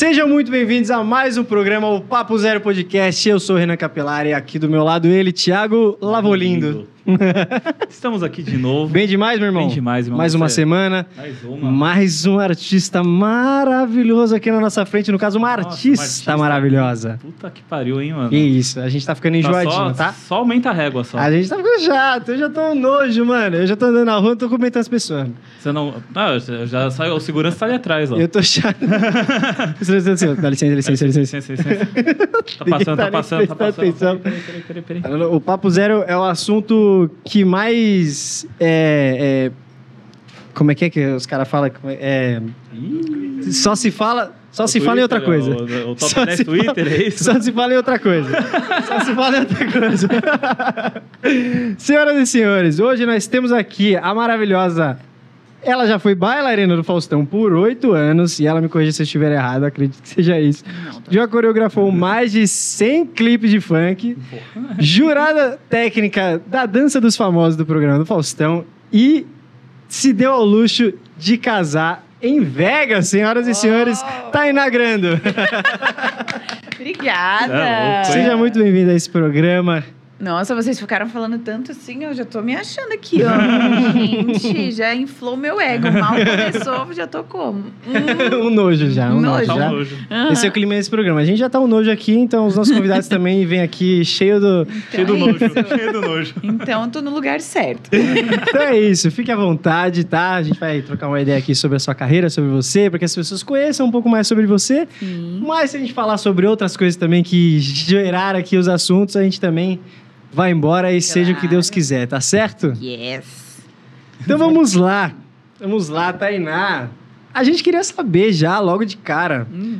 Sejam muito bem-vindos a mais um programa, o Papo Zero Podcast. Eu sou o Renan Capelari, aqui do meu lado ele, Thiago Lavolindo. Estamos aqui de novo. Bem demais, meu irmão? Bem demais, irmão. Mais uma Você- semana, Mais uma. mais um artista maravilhoso aqui na nossa frente. No caso, uma Nossa, uma artista, artista. maravilhosa. Puta que pariu, hein, mano? Que isso, a gente tá ficando Tá enjoadinho, só, tá? Só aumenta a régua só. A gente tá ficando chato, eu já tô um nojo, mano. Eu já tô andando na rua, tô comentando as pessoas. Você não. Ah, já- saiu. O segurança tá ali atrás, ó. Eu tô chato. dá licença, dá licença, dá licença. licença, licença. Tá passando, tá tá passando, tá passando. peraí, peraí, peraí. O Papo Zero é o assunto que mais. É, é, como é que é que os caras falam? É, Ih, só se fala. Só o se fala em outra Twitter, coisa. O, o top Só 10 se Twitter, é isso? Só se fala em outra coisa. Só se fala em outra coisa. Senhoras e senhores, hoje nós temos aqui a maravilhosa. Ela já foi bailarina do Faustão por oito anos, e ela me corrija se eu estiver errado, acredito que seja isso. Já coreografou mais de 100 clipes de funk, jurada técnica da dança dos famosos do programa do Faustão e se deu ao luxo de casar em Vegas, senhoras e senhores, Tainá Grando. Obrigada. Hein? Seja muito bem-vindo a esse programa. Nossa, vocês ficaram falando tanto assim, eu já tô me achando aqui, ó. Gente, já inflou meu ego. Mal começou, já tô como? Hum. um nojo já, um nojo, Nojo. Tá um já. nojo. Esse é o clima desse programa. A gente já tá um nojo aqui, então os nossos convidados também vêm aqui cheio do... Cheio do é nojo. isso. Cheio do nojo. Então, eu tô no lugar certo. Então é isso, fique à vontade, tá? A gente vai trocar uma ideia aqui sobre a sua carreira, sobre você, para que as pessoas conheçam um pouco mais sobre você. Sim. Mas se a gente falar sobre outras coisas também que geraram aqui os assuntos, a gente também vai embora e seja o que Deus Claro. quiser, tá certo? Yes. Então vamos lá. Vamos lá, Tainá. A gente queria saber já, logo de cara, Hum.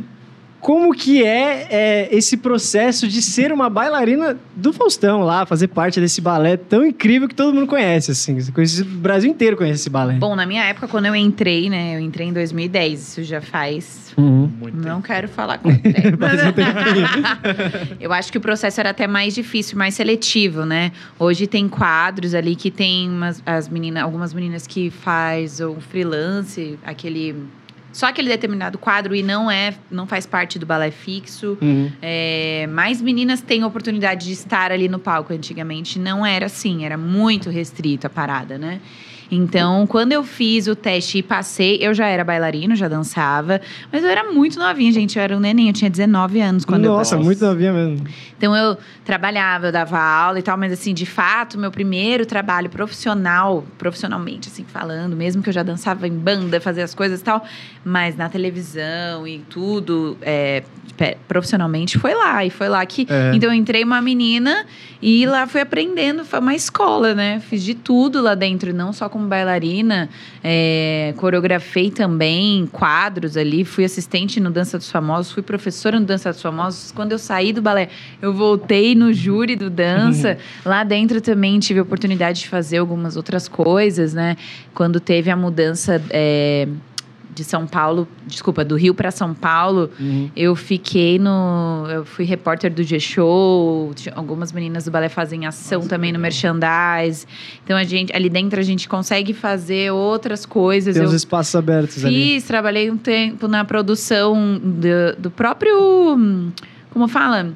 Como que é, é, esse processo de ser uma bailarina do Faustão lá, fazer parte desse balé tão incrível que todo mundo conhece, assim. Você conhece- O Brasil inteiro conhece esse balé. Bom, na minha época, quando eu entrei, né? Eu entrei em 2010. Isso já faz Uhum. Muito Não tempo. quero falar com tempo. Um tempinho. Eu acho que o processo era até mais difícil, mais seletivo, né? Hoje tem quadros ali que tem umas, as meninas, algumas meninas que faz o freelance, aquele só aquele determinado quadro e não é, não faz parte do balé fixo. Uhum. É, mais meninas têm oportunidade de estar ali no palco. Antigamente não era assim, era muito restrito a parada, né? Então, quando eu fiz o teste e passei, eu já era bailarino, já dançava, mas eu era muito novinha, gente. Eu era um neném, eu tinha 19 anos quando eu Nossa, Nossa. muito novinha mesmo. então eu trabalhava, eu dava aula e tal, mas assim, de fato, meu primeiro trabalho profissional, profissionalmente, assim, falando, mesmo que eu já dançava em banda, fazia as coisas e tal, mas na televisão e tudo, é, profissionalmente, foi lá. E foi lá que. É. Então eu entrei uma menina e lá fui aprendendo, foi uma escola, né? Fiz de tudo lá dentro, não só como bailarina, é, coreografei também quadros ali, fui assistente no Dança dos Famosos, fui professora no Dança dos Famosos. Quando eu saí do balé, eu voltei no júri do Dança. Lá dentro também tive a oportunidade de fazer algumas outras coisas, né? Quando teve a mudança é, de São Paulo, desculpa, do Rio para São Paulo, Uhum. eu fiquei no. Eu fui repórter do G-Show. Algumas meninas do balé fazem ação Nossa, também no merchandise. Então a gente, ali dentro a gente consegue fazer outras coisas. Tem eu os espaços abertos ali. fiz, trabalhei um tempo na produção do, do próprio. Como fala?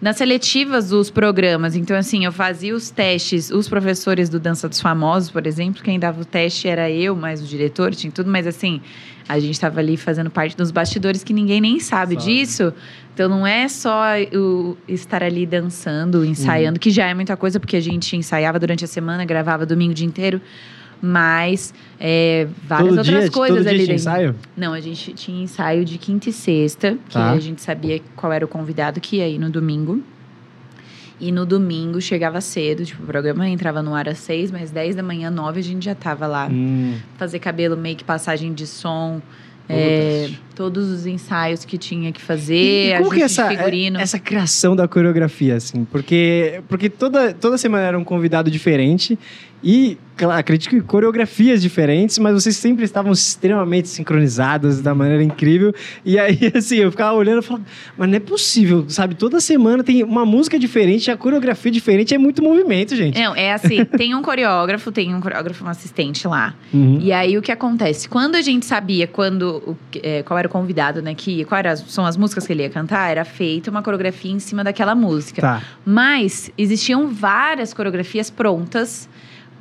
Nas seletivas dos programas. Então, assim, eu fazia os testes, os professores do Dança dos Famosos, por exemplo, quem dava o teste era eu, mais o diretor, tinha tudo, mas assim, a gente estava ali fazendo parte dos bastidores que ninguém nem sabe, Sabe. disso. Então, não é só o estar ali dançando, ensaiando, que já é muita coisa, porque a gente ensaiava durante a semana, gravava domingo o dia inteiro. Mas é, várias todo outras dia, coisas todo ali dia tinha dentro. ensaio? Não, a gente tinha ensaio de quinta e sexta, que Tá. a gente sabia qual era o convidado que ia ir no domingo. E no domingo chegava cedo, tipo, o programa entrava no ar às seis, mas dez da manhã, nove, a gente já tava lá. Hum. Fazer cabelo, make, passagem de som, é, todos os ensaios que tinha que E, fazer, e como que é essa, de figurino. essa criação da coreografia, assim? Porque, porque toda, toda semana era um convidado diferente e, claro, acredito que coreografias diferentes, mas vocês sempre estavam extremamente sincronizadas da maneira incrível. E aí, assim, eu ficava olhando e falava, mas não é possível, sabe? Toda semana tem uma música diferente, a coreografia diferente, é muito movimento, gente. Não, é assim, tem um coreógrafo, tem um coreógrafo, um assistente lá. Uhum. E aí o que acontece? Quando a gente sabia quando, é, qual era era o convidado, né? Que quais eram as- são as músicas que ele ia cantar? Era feita uma coreografia em cima daquela música. Tá. Mas existiam várias coreografias prontas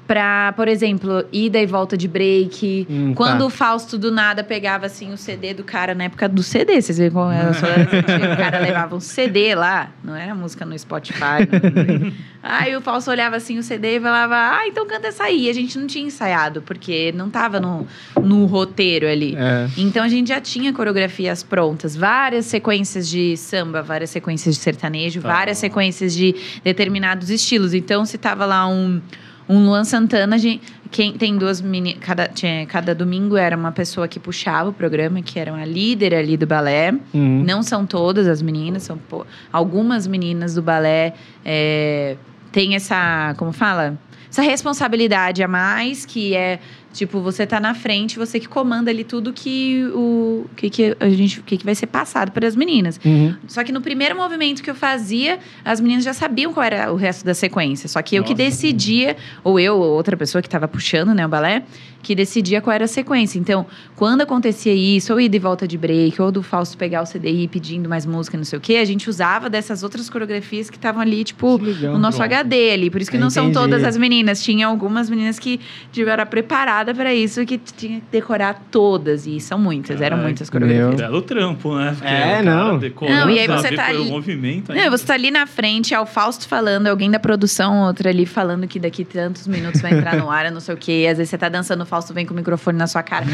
pra, por exemplo, ida e volta de break. Hum, Quando tá. o Fausto do nada pegava assim o CD do cara na época do CD, vocês viram como era? O cara levava um CD lá, não era música no Spotify. não. Aí o Fausto olhava assim o CD e falava: "Ah, então canta essa aí". A gente não tinha ensaiado porque não tava no, no roteiro ali. É. Então a gente já tinha coreografias prontas, várias sequências de samba, várias sequências de sertanejo, Tá. várias sequências de determinados estilos. Então se tava lá um um Luan Santana, gente, quem tem duas meninas, cada, tinha- cada domingo era uma pessoa que puxava o programa, que era a líder ali do balé. Uhum. Não são todas as meninas, são pô, algumas meninas do balé é, têm essa, como fala? Essa responsabilidade a mais, que é tipo, você tá na frente, você que comanda ali tudo que o que, que a gente, que, que vai ser passado para as meninas. Uhum. Só que no primeiro movimento que eu fazia, as meninas já sabiam qual era o resto da sequência. Só que eu que decidia, ou eu, ou outra pessoa que estava puxando, né, o balé, que decidia qual era a sequência. Então, quando acontecia isso, ou ida e volta de break, ou do Fausto pegar o CDI pedindo mais música, não sei o quê, a gente usava dessas outras coreografias que estavam ali, tipo, legal. o nosso Pronto. HD ali. Por isso que não são Entendi. todas as meninas. Tinha algumas meninas que tiveram preparada para isso, que tinha que decorar todas. E são muitas, eram muitas coreografias. meu. Belo trampo, né? Porque É, não. Não, e aí você tá é ali- o movimento. Não, você tá ali na frente, é o Fausto falando, alguém da produção, outra ali falando que daqui tantos minutos vai entrar no ar, não sei o quê. Às vezes você tá dançando, o Fausto vem com o microfone na sua cara.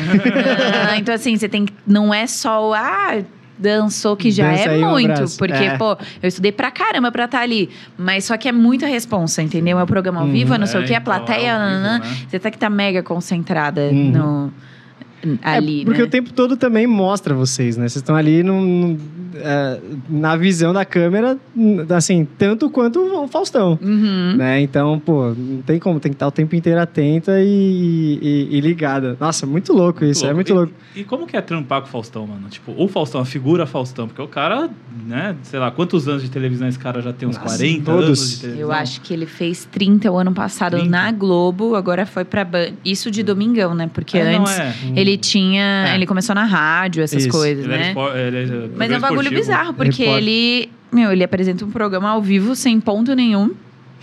Ah, então, assim, você tem que. Não é só o. Ah, dançou que já Dança é um muito. Porque, É. pô, eu estudei pra caramba pra estar ali. Mas só que é muita responsa, entendeu? É o programa ao vivo, é não sei o quê, a então, plateia. vivo, né? Você tá que tá mega concentrada Uhum. no. Ali, é, porque né? o tempo todo também mostra vocês, né? Vocês estão ali num- num, é, na visão da câmera, assim, tanto quanto o Faustão. Uhum. Né? Então, pô, não tem como, tem que estar o tempo inteiro atenta e, e- e ligada. Nossa, muito louco isso, é muito E- louco. E, como que é trampar com o Faustão, mano? Tipo, o Faustão, a figura Faustão, porque o cara, né, sei lá, quantos anos de televisão esse cara já tem? Uns Nossa, 40 todos. anos de televisão? Eu acho que ele fez 30 o ano passado 30? na Globo, agora foi pra Band. Isso de domingão, né? Porque É, não antes é. ele tinha. É. Ele começou na rádio, essas Isso. coisas, Ele né? espor- ele Mas é um bagulho esportivo. bizarro, porque Repórter. ele. Meu, ele apresenta um programa ao vivo sem ponto nenhum.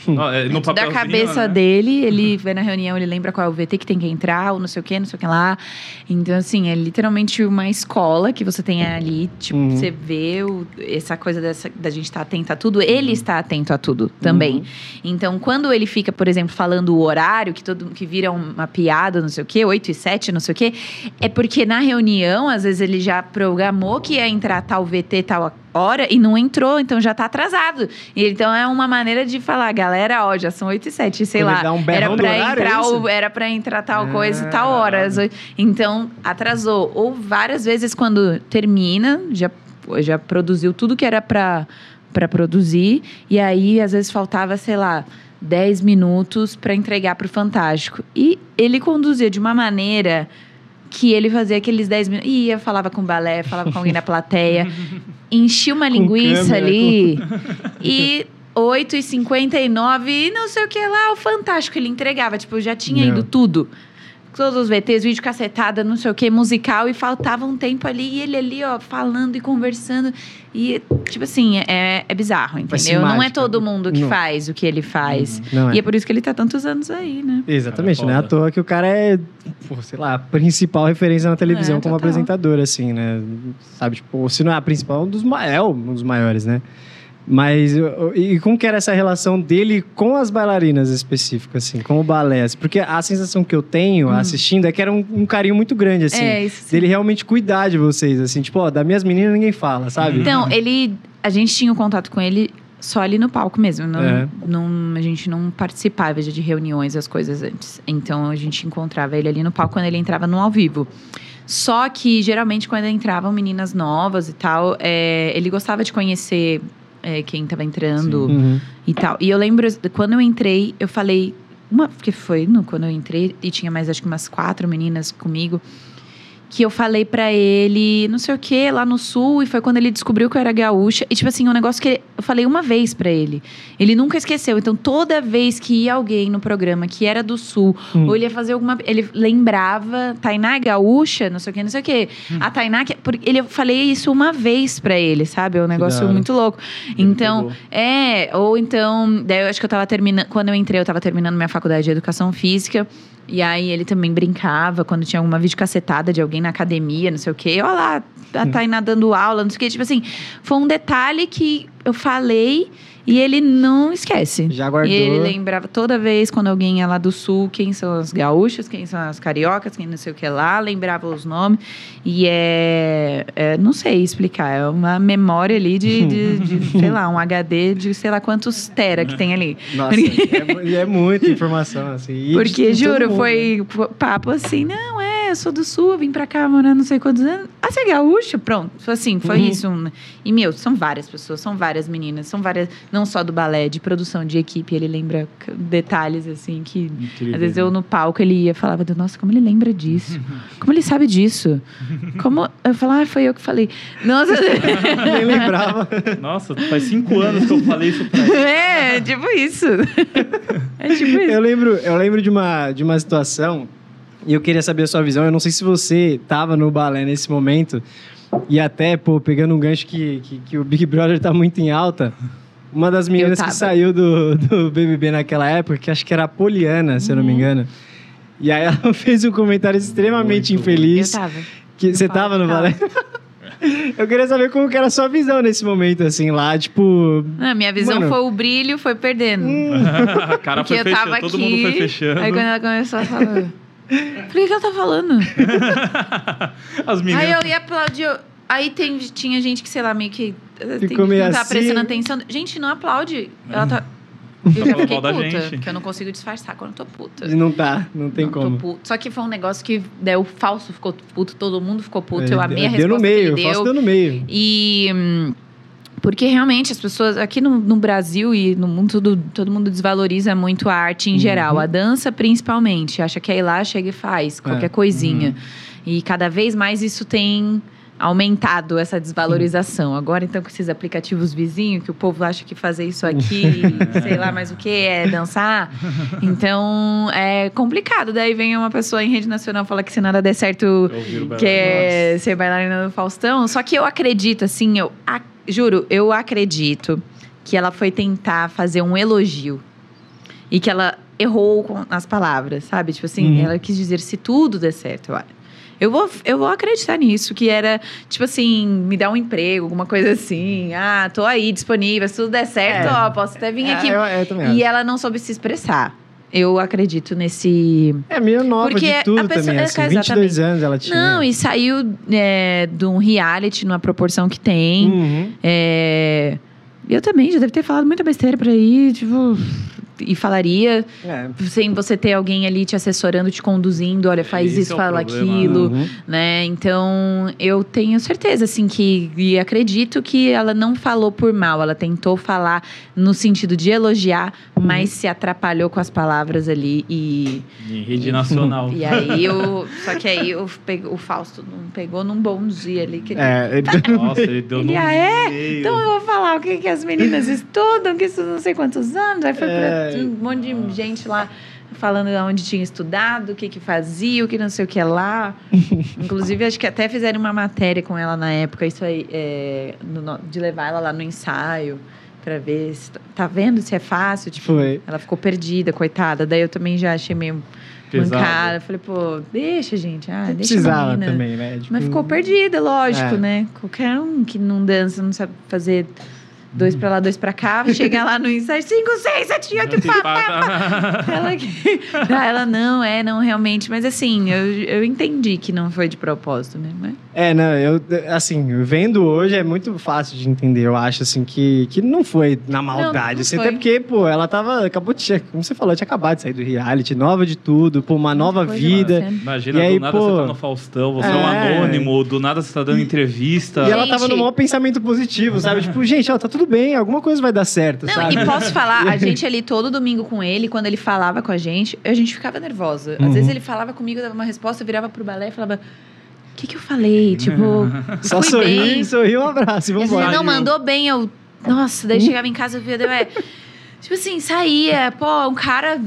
É, no da cabeça né? dele, ele vai na reunião, ele lembra qual é o VT que tem que entrar, ou não sei o que, não sei o que lá. Então, assim, é literalmente uma escola que você tem ali, tipo, Uhum. você vê o- essa coisa dessa, da gente estar atento a tudo, ele está atento a tudo também. Uhum. Então, quando ele fica, por exemplo, falando o horário, que todo que vira uma piada, não sei o quê, 8 e 7, não sei o quê, é porque na reunião, às vezes ele já programou que ia entrar tal VT, tal hora, e não entrou, então já tá atrasado. E, então é uma maneira de falar, galera, ó, já são 8 e 7, sei ele lá. um era pra horário, é entrar o, era para entrar tal Ah, coisa e tal hora. às oito- Então, atrasou. Ou várias vezes quando termina, já já produziu tudo que era pra para produzir e aí às vezes faltava, sei lá, 10 minutos para entregar pro Fantástico. E ele conduzia de uma maneira que ele fazia aqueles 10 minutos. Ia, falava com o balé, falava com alguém na plateia, enchia uma linguiça câmera, ali. E 8 e 59 e não sei o que lá, o Fantástico ele entregava. Tipo, já tinha Não. ido tudo. Todos os VTs, vídeo cacetada, não sei o que, musical, e faltava um tempo ali, e ele ali, ó, falando e conversando. E, tipo assim, é, é bizarro, entendeu? Não é todo mundo que Não. faz o que ele faz. É. E é por isso que ele tá tantos anos aí, né? Exatamente, Cara, não é à toa que o cara é, pô, sei lá, a principal referência na televisão É, como total. apresentador, assim, né? Sabe, tipo, se não é a principal, um dos, é um dos maiores, né? Mas, e como que era essa relação dele com as bailarinas específicas, assim, com o balé? Porque a sensação que eu tenho assistindo é que era um, um carinho muito grande, assim. Hum. é, isso. Dele realmente cuidar de vocês, assim, tipo, ó, das minhas meninas ninguém fala, sabe? Então, ele. A gente tinha o contato com ele só ali no palco mesmo. Não, É. não- a gente não participava de reuniões, as coisas antes. Então a gente encontrava ele ali no palco quando ele entrava no ao vivo. Só que geralmente quando entravam meninas novas e tal, é, ele gostava de conhecer é, quem tava entrando Uhum. e tal. E eu lembro, quando eu entrei, eu falei. Uma, porque foi no, quando eu entrei e tinha mais acho que umas quatro meninas comigo. Que eu falei pra ele, não sei o que, lá no sul, e foi quando ele descobriu que eu era gaúcha. E, tipo assim, um negócio que eu falei uma vez pra ele. Ele nunca esqueceu. Então, toda vez que ia alguém no programa que era do sul, Hum. ou ele ia fazer alguma. Ele lembrava, Tainá é gaúcha, não sei o que, não sei o que. A Tainá, que, porque ele, eu falei isso uma vez pra ele, sabe? É um negócio muito louco. Então, é, ou então, daí eu acho que eu tava terminando, quando eu entrei, eu tava terminando minha faculdade de educação física. E aí ele também brincava quando tinha alguma videocassetada de alguém na academia, não sei o quê. Olha lá, a Tainá dando aula, não sei o quê. Tipo assim, foi um detalhe que eu falei e ele não esquece. Já guardou. E ele lembrava toda vez quando alguém ia lá do sul, quem são as gaúchas, quem são as cariocas, quem não sei o que lá, lembrava os nomes. E é, é, não sei explicar, é uma memória ali de, de, de, sei lá, um HD de sei lá quantos tera que tem ali. Nossa, é, mu- é muita informação, assim. E Porque, juro, né? foi p- papo assim, não, é, eu sou do sul, eu vim pra cá morar não sei quantos anos. Ah, você é gaúcha? Pronto, foi assim, foi Uhum. isso. um- E, meu, são várias pessoas, são várias meninas, são várias, não só do balé, de produção de equipe, ele lembra detalhes, assim, que... Incrível. Às vezes eu no palco ele ia falava, nossa, como ele lembra disso? Como ele sabe disso? Como eu falava, ah, foi eu que falei. Nossa, Nem lembrava. Nossa, faz cinco anos que eu falei isso pra ele. é, tipo isso. É tipo isso. Eu lembro, eu lembro de uma, de uma situação e eu queria saber a sua visão. Eu não sei se você tava no balé nesse momento e até, pô, pegando um gancho que, que, que o Big Brother tá muito em alta. Uma das meninas que saiu do, do BBB naquela época, que acho que era a Poliana, se eu não Uhum. me engano. E aí ela fez um comentário extremamente Muito. infeliz. Eu tava. Que você tava no tava. balé? eu queria saber como que era a sua visão nesse momento, assim, lá, tipo. Não, minha visão Mano. foi o brilho, foi perdendo. A cara Porque foi fechando, todo aqui. mundo foi fechando. Aí quando ela começou a falar. Falei, o que ela tá falando? As meninas. Aí eu ia aplaudir. eu- Aí tem, tinha gente que, sei lá, meio que. eh, tem Ficou que meio não tá assim. prestando atenção. Gente, não aplaude. Ela tá. Eu já falando fiquei mal da puta. gente. Porque eu não consigo disfarçar quando eu tô puta. Não tá, não tem Não, tô como. puta. Só que foi um negócio que daí, o falso ficou puto, todo mundo ficou puto. eu É, amei a deu resposta no meio, que eu ele faço deu. deu no meio. E. hum, Porque realmente as pessoas, aqui no, no Brasil e no mundo, todo, todo mundo desvaloriza muito a arte em Uhum. geral, a dança principalmente. Acha que aí lá chega e faz qualquer É. coisinha. E cada vez mais isso tem aumentado essa desvalorização. Agora, então, com esses aplicativos vizinhos, que o povo acha que fazer isso aqui, sei lá mais o que, é dançar. Então, é complicado. Daí vem uma pessoa em rede nacional falar que se nada der certo, que é ser bailarina do Faustão. Só que eu acredito, assim, eu a- juro, eu acredito que ela foi tentar fazer um elogio. E que ela errou com as palavras, sabe? Tipo assim, Uhum. ela quis dizer se tudo der certo, eu acho. Eu vou, eu vou acreditar nisso, que era, tipo assim, me dar um emprego, alguma coisa assim. Ah, tô aí, disponível, se tudo der certo, É. ó, posso até vir aqui. É, eu, eu também E acho. ela não soube se expressar. Eu acredito nesse. É menina nova Porque de tudo a pessoa- também, é, assim. cara, 22 anos ela tinha. Não, e saiu é, de um reality numa proporção que tem. Uhum. É, eu também já deve ter falado muita besteira por aí, tipo. E falaria, É. sem você ter alguém ali te assessorando, te conduzindo, olha, faz Esse isso, é fala problema, aquilo, Uhum. né? Então, eu tenho certeza, assim, que. E acredito que ela não falou por mal, ela tentou falar no sentido de elogiar. Mas se atrapalhou com as palavras ali e. Em rede nacional. E aí eu. Só que aí eu pegue- o Fausto não pegou num bom dia ali. Que ele- É, ele- Nossa, ele deu Ele, ah, é? meio. Então eu vou falar o que, que as meninas estudam, que isso não sei quantos anos. Aí foi É. pra um monte de gente lá falando onde tinha estudado, o que que fazia, o que não sei o que lá. Inclusive, acho que até fizeram uma matéria com ela na época, isso aí, é, no- de levar ela lá no ensaio. Pra ver se. Tá vendo se é fácil? Tipo, Foi. ela ficou perdida, coitada. Daí eu também já achei meio Pesado. mancada. Falei, pô, deixa, gente. Ah, deixa precisava também, né? Tipo, Mas ficou perdida, lógico, É. né? Qualquer um que não dança, não sabe fazer dois pra lá, dois pra cá, chega lá no ensaio, cinco, seis, sete, oito, pá, pá, pá. Ela, que- Ah, ela não, é, não, realmente. Mas assim, eu, eu entendi que não foi de propósito, né? Mas- É, não, eu, assim, vendo hoje é muito fácil de entender. Eu acho, assim, que, que não foi na maldade. não assim, foi. até porque, pô, ela tava, acabou de, como você falou, tinha acabado de sair do reality, nova de tudo, pô, uma nova vida. acontecendo. Imagina, E aí, do nada pô, você tá no Faustão, você é, um é. anônimo, do nada você tá dando entrevista. E ela tava no maior pensamento positivo, sabe? Tipo, gente, ó, tá tudo bem, alguma coisa vai dar certo, Não, sabe? e posso falar, a gente ali todo domingo com ele, quando ele falava com a gente, a gente ficava nervosa. Às Uhum. vezes ele falava comigo, dava uma resposta, eu virava pro balé e falava. que, que eu falei? Tipo, Só sorri, bem. sorri, um abraço e Ele vambora. não mandou bem, eu. Nossa, daí chegava em casa eu via. ué, Tipo assim, saía, pô, um cara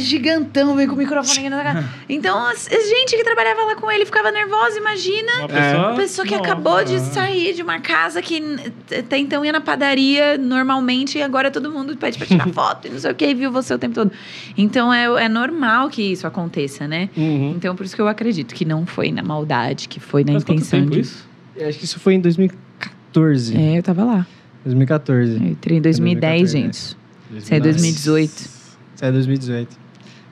gigantão, vem com o microfone aqui na cara. Então, a gente que trabalhava lá com ele ficava nervosa, imagina. Uma pessoa, Uma pessoa que nova. acabou de sair de uma casa que até então ia na padaria normalmente e agora todo mundo pede pra tirar foto e não sei o que, e viu você o tempo todo. Então é, é normal que isso aconteça, né? Uhum. Então por isso que eu acredito que não foi na maldade, que foi na quanto intenção tempo de. isso? Eu Acho que isso foi em 2014. É, eu tava lá. 2014. Eu entrei em 2010, 2014, gente. Isso é 2018. Isso é 2018.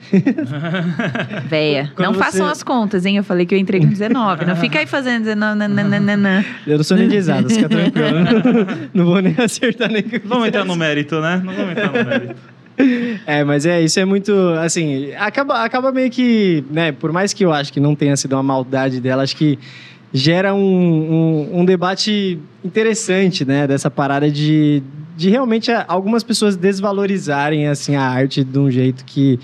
Véia. Quando não você- façam as contas, hein? Eu falei que eu entrei com 19. Não fica aí fazendo 19. nananana. Eu não sou nem de exatas, fica tranquilo. não vou nem acertar nem Vamos entrar no mérito, né? Não vamos entrar no mérito. É, mas é, isso é muito, assim, acaba, acaba meio que, né, por mais que eu acho que não tenha sido uma maldade dela, acho que gera um, um, um debate interessante, né, dessa parada de, de realmente a- algumas pessoas desvalorizarem, assim, a arte de um jeito que,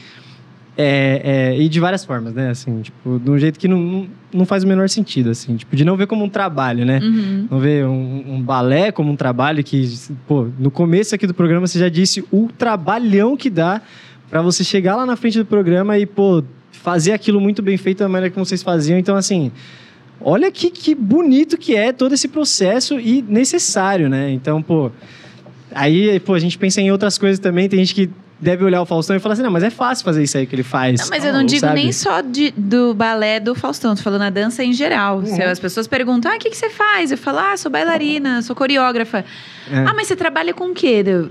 é, é, e de várias formas, né, assim, tipo, de um jeito que não, não, faz o menor sentido, assim, tipo, de não ver como um trabalho, né, Uhum. não ver um, um balé como um trabalho que, pô, no começo aqui do programa você já disse o trabalhão que dá pra você chegar lá na frente do programa e, pô, fazer aquilo muito bem feito da maneira como vocês faziam. Então, assim, olha que, que bonito que é todo esse processo e necessário, né? Então, pô, aí, pô, a gente pensa em outras coisas também. Tem gente que deve olhar o Faustão e falar assim, não, mas é fácil fazer isso aí que ele faz. Não, mas eu não digo sabe? nem só de- do balé do Faustão, tô falando a dança em geral. Uhum. Se as pessoas perguntam, ah, o que, que você faz? Eu falo, ah, sou bailarina, sou coreógrafa. É. Ah, mas você trabalha com o quê? Eu,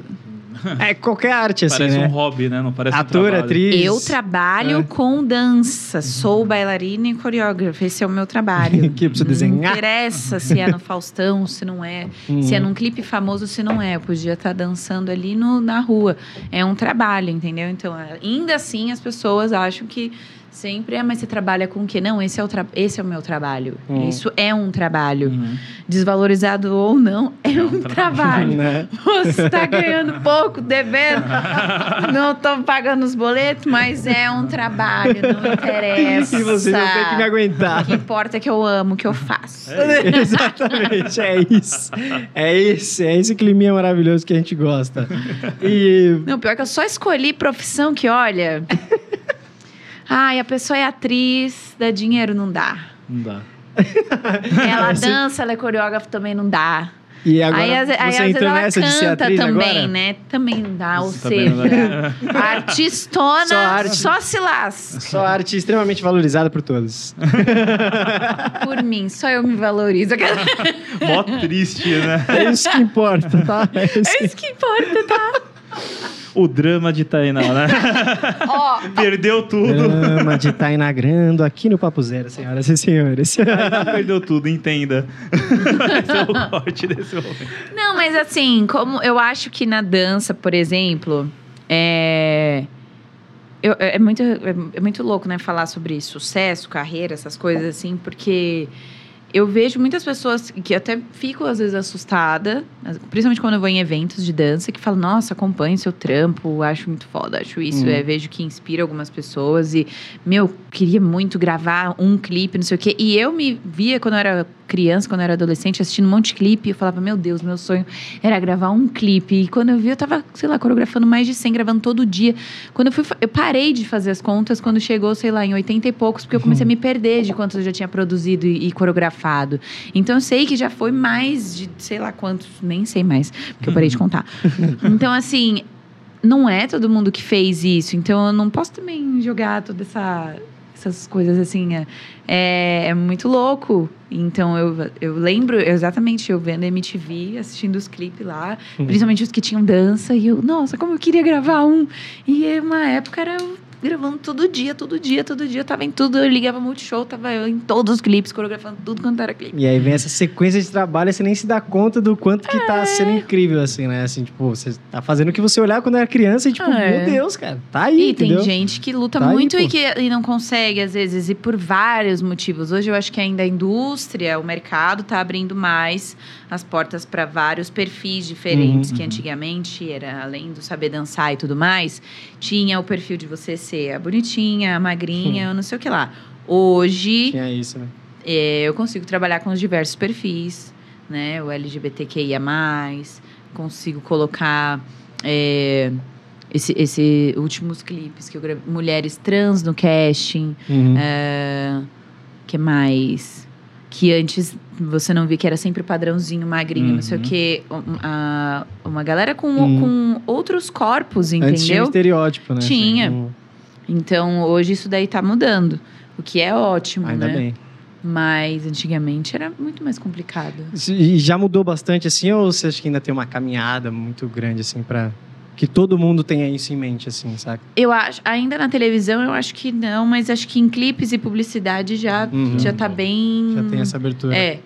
É qualquer arte, assim, Parece né? um hobby, né? Não parece um Ator, trabalho. atriz... eu trabalho É. com dança, sou bailarina e coreógrafa. Esse é o meu trabalho. Que precisa Não desenhar. interessa se é no Faustão, se não é. Uhum. Se é num clipe famoso, se não é. Eu podia estar dançando ali no, na rua. É um trabalho, entendeu? Então, ainda assim, as pessoas acham que sempre é, mas você trabalha com o quê? Não, esse é o, esse é o meu trabalho. Hum. Isso é um trabalho. Uhum. Desvalorizado ou não, é um um trabalho. Né? Você está ganhando pouco, devendo. Não estou pagando os boletos, mas é um trabalho, não interessa. E você não tem que me O aguentar. que importa é que eu amo o que eu faço. Exatamente, é isso. É isso, é esse climinha maravilhoso que a gente gosta. E Não, pior que eu só escolhi profissão que, olha. Ai, a pessoa é atriz, dá dinheiro, não dá. Não dá. Ela dança, ela é coreógrafa, também não dá. E agora aí, às- aí, você às vezes, entrou ela nessa de ser canta atriz também, agora? né? Também não dá. Ou também seja, dá. artistona Só arte. só se lasca. Só arte extremamente valorizada por todos. Por mim, só eu me valorizo. Mó triste, né? É isso que importa, tá? É isso É que... isso que importa, tá? O drama de Tainá, né? Perdeu tudo. Drama de Tainagrando aqui no Papo Zero, senhoras e senhores. Tainá perdeu tudo, entenda. Esse é o corte desse momento. Não, mas assim, como eu acho que na dança, por exemplo, é. eu- é, muito, é, é muito louco, né, falar sobre sucesso, carreira, essas coisas assim, porque eu vejo muitas pessoas que até fico às vezes assustada, principalmente quando eu vou em eventos de dança, que falam, nossa, acompanho seu trampo, acho muito foda, acho isso. Uhum. É, vejo que inspira algumas pessoas e, meu, queria muito gravar um clipe, não sei o quê. E eu me via quando eu era criança, quando eu era adolescente, assistindo um monte de clipe, eu falava, meu Deus, meu sonho era gravar um clipe. E quando eu vi, eu tava, sei lá, coreografando mais de 100, gravando todo dia. Quando eu fui, eu parei de fazer as contas quando chegou, sei lá, em 80 e poucos, porque eu comecei a me perder de quantos eu já tinha produzido e, e coreografado. Então eu sei que já foi mais de, sei lá quantos, nem sei mais, porque eu parei de contar. Então, assim, não é todo mundo que fez isso. Então eu não posso também jogar toda essa. Essas coisas assim, é, é, é muito louco. Então eu, eu lembro exatamente eu vendo MTV, assistindo os clipes lá, Uhum. principalmente os que tinham dança, e eu, nossa, como eu queria gravar um. E uma época era gravando todo dia, todo dia, todo dia. Eu tava em tudo, eu ligava Multishow, tava eu em todos os clipes, coreografando tudo quanto era clipe. E aí vem essa sequência de trabalho e você nem se dá conta do quanto que É. tá sendo incrível, assim, né? Assim, tipo, você tá fazendo o que você olhava quando era criança e, tipo, É. meu Deus, cara, tá aí, E tem entendeu? gente que luta Tá aí, muito pô. e que e não consegue, às vezes, e por vários motivos. Hoje eu acho que ainda a indústria, o mercado tá abrindo mais as portas para vários perfis diferentes, Uhum, que antigamente era, além do saber dançar e tudo mais, tinha o perfil de você ser a bonitinha, a magrinha, não sei o que lá. Hoje Tinha isso, né? É, eu consigo trabalhar com os diversos perfis, né? O LGBTQIA+, consigo colocar é, esse, esse últimos clipes que eu gravei, mulheres trans no casting, Uhum. é, que mais? Que antes você não via que era sempre padrãozinho, magrinho, não sei o Uhum. quê. Um- a- uma galera com, Uhum. com outros corpos, Antes tinha um entendeu? estereótipo, né? Tinha. Um- Então hoje isso daí tá mudando. O que é ótimo, ainda né? bem. Mas antigamente era muito mais complicado. E já mudou bastante assim, ou você acha que ainda tem uma caminhada muito grande, assim, pra que todo mundo tenha isso em mente, assim, saca? Eu acho, ainda na televisão eu acho que não, mas acho que em clipes e publicidade já, Uhum. já tá bem. Já tem essa abertura. É,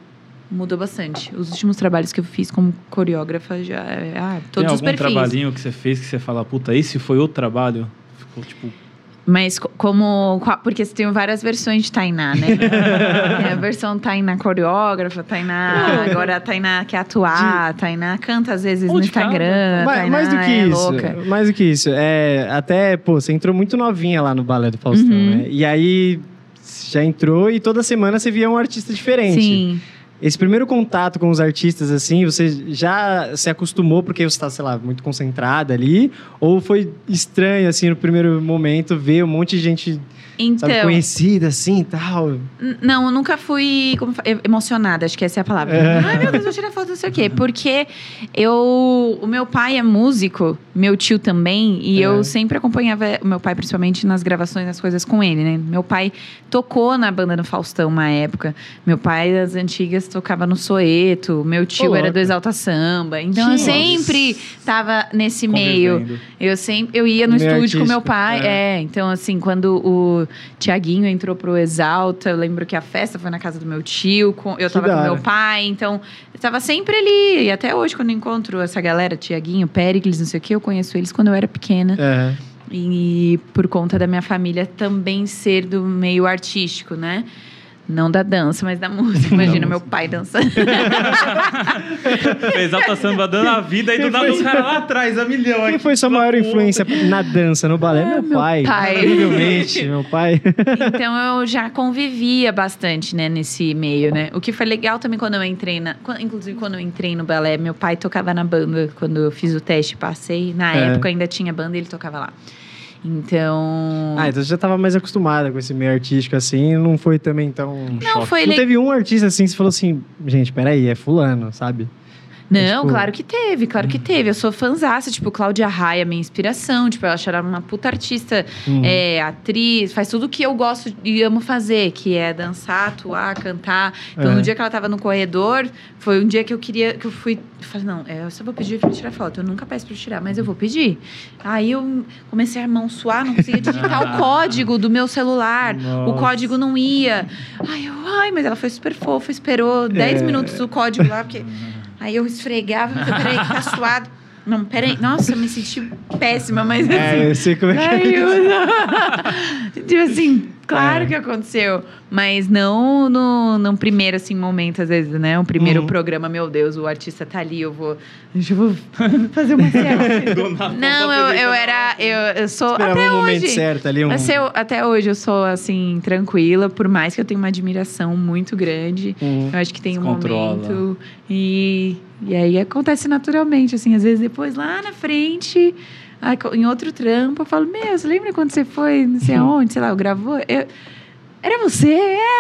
mudou bastante. Os últimos trabalhos que eu fiz como coreógrafa já. é- Ah, Tem todos os algum perfis. trabalhinho que você fez que você fala, puta, esse foi o trabalho? Ficou tipo. Mas co- como. Porque você tem várias versões de Tainá, né? tem a versão Tainá coreógrafa, Tainá. Agora a Tainá quer atuar, Tainá canta às vezes no. Instagram. Mais, mais do que é isso, louca. mais do que isso. É, até, pô, você entrou muito novinha lá no Balé do Faustão, Uhum. né? E aí já entrou e toda semana você via um artista diferente. Sim. Esse primeiro contato com os artistas, assim, você já se acostumou porque você tá, sei lá, muito concentrada ali? Ou foi estranho, assim, no primeiro momento, ver um monte de gente, Então. sabe, conhecida, assim, tal? Não, eu nunca fui como emocionada, acho que essa é a palavra. É. Ai, meu Deus, vou tirar foto, não sei o quê. Porque eu. O meu pai é músico, meu tio também, e É. eu sempre acompanhava o meu pai, principalmente nas gravações, nas coisas com ele, né? Meu pai tocou na banda do Faustão uma época. Meu pai, das antigas, tocava no Soeto. Meu tio era do. Exalta Samba. Então eu sempre tava nesse meio. Eu sempre eu ia no Meio estúdio com meu artístico, pai. é. É. então assim, quando o Tiaguinho entrou pro Exalta, eu lembro que a festa foi na casa do meu tio, com- eu Que tava da com meu pai, então eu tava sempre ali. E até hoje, quando eu encontro essa galera, Tiaguinho, Pericles, não sei o que, eu conheço eles quando eu era pequena. É. E por conta da minha família também ser do meio artístico, né? Não da dança, mas da música. Imagina meu pai dançando. Exalta samba dando a vida e do nada foi- o cara lá atrás, a milhão. Quem aqui, foi sua maior influência na dança, no balé? Ah, meu, meu pai. pai. Incrívelmente, meu pai. Então eu já convivia bastante, né, nesse meio, né? O que foi legal também quando eu entrei na. Inclusive, quando eu entrei no balé, meu pai tocava na banda quando eu fiz o teste, passei. Na É. época ainda tinha banda e ele tocava lá. Então. Ah, então você já tava mais acostumada com esse meio artístico, assim, não foi também tão... não, choque. foi Não legal. teve um artista, assim, que você falou assim, gente, peraí, é fulano, sabe? Não, tipo- claro que teve, claro que teve. Eu sou fãzaça, tipo, Cláudia Raia, minha inspiração. Tipo, ela uma puta artista, Hum. é, atriz, faz tudo que eu gosto e amo fazer, que é dançar, atuar, cantar. Então, É. no dia que ela tava no corredor, foi um dia que eu queria, que eu fui. Eu falei, não, é, eu só vou pedir pra tirar foto. Eu nunca peço pra tirar, mas eu vou pedir. Aí eu comecei a mão suar, não conseguia digitar o código do meu celular. O Nossa. código não ia. Ai, eu, ai, mas ela foi super fofa, esperou 10 É. minutos o código lá, porque. Aí eu esfregava, eu falei, peraí, tá suado. Não, peraí. Nossa, eu me senti péssima, mas assim. É, eu sei como é que é. tipo assim, claro É. que aconteceu. Mas não no, no primeiro, assim, momento, às vezes, né? Um primeiro Uhum. programa, meu Deus, o artista tá ali, eu vou. Eu vou fazer uma selfie. Não, eu, eu dentro. era. Eu, eu sou. Esperava até um momento hoje. certo ali, um... Eu- até hoje eu sou, assim, tranquila, por mais que eu tenha uma admiração muito grande. Hum. Eu acho que tem um Descontrola. momento. E, e aí acontece naturalmente, assim, às vezes depois lá na frente, aí em outro trampo, eu falo, meu, você lembra quando você foi, não sei aonde, sei lá, gravou? Eu, era você?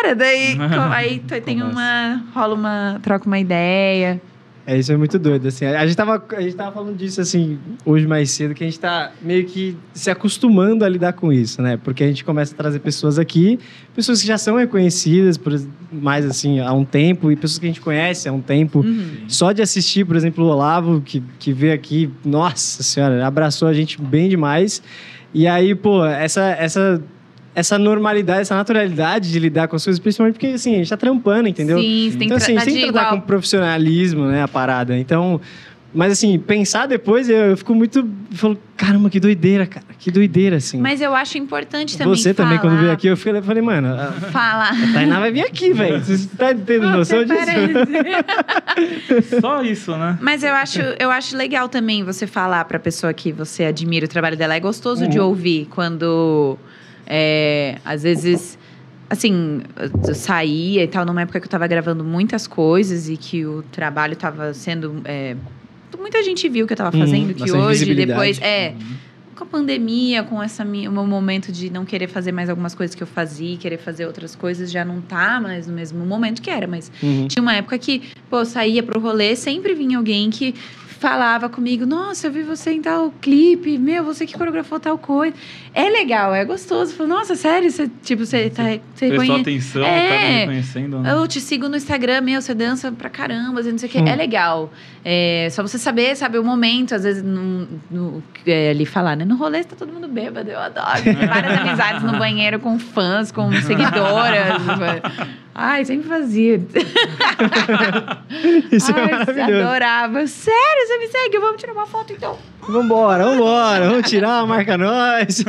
Era! Daí aí tem uma. rola uma. troca uma ideia. É, isso é muito doido, assim. A gente, tava, a gente tava falando disso, assim, hoje mais cedo, que a gente tá meio que se acostumando a lidar com isso, né? Porque a gente começa a trazer pessoas aqui, pessoas que já são reconhecidas por mais, assim, há um tempo, e pessoas que a gente conhece há um tempo. Uhum. Só de assistir, por exemplo, o Olavo, que, que veio aqui, nossa senhora, abraçou a gente bem demais. E aí, pô, essa, essa, essa normalidade, essa naturalidade de lidar com as coisas, principalmente porque, assim, a gente tá trampando, entendeu? Sim, você tem então, que assim, a tratar gente tem de que tratar igual. com profissionalismo, né, a parada. Então, mas assim, pensar depois, eu, eu fico muito. Eu falo, caramba, que doideira, cara. Que doideira, assim. Mas eu acho importante também. Você também, quando falar- veio aqui, eu falei, falei mano, a Falar. a Tainá vai vir aqui, velho. Você tá tendo noção disso? Só isso, né? Mas eu acho, eu acho legal também você falar pra pessoa que você admira o trabalho dela. É gostoso de Uhum. ouvir quando, é, às vezes, assim, eu saía e tal, numa época que eu tava gravando muitas coisas e que o trabalho tava sendo. é, muita gente viu o que eu tava Uhum, fazendo, que bastante hoje, depois. É. Com a pandemia, com essa minha, o meu momento de não querer fazer mais algumas coisas que eu fazia, querer fazer outras coisas, já não tá mais no mesmo momento que era, mas Uhum. tinha uma época que, pô, eu saía pro rolê, sempre vinha alguém que falava comigo, nossa, eu vi você em tal clipe, meu, você que coreografou tal coisa. É legal, é gostoso. Falei, nossa, sério, você, tipo, você tá. Você Prestou conhe- atenção, É. tá me reconhecendo. Né? eu te sigo no Instagram, meu, você dança pra caramba, não sei o quê. Hum. É legal. É, só você saber, saber o momento, às vezes, no, no- é, ali falar, né? No rolê tá todo mundo bêbado, eu adoro. Várias amizades no banheiro com fãs, com seguidoras. Ai, sempre fazia. Isso é Ai, maravilhoso. adorava. Sério, você me segue? Vamos tirar uma foto então. Vambora, vambora, vamos tirar, marca nós.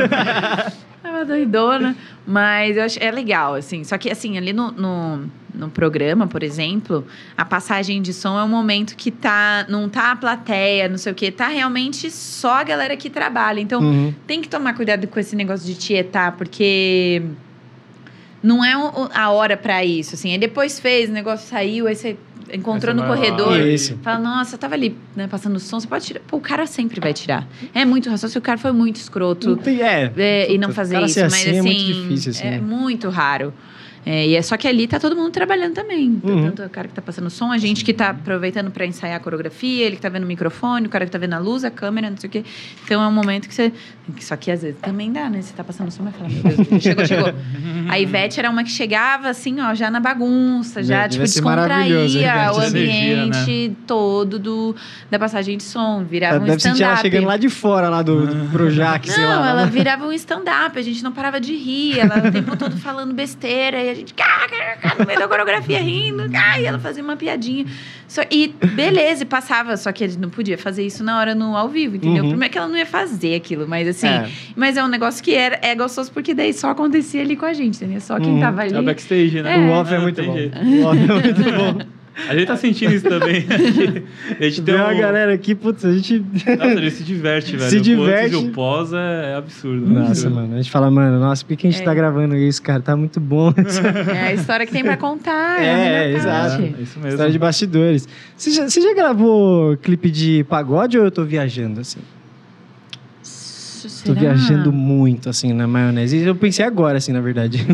É uma doidona. Mas eu acho, é legal, assim. Só que, assim, ali no, no, no programa, por exemplo, a passagem de som é um momento que tá, não tá a plateia, não sei o quê. Tá realmente só a galera que trabalha. Então, Uhum. tem que tomar cuidado com esse negócio de tietar, porque não é a hora pra isso, assim. Aí depois fez, o negócio saiu, aí você encontrou no lá corredor. Isso. Fala, nossa, tava ali, né, passando som, você pode tirar. Pô, o cara sempre vai tirar. É muito raçoso se o cara foi muito escroto. Não tem- é, É, e não fazer isso, mas assim assim. é muito difícil, assim, é né? muito raro. É, e é só que ali tá todo mundo trabalhando também. Uhum. Tanto o cara que tá passando som, a gente que tá aproveitando pra ensaiar a coreografia, ele que tá vendo o microfone, o cara que tá vendo a luz, a câmera, não sei o quê. Então é um momento que você. Só que às vezes também dá, né? Você tá passando som e fala, meu Deus, chegou, chegou. A Ivete era uma que chegava assim, ó, já na bagunça, já, Deve tipo, descontraía o Ivete. Energia, né? ambiente todo do, da passagem de som. Virava um Deve sentir ela stand-up. chegando lá de fora, lá do, do Projac, sei Não, lá. ela lá. virava um stand-up, a gente não parava de rir, ela o tempo todo falando besteira, e a gente, cá, cá, cá, no meio da coreografia rindo, cá, e ela fazia uma piadinha. Só, e beleza, e passava, só que a gente não podia fazer isso na hora no ao vivo, entendeu? Uhum. Primeiro que ela não ia fazer aquilo, mas assim, É. mas é um negócio que era, é gostoso porque daí só acontecia ali com a gente, entendeu? Só quem Uhum. tava É o ali. backstage, né? O off é muito bom. O off é muito bom. A gente tá sentindo isso também. a gente tem Tem uma um... galera aqui, putz, a gente. Nossa, a gente se diverte, velho. Se O antes diverte. e o pós é, é absurdo. Nossa, absurdo. mano, a gente fala, mano, nossa, por que, a gente É. tá gravando isso, cara? Tá muito bom. É a história que tem pra contar. É, É, é, exato. É isso mesmo. História de bastidores. Você já, você já gravou clipe de pagode ou eu tô viajando, assim? Tô Será? viajando muito, assim, na maionese. Eu pensei agora, assim, na verdade.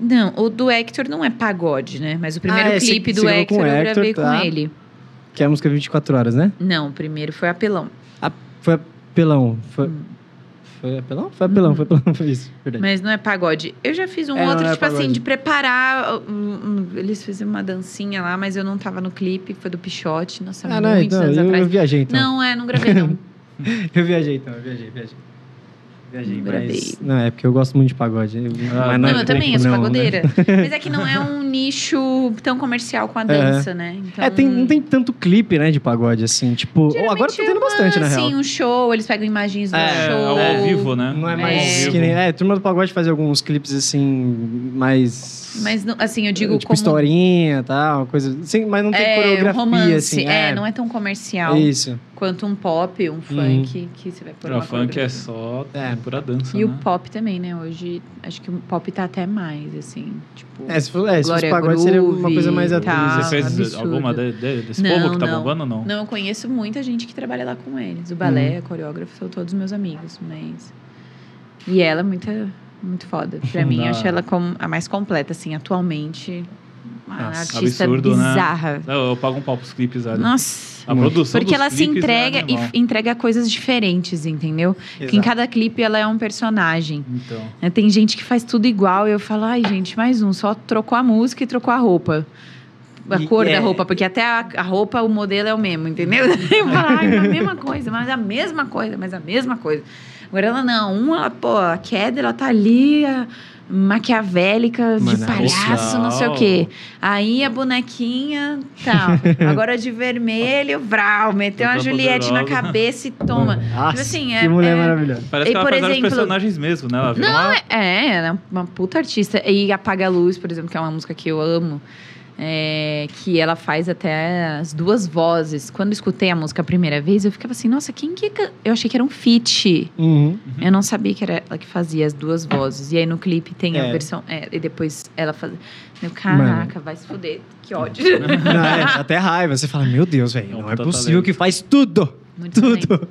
Não, o do Hector não é pagode, né? Mas o primeiro Ah, é, clipe você- do você Hector o eu Hector, gravei tá. com ele. que é a música 24 horas, né? Não, o primeiro foi Apelão. Foi apelão. Foi, foi apelão? Foi apelão, foi apelão, foi isso. Verdade. Mas não é pagode. Eu já fiz um É, não, outro, não é tipo assim, pagode. de preparar. um- eles fizeram uma dancinha lá, mas eu não tava no clipe, foi do Pichote, nossa, ah, não, muitos então, anos eu, atrás. eu viajei, então. Não, é, não gravei, não. Eu viajei, então, eu viajei, viajei. Viajei, Não mas... Não, é porque eu gosto muito de pagode. Eu- Ah, mas não, é eu também, eu sou não, né? pagodeira. Mas é que não é um nicho tão comercial com a dança, né? Então, É, tem, não tem tanto clipe, né, de pagode, assim, tipo... ou Geralmente agora tá tendo é bastante, na real. Sim, um show, eles pegam imagens do É, show. ao vivo, né? Não é mais que nem... É, Turma do Pagode faz alguns clipes, assim, mais... Mas, não- assim, eu digo tipo, como... historinha e tal, coisa... Sim, mas não tem é, coreografia, um romance. assim. é, não é tão comercial Isso. quanto um pop, um funk, que você vai pôr O funk é só É. pura dança, E o né? pop também, né? Hoje, acho que o pop tá até mais, assim, tipo... É, se, for, é, se fosse pagode, seria uma coisa mais e atriz. tal. Você assim. fez absurdo. alguma de- de- desse Não, povo que tá não. bombando ou não? Não, eu conheço muita gente que trabalha lá com eles. O balé, Hum. a coreógrafa, são todos meus amigos, mas... E ela é muito, muito foda. Pra mim, eu acho ela como a mais completa, assim, atualmente. Uma Nossa, artista absurdo, né? bizarra. Não, eu pago um pau pros clipes, velho. Nossa... A produção Porque ela se é entrega animal. e entrega coisas diferentes, entendeu? Porque em Exato. cada clipe ela é um personagem. Então. né? Tem gente que faz tudo igual e eu falo, ai, gente, mais um, só trocou a música e trocou a roupa. A cor e da é- roupa, porque até a, a roupa, o modelo é o mesmo, entendeu? Eu falo, ai, é a mesma coisa, mas a mesma coisa, mas a mesma coisa. Agora ela não, uma, pô, a queda, ela tá ali. a- maquiavélica, de Mano, é palhaço, não sei o quê. Aí a bonequinha, tal. Agora de vermelho, vral, meteu uma Toda Juliette na poderosa. cabeça e toma. Nossa, Tipo assim, que é- mulher é- maravilhosa. Parece E, que ela por faz exemplo- personagens mesmo, né? Ela Não, uma... é, é, ela é uma puta artista. E Apaga a Luz, por exemplo, que é uma música que eu amo. É, que ela faz até as duas vozes. Quando eu escutei a música a primeira vez, eu ficava assim, nossa, quem que. can-" Eu achei que era um feat. Uhum. Eu não sabia que era ela que fazia as duas vozes. E aí no clipe tem É. a versão. é, e depois ela faz. Meu, caraca, vai se fuder. Que ódio. Não, é, até raiva. Você fala, meu Deus, velho, É um não é possível talento. que faz tudo. Muito bem. Tudo.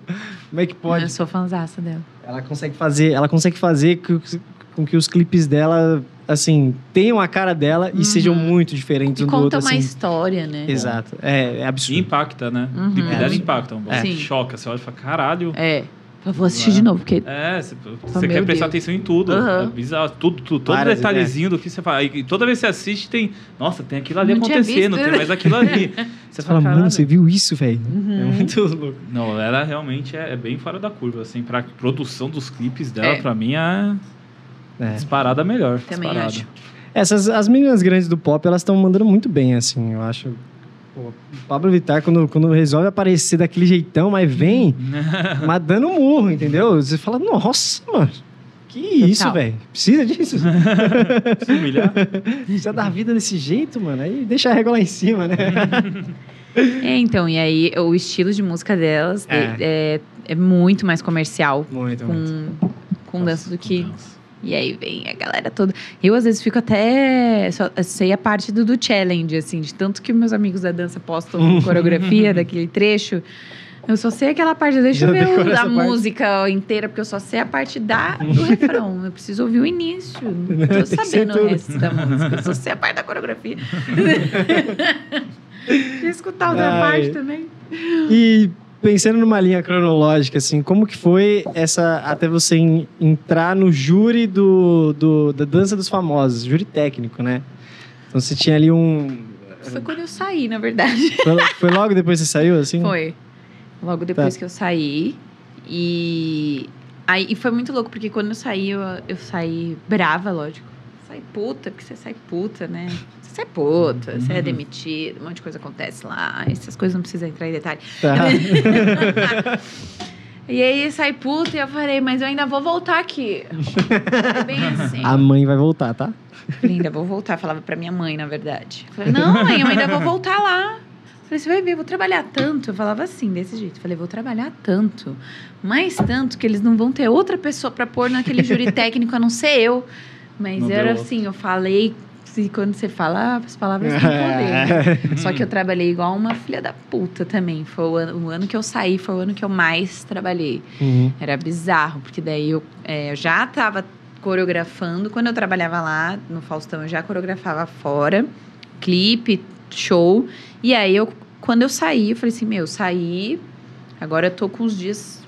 Como é que pode? Eu sou fanzaça dela. Ela consegue fazer, ela consegue fazer que- com que os clipes dela, assim, tenham a cara dela e sejam muito diferentes E um do conta outro, uma assim. história, né? Exato. É, é E absurdo. impacta, né? Uhum. O clipe dela É. impacta. Um É. Choca. Você olha e fala, caralho. É. Eu vou assistir Não é? de novo, porque. É, você, Oh, meu quer prestar Deus. atenção em tudo. Aham. É bizarro. Tudo, tudo. Todo Várias detalhezinho do que você fala. E toda vez que você assiste, tem. Nossa, tem aquilo ali Não acontecendo, tem mais aquilo ali. Você Você fala, mano, "Caralho". você viu isso, velho? Uhum. É muito louco. Não, ela realmente é, é bem fora da curva, assim, pra produção dos clipes dela, É. pra mim, é É. disparada melhor. Também disparada. acho. Essas, as meninas grandes do pop, elas estão mandando muito bem, assim, eu acho. Pô, o Pablo Vittar, quando, quando resolve aparecer daquele jeitão, mas vem, mas dando murro, entendeu? Você fala, nossa, mano, que isso, velho? Precisa disso? Se humilhar. Precisa dar vida desse jeito, mano? Aí deixa a régua lá em cima, né? É, então, e aí o estilo de música delas de- É. é, é muito mais comercial Muito, muito. com, com dança do que. Nossa. E aí vem a galera toda. Eu, às vezes, fico até. Só sei a parte do, do challenge, assim, de tanto que meus amigos da dança postam coreografia daquele trecho. Eu só sei aquela parte. Deixa eu ver a essa parte? música inteira, porque eu só sei a parte da, do refrão. Eu preciso ouvir o início. Não tô sabendo o resto da música. Eu só sei a parte da coreografia. Deixa eu escutar outra Ai. parte também. E pensando numa linha cronológica, assim, como que foi essa até você en- entrar no júri do, do- da dança dos famosos, júri técnico, né? Então você tinha ali um. Foi quando eu saí, na verdade. Foi, foi logo depois que você saiu, assim? Foi. Logo depois Tá. que eu saí. E. Aí, e foi muito louco, porque quando eu saí, eu, eu saí brava, lógico. Saí puta, porque você sai puta, né? Você sai puta, você é demitido, um monte de coisa acontece lá. Essas coisas não precisa entrar em detalhe. Tá. E aí sai puta e eu falei, mas eu ainda vou voltar aqui. Foi bem assim. A mãe vai voltar, tá? Falei, ainda vou voltar. Falava pra minha mãe, na verdade. Falei, não, mãe, eu ainda vou voltar lá. Falei, você vai ver, eu vou trabalhar tanto. Eu falava assim, desse jeito. Falei, vou trabalhar tanto. Mais tanto que eles não vão ter outra pessoa pra pôr naquele júri técnico a não ser eu. Mas Não era assim, eu falei. Se Quando você fala, ah, as palavras têm poder. Só que eu trabalhei igual uma filha da puta também. Foi o ano, o ano que eu saí, foi o ano que eu mais trabalhei. Uhum. Era bizarro, porque daí eu, é, eu já estava coreografando. Quando eu trabalhava lá no Faustão, eu já coreografava fora, clipe, show. E aí, eu, quando eu saí, eu falei assim: meu, saí. Agora eu tô com os dias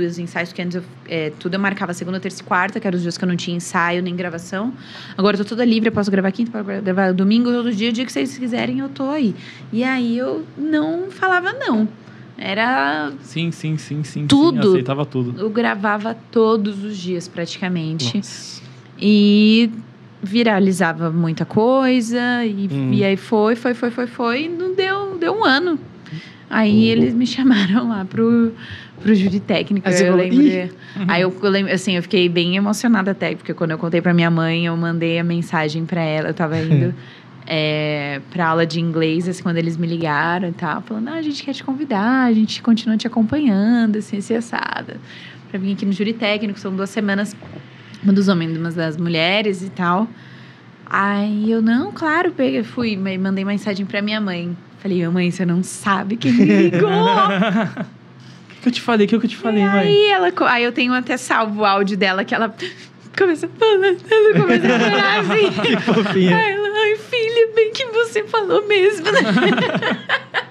dos ensaios, que antes eu, é, tudo eu marcava segunda, terça e quarta, que eram os dias que eu não tinha ensaio nem gravação. Agora eu tô toda livre, eu posso gravar quinta, posso gravar domingo, todo dia, o dia que vocês quiserem, eu tô aí. E aí eu não falava não. Era Sim, sim, sim, sim. Tudo. Sim, aceitava tudo. eu gravava todos os dias, praticamente. Nossa. E viralizava muita coisa. E, Hum. e aí foi, foi, foi, foi, foi. E não deu, deu um ano. Aí eles me chamaram lá pro, pro júri técnico. Aí você eu lembro. "Ih!" Aí eu, eu lembro, assim, eu fiquei bem emocionada até, porque quando eu contei pra minha mãe, eu mandei a mensagem pra ela. Eu tava indo é, pra aula de inglês, assim, quando eles me ligaram e tal, falando, ah, a gente quer te convidar, a gente continua te acompanhando, assim, assim, assada. Pra vir aqui no júri técnico, são duas semanas, uma dos homens, uma das mulheres e tal. Aí eu, não, claro, peguei, fui, mandei mensagem pra minha mãe. Falei, minha mãe, você não sabe quem me ligou. Que eu te falei? O que eu te falei, mãe? Aí ela, aí eu tenho até salvo o áudio dela que ela começa a falar, ela começa a falar assim. Que fofinha. Aí ela, ai filha, bem que você falou mesmo, né?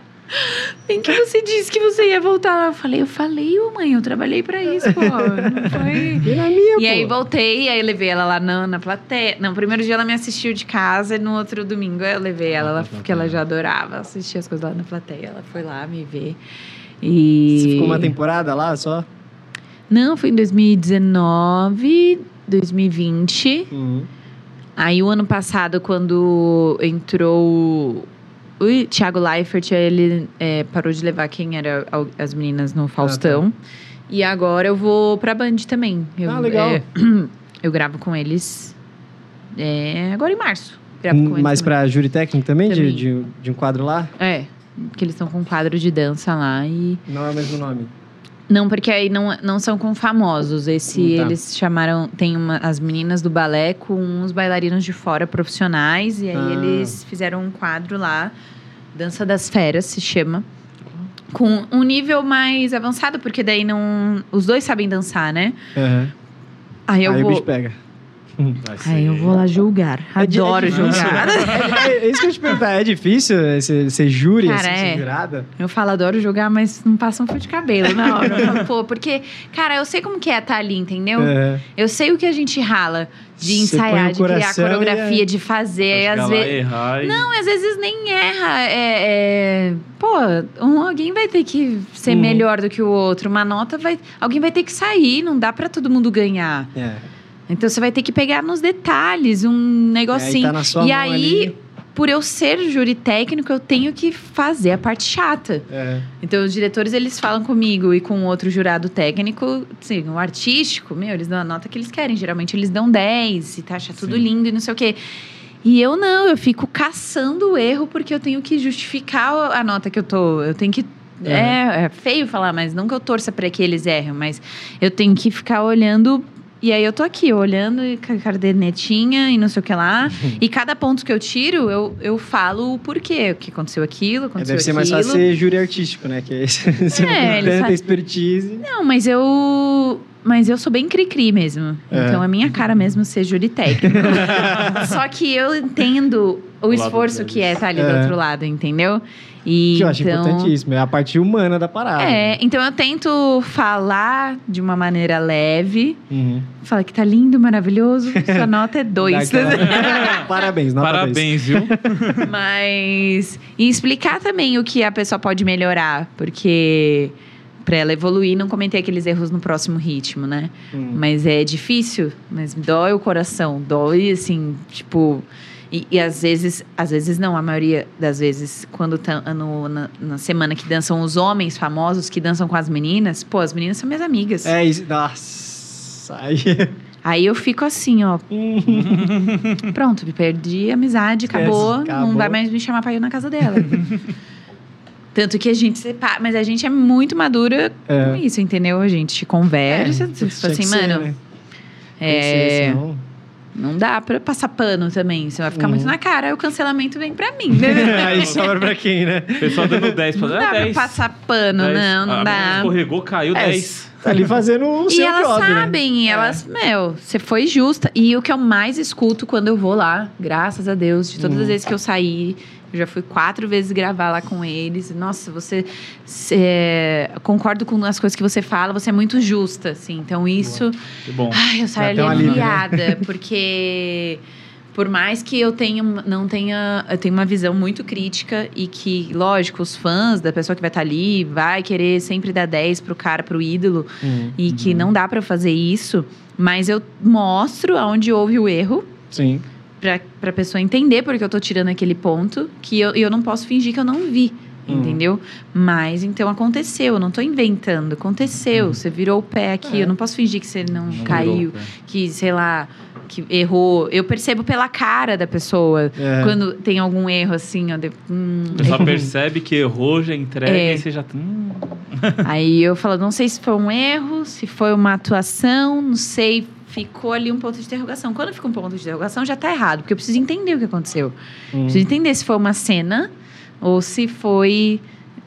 Bem que você disse que você ia voltar lá. Eu falei, eu falei, ô mãe, eu trabalhei pra isso, pô. Não foi. E minha, E aí pô. voltei, aí levei ela lá na, na plateia. Não, primeiro dia ela me assistiu de casa e no outro domingo eu levei ela, ela porque ela já adorava assistir as coisas lá na plateia. Ela foi lá me ver. E... Você ficou uma temporada lá só? Não, foi em 2019, 2020. Uhum. Aí o ano passado, quando entrou o Thiago Leifert, ele é, parou de levar quem era as meninas no Faustão. E agora eu vou pra Band também. Eu, Ah, legal. é, eu gravo com eles é, agora em março. gravo com eles Mas também. pra júri técnico também, de- Também. De, de um quadro lá? É, que eles estão com um quadro de dança lá e... Não é o mesmo nome. Não, porque aí não, não são com famosos. Esse, Hum, tá. eles chamaram... Tem uma, as meninas do balé com uns bailarinos de fora profissionais. E aí Ah. eles fizeram um quadro lá. Dança das Feras, se chama. Com um nível mais avançado, porque daí não... Os dois sabem dançar, né? Aham. Aí eu Aí o vou... bicho pega. Aí eu vou lá julgar. É é Adoro difícil. julgar. É, é isso que eu te perguntar. É difícil ser, júri, Cara, assim, é. ser jurada? Eu falo, adoro jogar, mas não passa um fio de cabelo na hora. Pô, porque, cara, eu sei como que é estar ali, entendeu? É. Eu sei o que a gente rala de ensaiar, de criar coreografia, é- de fazer. Às vezes. errar e- Não, às vezes nem erra. É, é- Pô, um- alguém vai ter que ser Uhum. melhor do que o outro. Uma nota vai. Alguém vai ter que sair, não dá pra todo mundo ganhar. É. Então você vai ter que pegar nos detalhes, um Aí negocinho. tá na sua e aí, ali. por eu ser júri técnico, eu tenho que fazer a parte chata. É. Então, os diretores, eles falam comigo e com outro jurado técnico, assim, o artístico, meu, eles dão a nota que eles querem. Geralmente, eles dão 10 e tá, acha tudo Sim. lindo e não sei o quê. E eu não, eu fico caçando o erro porque eu tenho que justificar a nota que eu tô. Eu tenho que. É, é feio falar, mas não que eu torça para que eles errem, mas eu tenho que ficar olhando. E aí eu tô aqui, olhando e com a cadernetinha e não sei o que lá. e cada ponto que eu tiro, eu, eu falo o porquê. O que aconteceu aquilo, É, aconteceu Deve ser aquilo. mais fácil ser júri artístico, né? Que aí você não É, tem ele tanta expertise. Não, mas eu. Mas eu sou bem cri-cri mesmo. É. Então é minha cara mesmo ser júri técnico. Só que eu entendo o, O esforço que é estar ali É. do outro lado, entendeu? E Que eu acho então, importantíssimo. É a parte humana da parada. É, então eu tento falar de uma maneira leve. Uhum. Fala que tá lindo, maravilhoso. Sua nota é dois. Parabéns, nota dois. Parabéns, viu? Mas. E explicar também o que a pessoa pode melhorar. Porque. Pra ela evoluir, não cometer aqueles erros no próximo ritmo, né? Hum. Mas é difícil, mas dói o coração, dói assim, tipo. E, e às vezes, às vezes não, a maioria das vezes, quando tá no- na, na semana que dançam os homens famosos que dançam com as meninas, pô, as meninas são minhas amigas. É isso. Nossa. Aí. Aí eu fico assim, ó, Hum. pronto, me perdi a amizade, Esquece, acabou, acabou. não vai mais me chamar pra ir na casa dela. Tanto que a gente separa, mas a gente é muito madura É. com isso, entendeu? A gente conversa, É, tipo assim, mano, né? É, Não dá pra passar pano também. Você vai ficar Uhum. muito na cara, aí o cancelamento vem pra mim. Né? Aí sobra pra quem, né? O pessoal dando 10 Não pra dá é pra 10. passar pano, 10. não, não A menina dá. Escorregou, caiu É, 10. Tá ali fazendo o E seu elas job, né? sabem, e elas, meu, você foi justa. E o que eu mais escuto quando eu vou lá, graças a Deus, de todas Uhum. as vezes que eu saí, eu já fui quatro vezes gravar lá com eles. Nossa, você. cê- concordo com as coisas que você fala, você é muito justa, assim. Então isso. Que bom. Ai, eu saio né? aliviada, porque por mais que eu tenha não tenha, eu tenho uma visão muito crítica e que, lógico, os fãs da pessoa que vai estar ali vai querer sempre dar 10 pro cara, pro ídolo, Hum, e que não dá pra fazer isso, mas eu mostro aonde houve o erro Sim. Pra, pra pessoa entender porque eu tô tirando aquele ponto, que eu, eu não posso fingir que eu não vi. Uhum. Entendeu? Mas então aconteceu, eu não tô inventando, aconteceu. Você virou o pé aqui, É. eu não posso fingir que você não, Não caiu, que, sei lá, que errou. Eu percebo pela cara da pessoa É. quando tem algum erro assim, ó. de- hum, pessoal percebe que errou, já entrega É. e você já. Hum, Aí eu falo, não sei se foi um erro, se foi uma atuação, não sei. Ficou ali um ponto de interrogação. Quando fica um ponto de interrogação, já tá errado, porque eu preciso entender o que aconteceu. Hum. Preciso entender se foi uma cena ou se foi.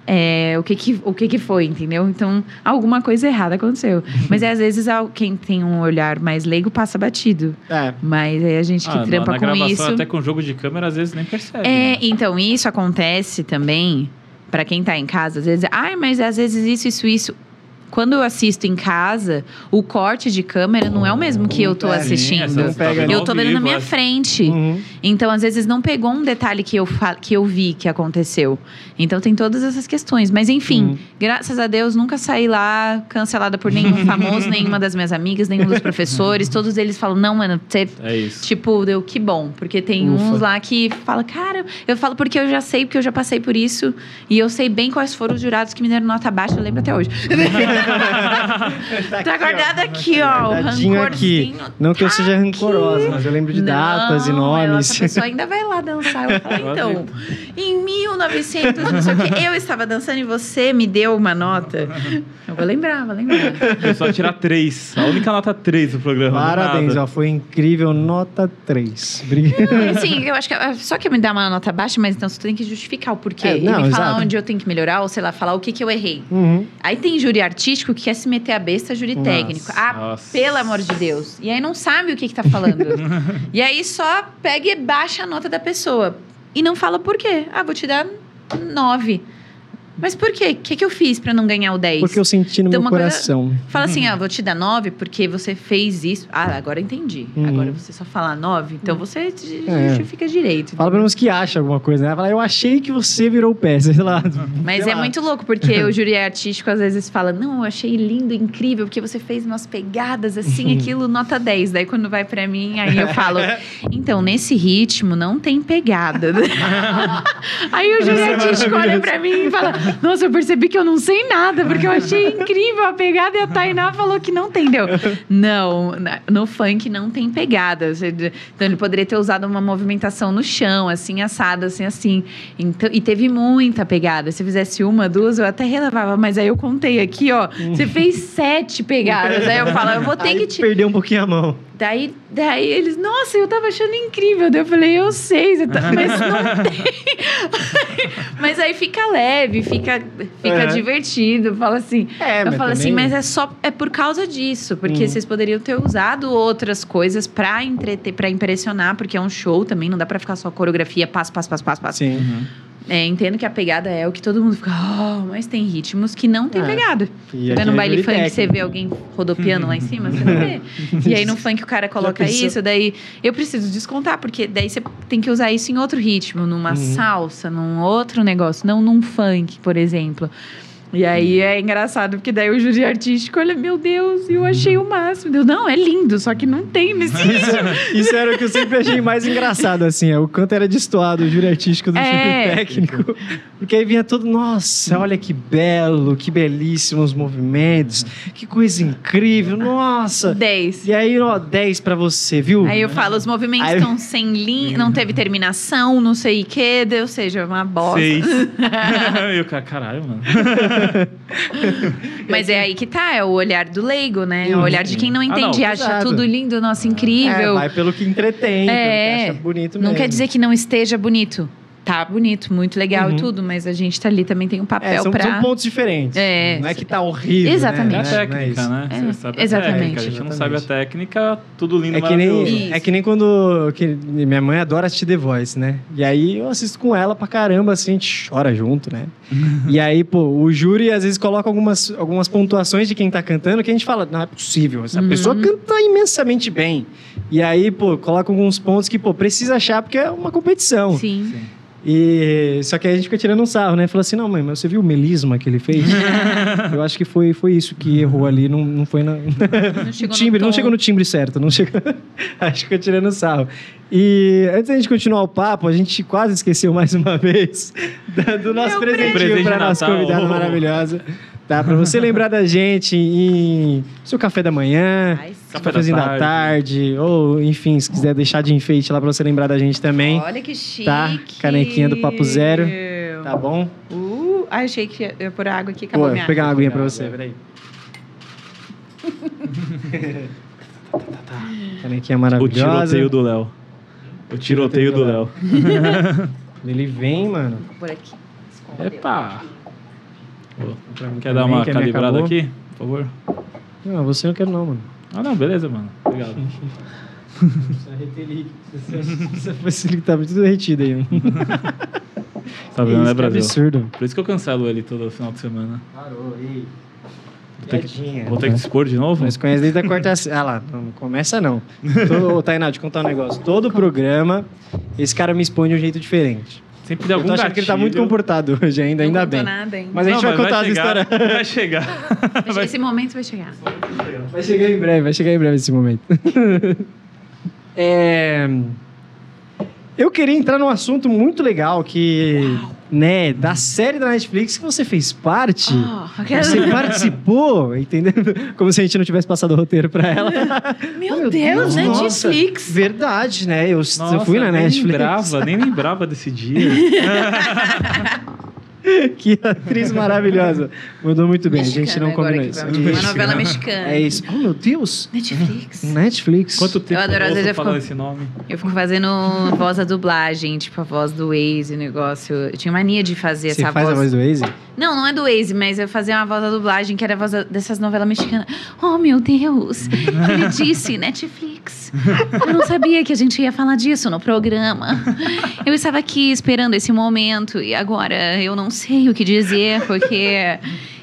é, o que que, o que que foi, entendeu? Então, alguma coisa errada aconteceu. Mas às vezes quem tem um olhar mais leigo passa batido. É. Mas aí a gente que ah, na- trampa na com gravação, isso. até com jogo de câmera, às vezes nem percebe. É, né? então isso acontece também pra quem tá em casa, às vezes, ai, mas às vezes isso, isso, isso. Quando eu assisto em casa, o corte de câmera não é o mesmo que eu tô É, sim, assistindo. tá eu tô vendo na minha frente. Uhum. Então, às vezes, não pegou um detalhe que eu, que eu vi que aconteceu. Então, tem todas essas questões. Mas, enfim, Uhum. graças a Deus, nunca saí lá cancelada por nenhum famoso, nenhuma das minhas amigas, nenhum dos professores. Todos eles falam, não, mano, você É isso. Tipo, deu que bom. Porque tem Ufa. uns lá que fala, cara, eu falo porque eu já sei, porque eu já passei por isso. E eu sei bem quais foram os jurados que me deram nota baixa, eu lembro até hoje. tá guardado aqui, ó. O Guardadinho aqui. Não que eu tá seja rancorosa, mas eu lembro de datas e Não, nomes. Ela a pessoa ainda vai lá dançar. Eu falo, então, em 1900, não sei o quê, eu estava dançando e você me deu uma nota. Eu vou lembrar, vou lembrar. Eu só tirar três. A única nota três do programa. Parabéns, ó, foi incrível, nota 3. Obrigado. Sim, eu acho que é só que me dá uma nota baixa, mas então você tem que justificar o porquê. É, e não, me falar onde eu tenho que melhorar, ou sei lá, falar o que, que eu errei. Uhum. Aí tem júri artístico que quer se meter a besta, júri Nossa. técnico. Ah, Nossa. pelo amor de Deus. E aí não sabe o que, que tá falando. e aí só pega e baixa a nota da pessoa. E não fala por quê. Ah, vou te dar nove. Mas por quê? O que, que eu fiz pra não ganhar o 10? Porque eu senti no Então, meu uma coisa- coração. Fala assim, ah, vou te dar nove porque você fez isso. Ah, agora entendi. Uhum. Agora você só fala nove, então você te- É. justifica direito. Fala pelo menos que acha alguma coisa, né? Fala, eu achei que você virou o pé, sei lá. Mas sei é lá. muito louco, porque o júri artístico às vezes fala: Não, eu achei lindo, incrível, porque você fez umas pegadas assim, aquilo, nota 10. Daí quando vai pra mim, aí eu falo: Então, nesse ritmo não tem pegada. aí o júri artístico olha pra mim e fala: Nossa, eu percebi que eu não sei nada, porque eu achei incrível a pegada e a Tainá falou que não entendeu. Não, na- no funk não tem pegada. Então ele poderia ter usado uma movimentação no chão, assim, assada, assim, assim. Então, e teve muita pegada. Se fizesse uma, duas, eu até relevava. Mas aí eu contei aqui, ó. Você fez sete pegadas. Aí eu falo, eu vou ter Aí que te. perdeu um pouquinho a mão. Daí, daí eles, nossa, eu tava achando incrível. Daí eu falei, eu sei, tá- mas não tem. mas aí fica leve, fica, fica É. divertido. Fala assim. É, eu falo assim, mas é só é por causa disso, porque Hum. vocês poderiam ter usado outras coisas pra entreter, para impressionar, porque é um show também, não dá pra ficar só coreografia, passo, passo, passo, passo, passo. Sim. Uhum. É, entendo que a pegada é o que todo mundo fica, oh, mas tem ritmos que não tem É. pegada. Vendo é um baile funk, você técnico. vê alguém rodopiando lá em cima, você não vê. E aí no funk o cara coloca isso, daí eu preciso descontar, porque daí você tem que usar isso em outro ritmo, numa Uhum. salsa, num outro negócio, não num funk, por exemplo. E aí é engraçado, porque daí o júri artístico, olha, meu Deus, eu achei o máximo. Deu, não, é lindo, só que não tem nesse Isso, isso era o que eu sempre achei mais engraçado, assim, é o quanto era destoado o júri artístico do É. júri técnico. Porque aí vinha todo, nossa, olha que belo, que belíssimos movimentos, que coisa incrível, nossa. 10. E aí, ó, 10 pra você, viu? Aí eu falo, os movimentos Aí- estão sem linha, não teve terminação, não sei o quê, ou seja, uma bosta. Seis. e o cara, caralho, mano. Mas é aí que tá, é o olhar do leigo, né? É o olhar de quem não Ah, não, entende, acha exato. tudo lindo, nossa, É, incrível. vai pelo que entretém, É. pelo que acha bonito não mesmo. quer dizer que não esteja bonito. Tá bonito, muito legal Uhum. e tudo, mas a gente tá ali também tem um É, papel são, pra. são pontos diferentes. É. Não é que tá horrível. Exatamente. É a Né? Não é- é técnica, isso. né? É, sabe exatamente. a técnica. A gente não sabe a Exatamente. técnica, tudo lindo, É que, nem, é que nem quando. que minha mãe adora assistir The Voice, né? E aí eu assisto com ela pra caramba, assim, a gente chora junto, né? e aí, pô, o júri às vezes coloca algumas, algumas pontuações de quem tá cantando que a gente fala, não é possível, essa Uhum. pessoa canta imensamente bem. E aí, pô, coloca alguns pontos que, pô, precisa achar porque é uma competição. Sim. E só que aí a gente fica tirando um sarro, né? Falou assim: não, mãe, mas você viu o melisma que ele fez? Eu acho que foi, foi isso que errou ali, não, não foi na. Não chegou timbre, no não chegou no timbre certo, não chegou. Acho que eu tirando sarro. E antes da gente continuar o papo, a gente quase esqueceu mais uma vez do nosso Meu presentinho presente para nossa convidada maravilhosa. Tá? Para você lembrar da gente em seu café da manhã, Ai, Café da cafezinho da tarde. tarde, ou enfim, se quiser deixar de enfeite lá para você lembrar da gente também. Olha que chique. Tá? Canequinha do Papo Zero. Tá bom? Uh, ai, achei que ia ia pôr água aqui, Pô, acabou vou minha pegar uma água. aguinha pra Água. você, peraí. Tá, tá, tá. Canequinha O maravilhosa. tiroteio do Léo. O tiroteio do Léo. Ele vem, mano. Vou pôr aqui. Epa! Quer dar também, uma que minha calibrada acabou. aqui, por favor? Não, você não quer não, mano. Ah, não, beleza, mano. Obrigado. Precisa reter líquido. Líquido tá tudo derretido aí. Tá vendo, né, que Brasil? absurdo. Por isso que eu cancelo ele todo final de semana. Parou, ei. Vou ter, que, vou ter que dispor de novo? Mas conhece desde a quarta. Ah lá, não começa não. Todo, ô, Tainá, te contar um negócio. Todo programa, esse cara me expõe de um jeito diferente. Sempre Eu algum tô achando que ele tá muito comportado hoje ainda, ainda bem. nada ainda. Mas a gente Não, vai contar as chegar, histórias. Vai chegar. Vai- Esse momento vai chegar. Vai chegar em breve, vai chegar em breve esse momento. é... Eu queria entrar num assunto muito legal que né, da série da Netflix que você fez parte. Oh, aquela- Você participou, entendeu? Como se a gente não tivesse passado o roteiro pra ela. Meu, Meu Deus, Deus, Netflix. Verdade, né? Eu, Nossa, eu fui na nem Netflix. lembrava, nem lembrava desse dia. que atriz maravilhosa. Mandou muito bem, a gente Mexicana não combinou isso. vamos Uma novela mexicana. É isso. Oh, meu Deus! Netflix. Netflix. Quanto tempo adoro, às eu vezes eu falar fico- esse nome? Eu fico fazendo voz da dublagem, tipo a voz do Waze, o negócio. Eu tinha mania de fazer Você essa faz a voz do Waze? Não, não é do Waze, mas eu fazia uma voz da dublagem, que era a voz dessas novelas mexicanas. Oh, meu Deus! Ele disse Netflix. Eu não sabia que a gente ia falar disso no programa. Eu estava aqui esperando esse momento e agora eu não sei o que dizer, porque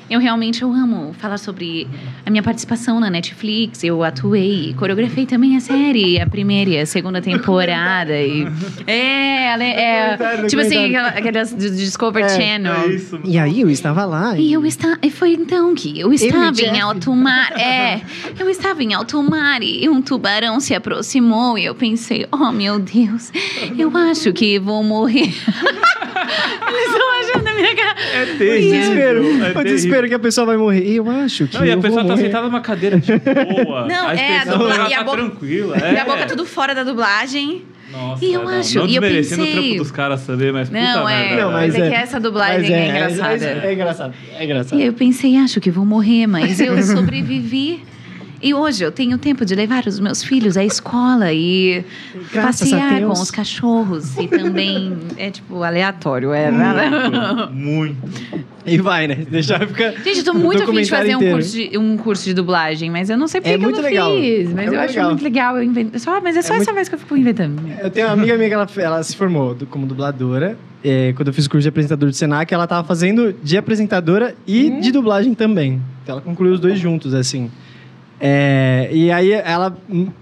eu realmente eu amo falar sobre a minha participação na Netflix. Eu atuei, coreografei também a série, a primeira e a segunda temporada. E, é, ela é, Documentário, tipo assim, documentário. aquela- aquelas do Discovery É, Channel. É isso. E aí, eu estava lá. E eu estava, e foi então que eu estava em alto mar. É, eu estava em alto mar e um tubarão se aproximou e eu pensei, oh meu Deus, eu acho que vou morrer. Eles estão achando na minha cara. É desespero. é o desespero que a pessoa vai morrer. Eu acho que. Não, e a eu pessoa vou tá morrer. sentada numa cadeira de boa. Não, a é, a expressão dubla- dela e a tá boca- tranquila. E É. a boca tudo fora da dublagem. Nossa, E eu não, acho- Não e eu desmerecendo o pensei- trampo dos caras também, mas Não, puta é. merda. Não, mas, é, é- que essa dublagem Mas é, engraçada. É, é engraçado. É engraçado. E eu pensei, acho que vou morrer, mas eu sobrevivi. E hoje eu tenho tempo de levar os meus filhos à escola e Graças passear com os cachorros. E também é tipo aleatório, é. Muito, muito. E vai, né? Deixar ficar. Gente, eu tô muito afim de fazer um curso de, um curso de dublagem, mas eu não sei por É que eu não legal. fiz. Mas É eu muito acho legal. muito legal. Eu invento, só, mas é só É essa muito- vez que eu fico inventando. Eu tenho uma amiga minha que ela, ela se formou como dubladora. É, quando eu fiz o curso de apresentador do Senac, ela tava fazendo de apresentadora e Hum. de dublagem também. Então ela concluiu os dois juntos, assim. É, e aí ela,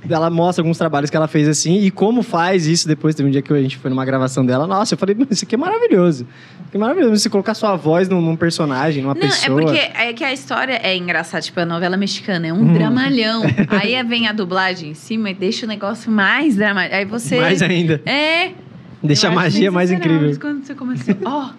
ela mostra alguns trabalhos que ela fez assim e como faz isso depois. Teve um dia que a gente foi numa gravação dela. Nossa, eu falei, "Mano, isso aqui é maravilhoso. É maravilhoso. Você colocar sua voz num, num personagem, numa Não, pessoa. é porque é que a história é engraçada, tipo, a novela mexicana é um Hum. dramalhão. Aí vem a dublagem em cima e deixa o negócio mais dramático. Aí você. Mais ainda. É. Deixa a magia mais incrível. Quando você começa assim, ó,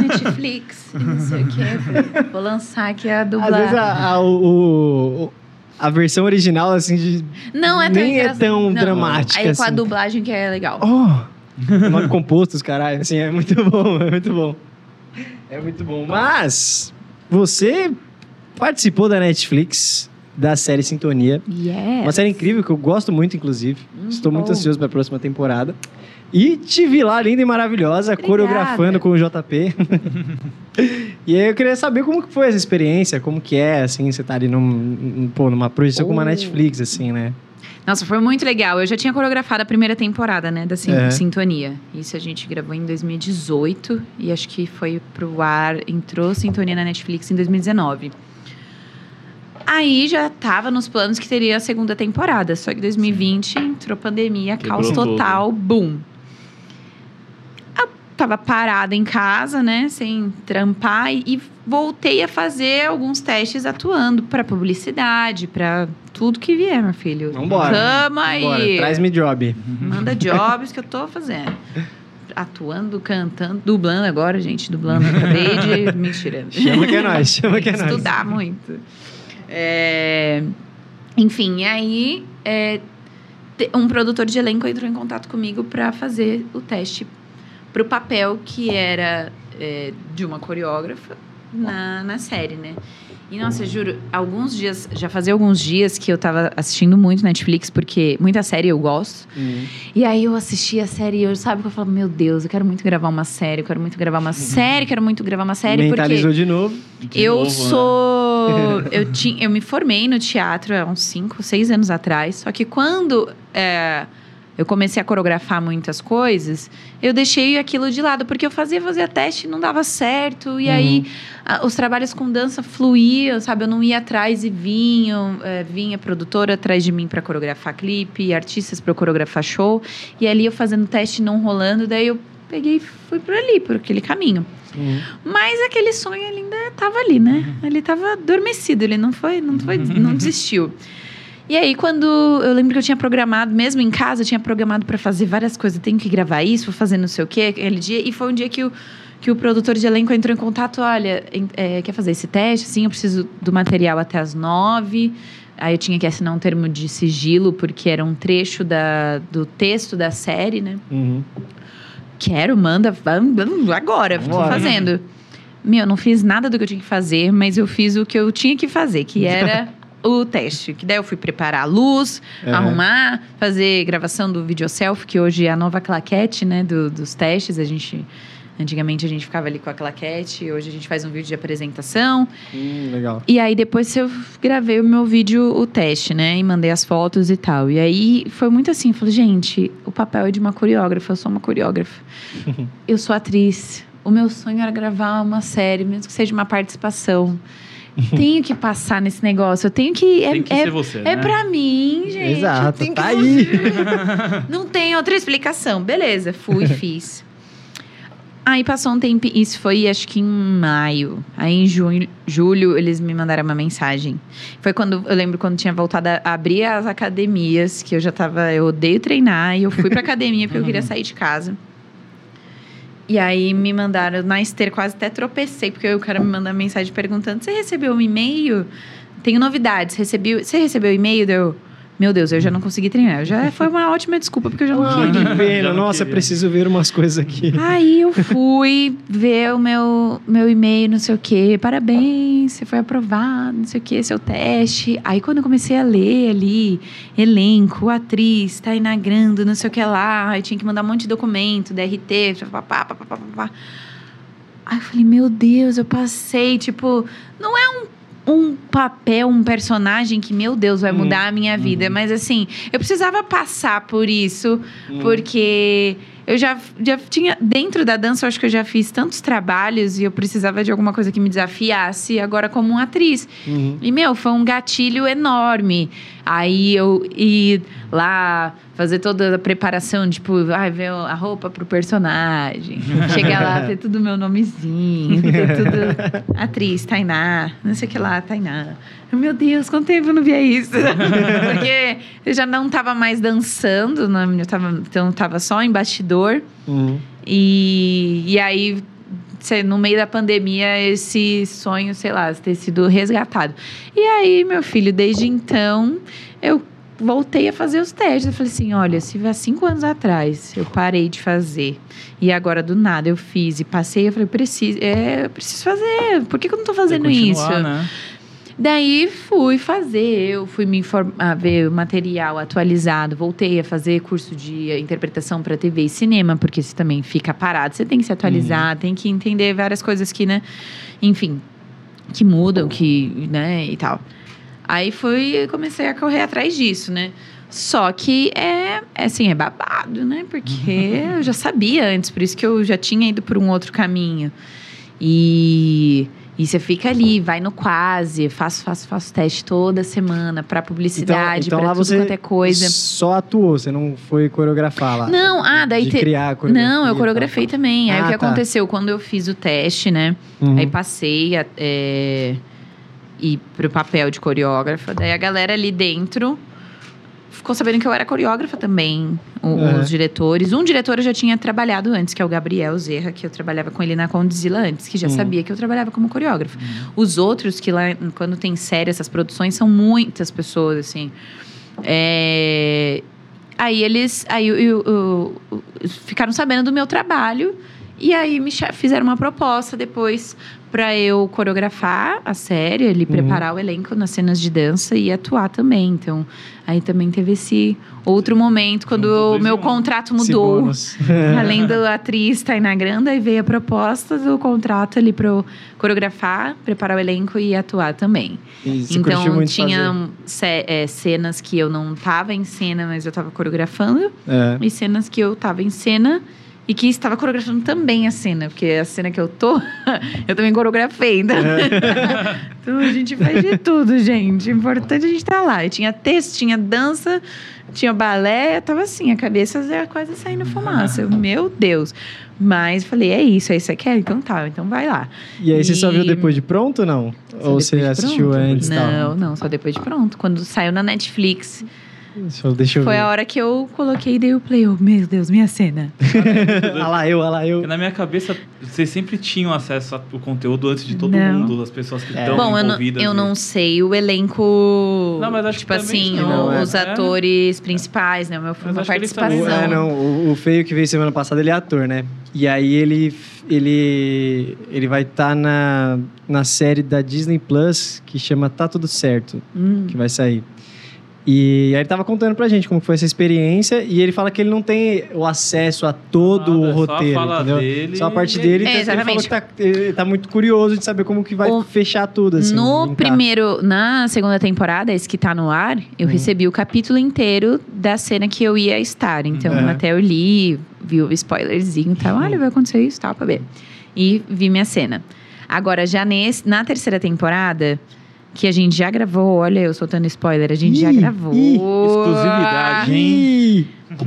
Netflix, e não sei o falei, Vou lançar aqui a Às dublagem. vezes a, a, o- o- a versão original, assim, de. Não é tão nem é tão Não. dramática Aí com a assim. dublagem que é legal. Oh! Nome composto, os caralho. Assim, é muito bom, é muito bom. É muito bom. Mas você participou da Netflix, da série Sintonia. Yes. Uma série incrível que eu gosto muito, inclusive. Hum, Estou muito bom. ansioso para a próxima temporada. E te vi lá, linda e maravilhosa, Obrigada. coreografando com o JP. e aí eu queria saber como que foi essa experiência, como que é, assim, você tá ali num, num- pô, numa projeção como a Oh. Netflix, assim, né? Nossa, foi muito legal. Eu já tinha coreografado a primeira temporada, né, da Sin- É. Sintonia. Isso a gente gravou em 2018 e acho que foi pro ar, entrou Sintonia na Netflix em 2019. Aí já tava nos planos que teria a segunda temporada, só que 2020 entrou pandemia, Quebrou caos tudo. total, boom. Eu tava parada em casa, né, sem trampar e, e voltei a fazer alguns testes atuando para publicidade, para tudo que vier, meu filho. Vambora. Tamo aí. Bora, traz-me job. Manda jobs que eu tô fazendo. Atuando, cantando, dublando agora, gente. Dublando. Acabei de. Mentira. Chama que é nóis, chama que é nóis. Estudar muito. É, Enfim, e aí é, um produtor de elenco entrou em contato comigo para fazer o teste pro papel que era é, de uma coreógrafa na, na série, né? E, nossa, juro, alguns dias, já fazia alguns dias que eu tava assistindo muito Netflix, porque muita série eu gosto. Hum. E aí eu assisti a série e eu, sabe, que eu falo, meu Deus, eu quero muito gravar uma série, eu quero muito gravar uma série, quero muito gravar uma série, Mentalizou de novo. porque De eu novo, né? sou. Eu, tinha, eu me formei no teatro há uns 5, 6 anos atrás. Só que quando é, eu comecei a coreografar muitas coisas, eu deixei aquilo de lado, porque eu fazia, fazia teste e não dava certo. E aí a- os trabalhos com dança fluíam, sabe? Eu não ia atrás e vinham, é, vinha produtora atrás de mim para coreografar clipe, artistas para coreografar show. E ali eu fazendo teste não rolando, daí eu peguei e fui por ali, por aquele caminho. Hum. Mas aquele sonho ele ainda estava ali, né? Ele estava adormecido, ele não foi, não foi, não desistiu. E aí, quando eu lembro que eu tinha programado, mesmo em casa, eu tinha programado para fazer várias coisas. Tenho que gravar isso, vou fazer não sei o quê, aquele dia. E foi um dia que eu, que o produtor de elenco entrou em contato, olha, é, quer fazer esse teste? Sim, eu preciso do material até as nove. Aí eu tinha que assinar um termo de sigilo, porque era um trecho da, do texto da série, né? Uhum. Quero, manda, agora, tô Bora. fazendo. Meu, eu não fiz nada do que eu tinha que fazer, mas eu fiz o que eu tinha que fazer, que era o teste. Que daí eu fui preparar a luz, É. arrumar, fazer gravação do video selfie, que hoje é a nova claquete, né, do- dos testes. A gente. Antigamente a gente ficava ali com a claquete, hoje a gente faz um vídeo de apresentação. Hum, legal. E aí depois eu gravei o meu vídeo, o teste, né? E mandei as fotos e tal. E aí foi muito assim, eu falei, gente, o papel é de uma coreógrafa, eu sou uma coreógrafa. eu sou atriz. O meu sonho era gravar uma série, mesmo que seja uma participação. tenho que passar nesse negócio, eu tenho que. É, Tem que é, ser você, é né? pra mim, gente. Exato, tem que tá aí. Não tem outra explicação. Beleza, fui, fiz. Aí passou um tempo, isso foi acho que em maio. Aí em junho, julho eles me mandaram uma mensagem. Foi quando eu lembro quando tinha voltado a abrir as academias, que eu já tava, eu odeio treinar, e eu fui pra academia porque eu queria sair de casa. E aí me mandaram na esteira, quase até tropecei, porque o cara me mandou mensagem perguntando: Você recebeu um e-mail? Tenho novidades. Recebi, você recebeu o e-mail? Deu. Meu Deus, eu já não consegui treinar. Já foi uma ótima desculpa, porque eu já não Ah, queria. que pena. Não Nossa, queria. preciso ver umas coisas aqui. Aí eu fui ver o meu, meu e-mail, não sei o quê. Parabéns, você foi aprovado, não sei o quê, seu teste. Aí quando eu comecei a ler ali, elenco, atriz, tá inagrando, não sei o que lá. Aí tinha que mandar um monte de documento, DRT, papapá, papapá, papapá. Aí eu falei, meu Deus, eu passei, tipo, não é um, um papel, um personagem que, meu Deus, vai Hum, mudar a minha vida. Mas assim, eu precisava passar por isso, Hum. porque eu já, já tinha. Dentro da dança, eu acho que eu já fiz tantos trabalhos e eu precisava de alguma coisa que me desafiasse agora como uma atriz. Uhum. E, meu, foi um gatilho enorme. Aí eu ir lá fazer toda a preparação, tipo, ai, ver a roupa pro personagem. Chegar lá, ter tudo meu nomezinho, ter tudo. Atriz, Tainá, não sei o que lá, Tainá. Meu Deus, quanto tempo eu não via isso? Porque eu já não tava mais dançando, né? eu tava, então eu tava só em bastidor. Uhum. E, e aí, no meio da pandemia, esse sonho, sei lá, ter sido resgatado. E aí, meu filho, desde então, eu voltei a fazer os testes. Eu falei assim: olha, se há cinco anos atrás eu parei de fazer e agora do nada eu fiz e passei, eu falei: preciso, é, eu preciso fazer. Por que, que eu não tô fazendo isso? Né? Daí fui fazer, eu fui me informar, ver o material atualizado, voltei a fazer curso de interpretação para TV e cinema, porque você também fica parado, você tem que se atualizar, tem que entender várias coisas que, né, enfim, que mudam, que, né, e tal. Aí fui, comecei a correr atrás disso, né? Só que é, é assim, é babado, né? Porque eu já sabia antes, por isso que eu já tinha ido por um outro caminho. E, e você fica ali, vai no quase, faço, faço, faço teste toda semana para publicidade, então para lá tudo você quanto é coisa. Só atuou, você não foi coreografar lá. Não, ah, daí de te- criar a coreografia Não, eu coreografei também. Aí Ah, o que tá. aconteceu quando eu fiz o teste, né? Uhum. Aí passei a, é, e pro papel de coreógrafa. Daí a galera ali dentro ficou sabendo que eu era coreógrafa também, o- É. os diretores. Um diretor eu já tinha trabalhado antes, que é o Gabriel Zerra, que eu trabalhava com ele na Condzilla antes, que já Hum. sabia que eu trabalhava como coreógrafa. Os outros, que lá, quando tem série, essas produções, são muitas pessoas, assim. É, Aí eles aí, eu- eu- eu- ficaram sabendo do meu trabalho e aí me fizeram uma proposta depois para eu coreografar a série, ele preparar o elenco nas cenas de dança e atuar também. Então, aí também teve esse outro momento quando o meu contrato mudou. Além da atriz Tainá Granda, aí veio a proposta do contrato ali para eu coreografar, preparar o elenco e atuar também. Curtiu então tinha é, cenas que eu não tava em cena, mas eu tava coreografando. É. e cenas que eu tava em cena e que estava coreografando também a cena, porque a cena que eu tô, eu também coreografei. Então, então a gente faz de tudo, gente. O importante é a gente estar lá. E tinha texto, tinha dança, tinha balé, eu tava assim, a cabeça já quase saindo fumaça. Eu, Meu Deus. Mas falei, é isso, é isso que você quer? Então tá, então vai lá. E aí você só E- viu depois de pronto ou não? Ou você assistiu pronto. antes e tal? Não, não, só depois de pronto. Quando saiu na Netflix, Foi ver. a hora que eu coloquei e dei o play. Eu, meu Deus, minha cena. Olha lá eu, olha lá eu. Porque na minha cabeça, vocês sempre tinham acesso ao conteúdo antes de todo Não. mundo, as pessoas que É. estão Bom, eu não, envolvidas. eu não sei o elenco. Não, mas acho tipo que assim, sim, não, é. os É. atores principais, né? O meu uma participação. é, não, o, o Feio que veio semana passada, ele é ator, né? E aí ele, ele, ele vai estar na, na série da Disney Plus que chama Tá Tudo Certo, Hum. que vai sair. E aí ele tava contando pra gente como foi essa experiência e ele fala que ele não tem o acesso a todo Nada, o é roteiro, só a fala entendeu? dele Só a parte e- dele. É, então ele falou exatamente. que tá, ele tá muito curioso de saber como que vai O- fechar tudo, assim. no linkar. primeiro, na segunda temporada, esse que tá no ar, eu Uhum. recebi o capítulo inteiro da cena que eu ia estar. Então, Uhum. até eu li, vi o spoilerzinho e tal. Olha, vai acontecer isso, tal, pra ver. E vi minha cena. Agora, já nesse, na terceira temporada, que a gente já gravou, olha, eu soltando spoiler, a gente já Ih, gravou. ih, exclusividade, hein? Ih,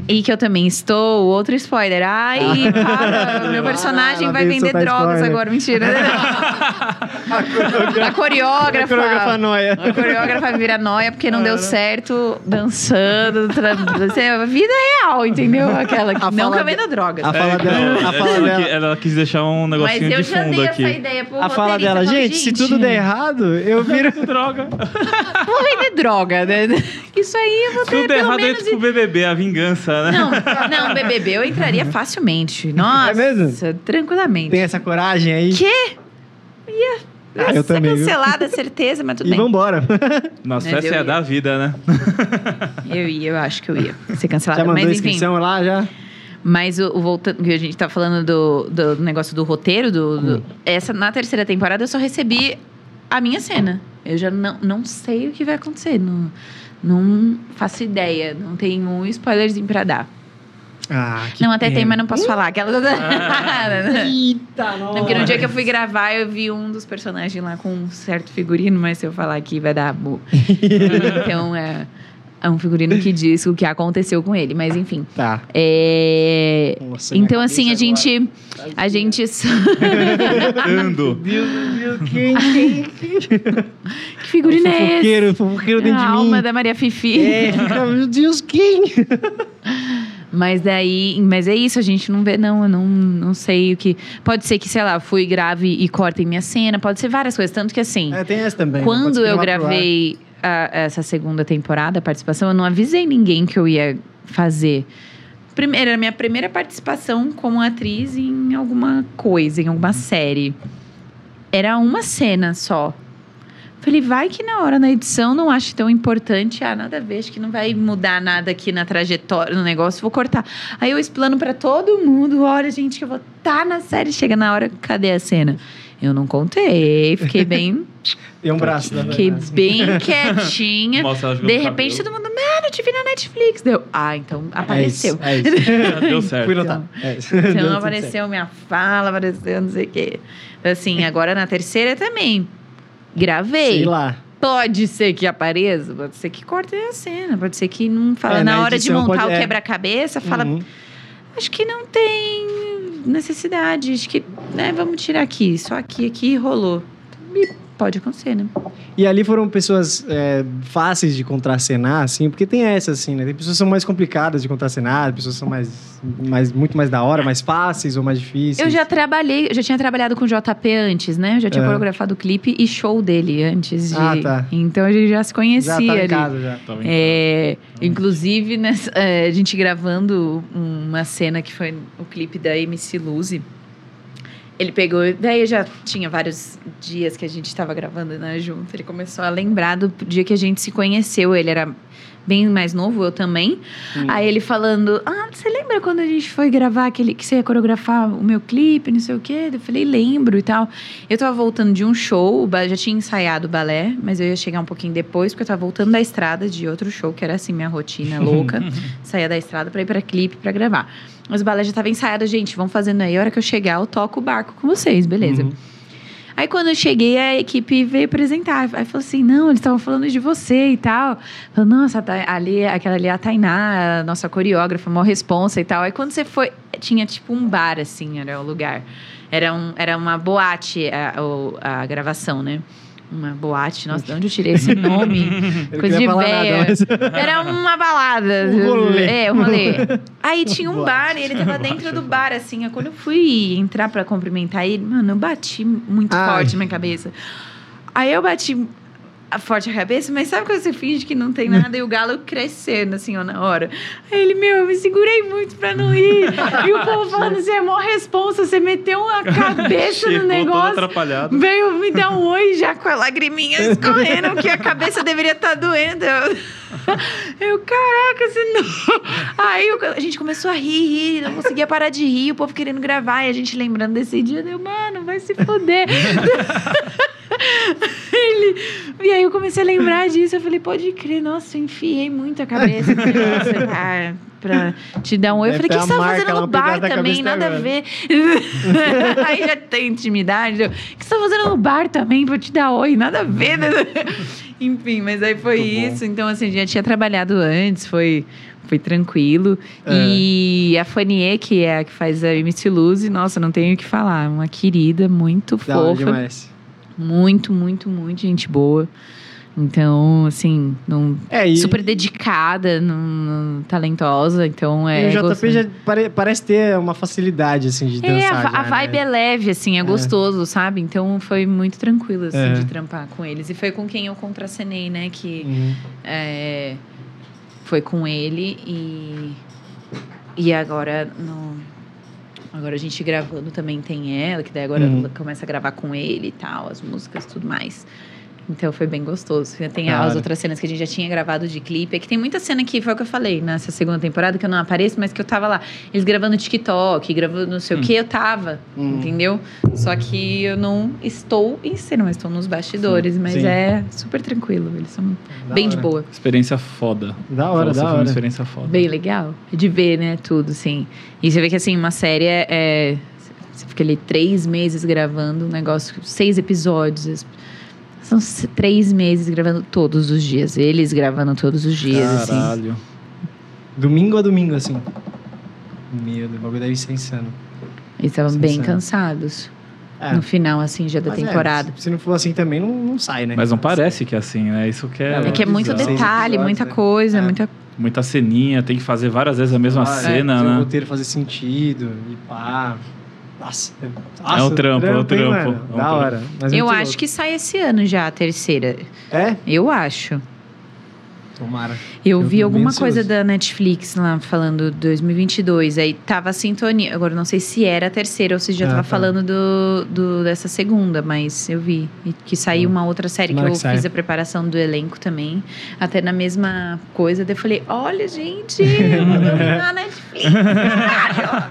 E que eu também estou, outro spoiler. Ai, para, meu personagem Ah, vai vender drogas spoiler. agora, mentira. a A coreógrafa. coreógrafa noia. A coreógrafa vira noia porque não deu certo dançando. Tra... A vida real, entendeu? Aquela que A não fala que eu de- venda drogas. A fala dela, a é, fala ela, dela. ela quis deixar um Mas negocinho eu de já fundo dei aqui. essa ideia pro A fala dela, falo, gente, se tudo der errado, eu viro. Droga. Vou vender droga, né? Isso aí eu vou ter Tudo pelo errado é menos... tipo BBB, a vingança, né? Não, não, BBB eu entraria facilmente. Nossa, É mesmo? tranquilamente. Tem essa coragem aí. Quê? Ah, eu ser também, viu? cancelada, certeza, mas tudo E bem. vambora. Nossa, Mas essa é a ia. da vida, né? Eu ia, eu acho que eu ia ser cancelada. Já mandou mas a enfim. inscrição lá, já? Mas o, o voltando, que a gente tá falando do, do negócio do roteiro, do, do- Hum. essa na terceira temporada eu só recebi a minha cena. Eu já não, não sei o que vai acontecer. Não, não faço ideia. Não tenho um spoilerzinho pra dar. Ah, não, até tem, pena. mas não posso falar. Aquela... Eita, Não, porque no dia que eu fui gravar, eu vi um dos personagens lá com um certo figurino, mas se eu falar aqui vai dar. bu. então é, é um figurino que diz o que aconteceu com ele, mas enfim. Tá. É, Nossa, então, assim, a gente. A gente. Ando. Deus, meu Deus, quem, quem? que figurino é esse? Fofoqueiro, fofoqueiro dentro a de mim. alma da Maria Fifi. É, fica, meu Deus, quem? Mas daí, mas é isso, a gente não vê, não, eu não, não sei o que. Pode ser que, sei lá, fui grave e cortem minha cena, pode ser várias coisas. Tanto que assim, É, tem essa também. quando Pode eu gravei a- essa segunda temporada, a participação, eu não avisei ninguém que eu ia fazer. Primeiro, era a minha primeira participação como atriz em alguma coisa, em alguma série. Era uma cena só. Falei, vai que na hora na edição não acho tão importante. Ah, nada a ver, acho que não vai mudar nada aqui na trajetória, no negócio, vou cortar. Aí eu explano pra todo mundo: olha, gente, que eu vou estar na série. Chega na hora, cadê a cena? Eu não contei, fiquei bem, Tem um braço da fiquei bem quietinha. De repente, cabelo. todo mundo, mano, eu te vi na Netflix. Deu, ah, então apareceu. É isso. É isso. Deu certo. Fui notar. É isso. Deu Então certo. apareceu minha fala, apareceu não sei o quê. Assim, agora na terceira também. Gravei. Sei lá. Pode ser que apareça, pode ser que cortem a cena, pode ser que não fala. É, na na hora de edição montar pode- o é. quebra-cabeça, fala. Uhum. Acho que não tem necessidade. Acho que, né, vamos tirar aqui. Só aqui, aqui rolou. E pode acontecer, né? E ali foram pessoas é, fáceis de contracenar, assim, porque tem essa, assim, né? Tem pessoas que são mais complicadas de contracenar, pessoas que são mais, mais, muito mais da hora, mais fáceis ou mais difíceis. Eu já trabalhei, eu já tinha trabalhado com o JP antes, né? Eu já tinha É. coreografado o clipe e show dele antes de. Ah, tá. Então a gente já se conhecia Já tá em ali. casa, já. Tava em É, inclusive, nessa- é, a gente gravando uma cena que foi o clipe da MC Luzi. Ele pegou, daí já tinha vários dias que a gente estava gravando né, junto. Ele começou a lembrar do dia que a gente se conheceu. Ele era bem mais novo, eu também. Hum. Aí ele falando: Ah, você lembra quando a gente foi gravar aquele que você ia coreografar o meu clipe, não sei o quê? Eu falei, lembro e tal. Eu tava voltando de um show, já tinha ensaiado o balé, mas eu ia chegar um pouquinho depois, porque eu tava voltando da estrada de outro show, que era assim, minha rotina louca. Saía da estrada pra ir pra clipe pra gravar. Mas o balé já tava ensaiado, gente, vão fazendo aí. A hora que eu chegar, eu toco o barco com vocês, beleza? Uhum. Aí quando eu cheguei, a equipe veio apresentar. Aí falou assim: não, eles estavam falando de você e tal. Falei, nossa, tá- ali, aquela ali é a Tainá, a nossa coreógrafa, maior responsa e tal. Aí quando você foi, tinha tipo um bar, assim, era o lugar. Era, um, era uma boate a, a gravação, né? Uma boate. Nossa, de onde eu tirei esse nome? Coisa de nada, mas- Era uma balada. Um rolê. É, um rolê. Aí tinha um Boate. bar e ele tava dentro do bar, assim. Quando eu fui entrar pra cumprimentar ele, mano, eu bati muito Ai. forte na minha cabeça. Aí eu bati forte a cabeça, mas sabe quando você finge que não tem nada e o galo crescendo, assim, ó, na hora? Aí ele, meu, eu me segurei muito pra não ir. E o povo falando, você é mó responsa, você meteu a cabeça no negócio. atrapalhado. Veio me dar um oi já com a lagriminha escorrendo, que a cabeça deveria estar doendo. Eu, eu, caraca, você não. Aí eu- a gente começou a rir, rir, não conseguia parar de rir, o povo querendo gravar, e a gente lembrando desse dia, deu, mano, vai se foder. Ele, e aí eu comecei a lembrar disso, eu falei, pode crer, nossa, eu enfiei muito a cabeça ah, pra te dar um oi. Eu falei, o que você a tá fazendo no bar também? Nada a ver. aí já tem intimidade. O que você tá fazendo no bar também pra te dar oi? Nada a ver. Enfim, mas aí foi Muito bom. isso. Então, assim, já tinha trabalhado antes, foi, foi tranquilo. É. E a Fanie, que é a que faz a MC Luz, nossa, não tenho o que falar. Uma querida, muito Da fofa. demais. Muito, muito, muito gente boa. Então, assim, não, É, e, super dedicada, não, não- talentosa. Então, é. e o JP já pare- parece ter uma facilidade, assim, de É, dançar. a, já, a vibe né? é leve, assim, é, gostoso, sabe? Então foi muito tranquilo, assim, É. de trampar com eles. E foi com quem eu contracenei, né? Que Uhum. é, foi com ele e. E agora no. Agora a gente gravando também tem ela, que daí agora Uhum. começa a gravar com ele e tal, as músicas e tudo mais. Então foi bem gostoso. Tem Da as outras cenas que a gente já tinha gravado de clipe. É que tem muita cena que foi o que eu falei nessa segunda temporada, que eu não apareço, mas que eu tava lá. Eles gravando TikTok, gravando não sei o Hum. que, eu tava. Hum. Entendeu? Só que eu não estou em cena, mas estou nos bastidores. Mas Sim. é super tranquilo. Eles são Da bem de hora. boa. Experiência foda. Da hora, Nossa, da foi uma hora. experiência foda. Bem legal. De ver, né? Tudo, sim. E você vê que, assim, uma série é... é- Você fica ali três meses gravando um negócio, seis episódios. São três meses gravando todos os dias. Eles gravando todos os dias, assim. Caralho. Domingo a domingo, assim. Meu Deus, o bagulho deve ser insano. Eles estavam bem sim. cansados. É, No final, assim, já da mas é, temporada. se- se não for assim também, não, não sai, né? Mas não parece que é assim, né? Isso que é. É, É que é muito detalhe, muita né? coisa, É. muita Muita ceninha, tem que fazer várias vezes a mesma Ah, cena, é, fazer O né? roteiro fazer sentido e pá. Nossa, é, É um trampo, é um hein, trampo, mano? é um da trampo. hora. mas Eu acho louco. que sai esse ano já, a terceira. É? Eu acho. Tomara. Eu, Eu vi alguma coisa da Netflix lá falando 2022. Aí tava a sintonia. Agora não sei se era a terceira ou se já Ah, tava tá. falando do, do- dessa segunda, mas eu vi. E que saiu uma outra série Tomara que eu que fiz a preparação do elenco também. Até na mesma coisa. Daí eu falei: olha, gente, na Netflix. caralho.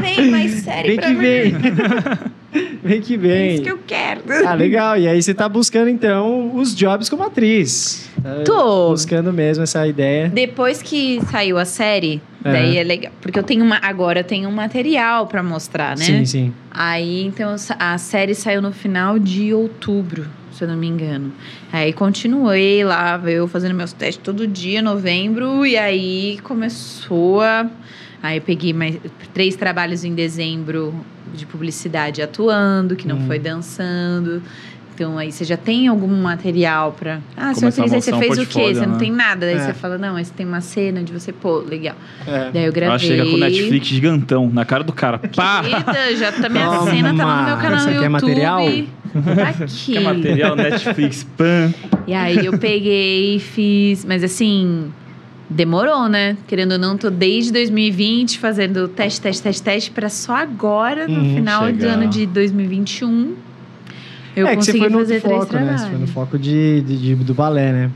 Vem mais série Vem pra que mim. vem. vem que É vem. isso que eu quero. Ah, legal. E aí você tá buscando, então, os jobs como atriz. Tá Tô. Buscando mesmo essa ideia. Depois que saiu a série, É. daí é legal. Porque eu tenho uma. Agora eu tenho um material pra mostrar, né? Sim, sim. Aí, então, a série saiu no final de outubro, se eu não me engano. Aí continuei lá, eu fazendo meus testes todo dia, novembro, e aí começou a. Aí eu peguei mais três trabalhos em dezembro de publicidade atuando, que não Hum. foi dançando. Então aí você já tem algum material pra. Ah, Começar a fiz, aí você fez o quê? Você não né? tem nada. Daí É. você fala, não, aí você tem uma cena de você, pô, legal. É. Daí eu gravei. Ela chega com o Netflix gigantão na cara do cara. Pá! Querida, já tá minha Toma. cena tá no meu canal Isso no aqui é YouTube. material? Aqui. Que é material Netflix, pan. E aí eu peguei e fiz, mas assim, demorou, né? Querendo ou não, tô desde 2020 fazendo teste, teste, teste, teste pra só agora, no Uhum, final do chegar. ano de 2021, eu é que você consegui foi no fazer três foco, né? Você foi no foco de, de- de- do balé, né?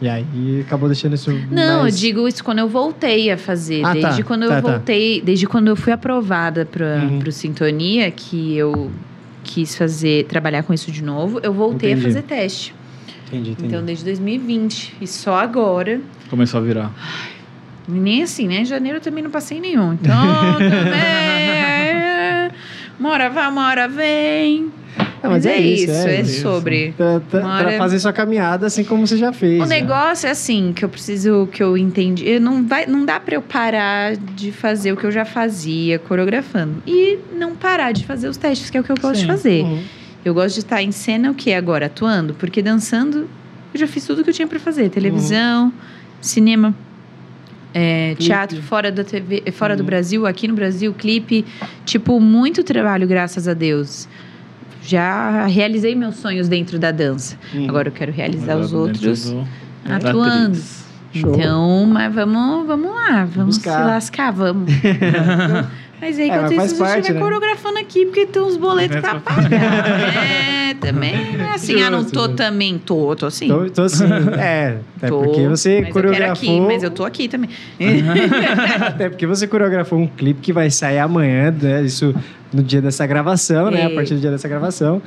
E aí acabou deixando isso Não, mais... eu digo isso quando eu voltei a fazer. Ah, tá. desde quando Tá, eu tá. voltei, desde quando eu fui aprovada para Uhum. pro Sintonia, que eu quis fazer, trabalhar com isso de novo, eu voltei Entendi. a fazer teste. Entendi, entendi. Então, desde 2020. E só agora. Começou a virar. e Nem assim, né? Em janeiro eu também não passei nenhum. Então, também. é, vai, uma hora vem. Ah, mas, é, isso, é, isso. sobre. Pra, pra- Uma pra hora- fazer sua caminhada assim como você já fez. O né? negócio é assim, que eu preciso, que eu entendi. Eu não, vai, não dá pra eu parar de fazer o que eu já fazia, coreografando. E não parar de fazer os testes, que é o que eu gosto de Sim. fazer. Uhum. Eu gosto de estar em cena o que agora? Atuando. Porque dançando, eu já fiz tudo que eu tinha para fazer. Televisão, cinema, é, teatro fora da TV, fora do Uhum. Brasil, aqui no Brasil, clipe. Tipo, muito trabalho, graças a Deus. Já realizei meus sonhos dentro da dança. Uhum. Agora eu quero realizar Agora os dentro outros do- atuando. Então, mas vamos, vamos lá, vamos Buscar. se lascar, vamos. mas aí, É, enquanto faz isso, a gente parte, vai né? coreografando aqui, porque tem uns boletos pra pagar. é, também não é assim, ah, não tô também, tô, tô sim. Tô, tô assim, é, até Tô, porque você mas eu quero aqui, coreografou. mas eu tô aqui também. Até porque você coreografou um clipe que vai sair amanhã, né? Isso no dia dessa gravação, né? A É. partir do dia dessa gravação.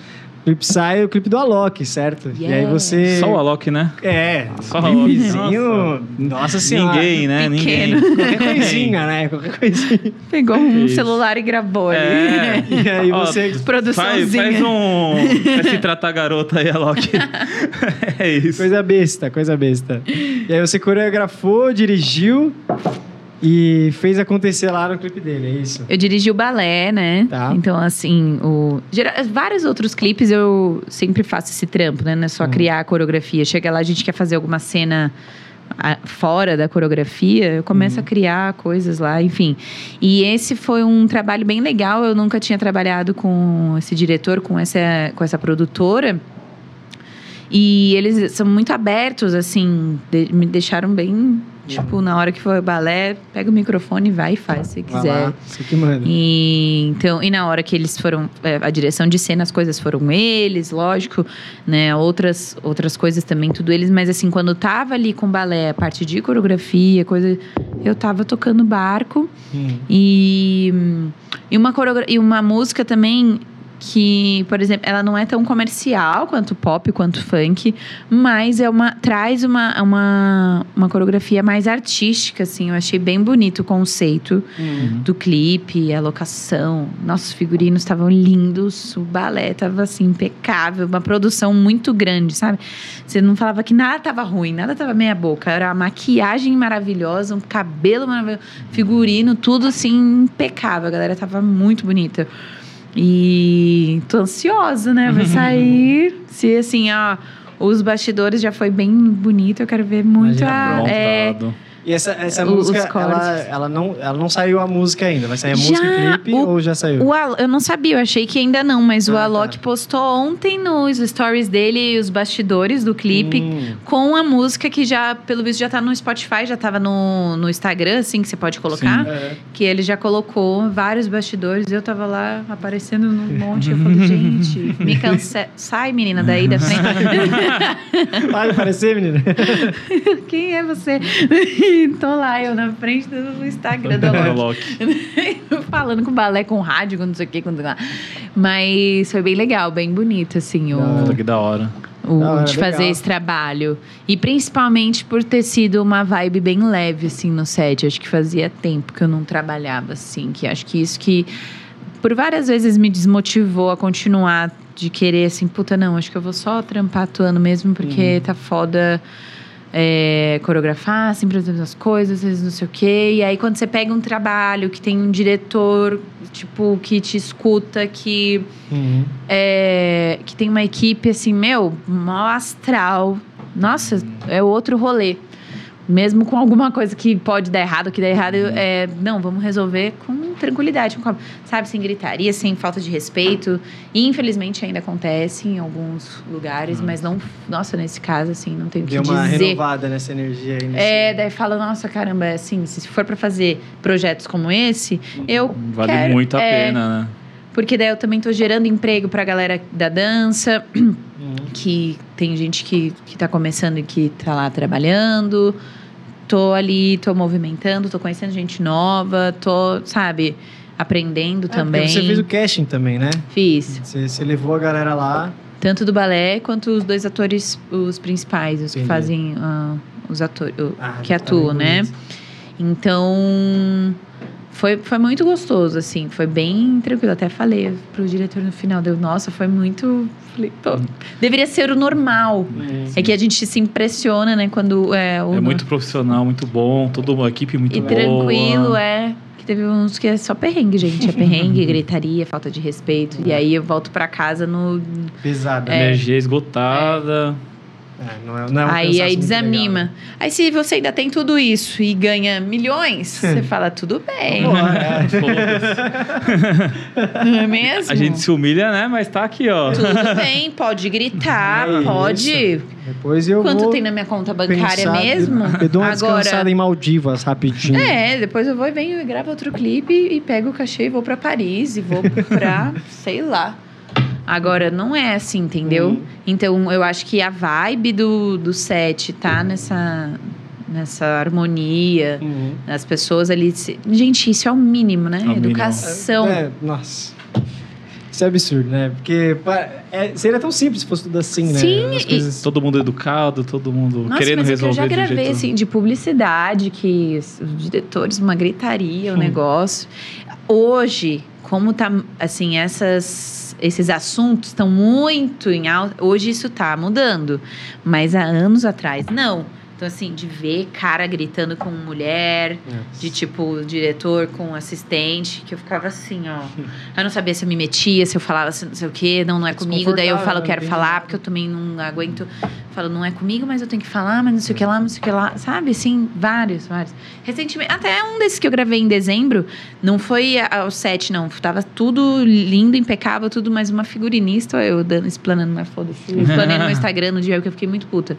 O clipe sai o clipe do Alok, certo? E aí Yeah. você. Só o Alok, né? É, Só o Alok. clipezinho. Nossa, senhora. Ninguém, né? Pequeno. Ninguém. Qualquer coisinha, né? Qualquer coisinha. Pegou um Isso. celular e gravou ali. É. E aí Ó, você. Faz, Produçãozinha. faz um. Vai se tratar garota aí, Alok. é isso. Coisa besta, coisa besta. E aí você coreografou, dirigiu e fez acontecer lá no clipe dele, é isso? Eu dirigi o balé, né? Tá. Então, assim, o... vários outros clipes eu sempre faço esse trampo, né? Não é só Hum. criar a coreografia. Chega lá, a gente quer fazer alguma cena ah, fora da coreografia, eu começo Uhum. a criar coisas lá, enfim. E esse foi um trabalho bem legal. Eu nunca tinha trabalhado com esse diretor, com essa, com essa produtora. E eles são muito abertos, assim, de- me deixaram bem. Tipo, na hora que for balé, pega o microfone e vai e faz se quiser. lá, você que manda. E, então, e na hora que eles foram, é, a direção de cena, as coisas foram eles, lógico, né? Outras, outras coisas também, tudo eles. Mas assim, quando eu tava ali com balé, a parte de coreografia, coisa, eu tava tocando barco. Hum. E, e, uma coreogra- e uma música também que, por exemplo, ela não é tão comercial quanto pop, quanto funk, mas é uma traz uma, uma, uma coreografia mais artística, assim. Eu achei bem bonito o conceito Hum. do clipe, a locação. Nossos figurinos estavam lindos, o balé estava assim impecável, uma produção muito grande, sabe? Você não falava que nada estava ruim, nada estava meia boca, era a maquiagem maravilhosa, um cabelo maravilhoso, figurino, tudo assim impecável. A galera tava muito bonita. E tô ansiosa, né? Vai sair. Se assim, ó, os bastidores já foi bem bonito, eu quero ver muito já a, é. E essa, essa O- os música, ela, ela, não, ela não saiu a música ainda. Vai sair a Já, música e clipe o- ou já saiu? O Al- eu não sabia, eu achei que ainda não, mas o Ah, Alok tá. postou ontem nos stories dele os bastidores do clipe Hum. com a música que já, pelo visto, já tá no Spotify, já tava no, no Instagram, assim, que você pode colocar. Sim. É. Que ele já colocou vários bastidores. Eu tava lá aparecendo num monte. Eu falei, gente, me cancela. Sai, menina, daí da frente. Vai aparecer, menina? Quem é você? Tô lá, eu na frente do Instagram do Alok. Alok. Falando com balé, com rádio, com não sei o que, com lá. Mas foi bem legal, bem bonito, assim, o, Da hora. Puta, que da hora. o- Da hora, de fazer legal. esse trabalho. E principalmente por ter sido uma vibe bem leve, assim, no set. Acho que fazia tempo que eu não trabalhava assim. Que acho que isso que por várias vezes me desmotivou a continuar de querer assim, puta, não, acho que eu vou só trampar atuando mesmo, porque tá foda. É, coreografar, sempre as mesmas coisas, às vezes não sei o quê. E aí, quando você pega um trabalho que tem um diretor, tipo, que te escuta, que Uhum. é, que tem uma equipe assim, meu, mó astral. Nossa, é outro rolê. Mesmo com alguma coisa que pode dar errado, que dá errado, eu- é, não, vamos resolver com tranquilidade, com sabe, sem gritaria, sem falta de respeito. E, infelizmente ainda acontece em alguns lugares, mas não, nossa, nesse caso assim, não tenho o que Deu uma dizer. renovada nessa energia aí. Nesse... É, daí fala, nossa, caramba, assim, se for pra fazer projetos como esse, eu Vale quero, muito a é, pena, né? porque daí eu também tô gerando emprego pra galera da dança, Uhum. que tem gente que, que tá começando e que tá lá trabalhando. Tô ali, tô movimentando, tô conhecendo gente nova, tô, sabe, aprendendo É, também. Você fez o casting também, né? Fiz. Você, você levou a galera lá. Tanto do balé quanto os dois atores, os principais, os que Entendi. fazem ah, os atores, Ah, que tá atuam, bem né? Então, foi, foi muito gostoso, assim. Foi bem tranquilo. Até falei pro diretor no final. Deu, nossa, foi muito... Falei, pô, deveria ser o normal. Uhum. É que a gente se impressiona, né? Quando é o... É muito profissional, muito bom, toda uma equipe muito E boa. tranquilo, é. Que teve uns que é só perrengue, gente. É perrengue, gritaria, falta de respeito. E aí eu volto pra casa no. Pesado. É. Energia esgotada. É, não é, não é um aí aí desanima. legal. Aí se você ainda tem tudo isso e ganha milhões, você fala, tudo bem. Pô, é. Não é mesmo? A gente se humilha, né? Mas tá aqui, ó. Tudo bem, pode gritar, É pode. Depois eu Quanto vou tem na minha conta bancária pensar- mesmo? Eu dou uma Agora. descansada em Maldivas rapidinho. É, depois eu vou e venho e gravo outro clipe e pego o cachê e vou pra Paris e vou pra, sei lá. Agora, não é assim, entendeu? Uhum. Então, eu acho que a vibe do, do set tá nessa, nessa harmonia. Uhum. As pessoas ali... se- Gente, isso é o mínimo, né? É o mínimo. Educação. É, nossa. Isso é absurdo, né? Porque é, seria tão simples se fosse tudo assim, né? Sim, As e- coisas... Todo mundo educado, todo mundo Nossa, querendo mas é que eu resolver já de um gravei, jeito... assim, de publicidade, que os diretores, uma gritaria, o Hum. negócio. Hoje, como tá, assim, essas, esses assuntos estão muito em alta, hoje isso tá mudando. Mas há anos atrás, não. Então, assim, de ver cara gritando com mulher, de tipo, diretor com assistente, que eu ficava assim, ó. Eu não sabia se eu me metia, se eu falava assim, não sei o quê, não, não é comigo. Daí eu falo, Desconfortável, quero não falar, porque eu também não aguento. Falo, não é comigo, mas eu tenho que falar, mas não sei o que lá, não sei o que lá. Sabe, assim, vários, vários. Recentemente, até um desses que eu gravei em dezembro, não foi ao set, não. Tava tudo lindo, impecável, tudo, mas uma figurinista, eu dando, explanando, mas foda-se. Explanei no Instagram no dia que eu fiquei muito puta.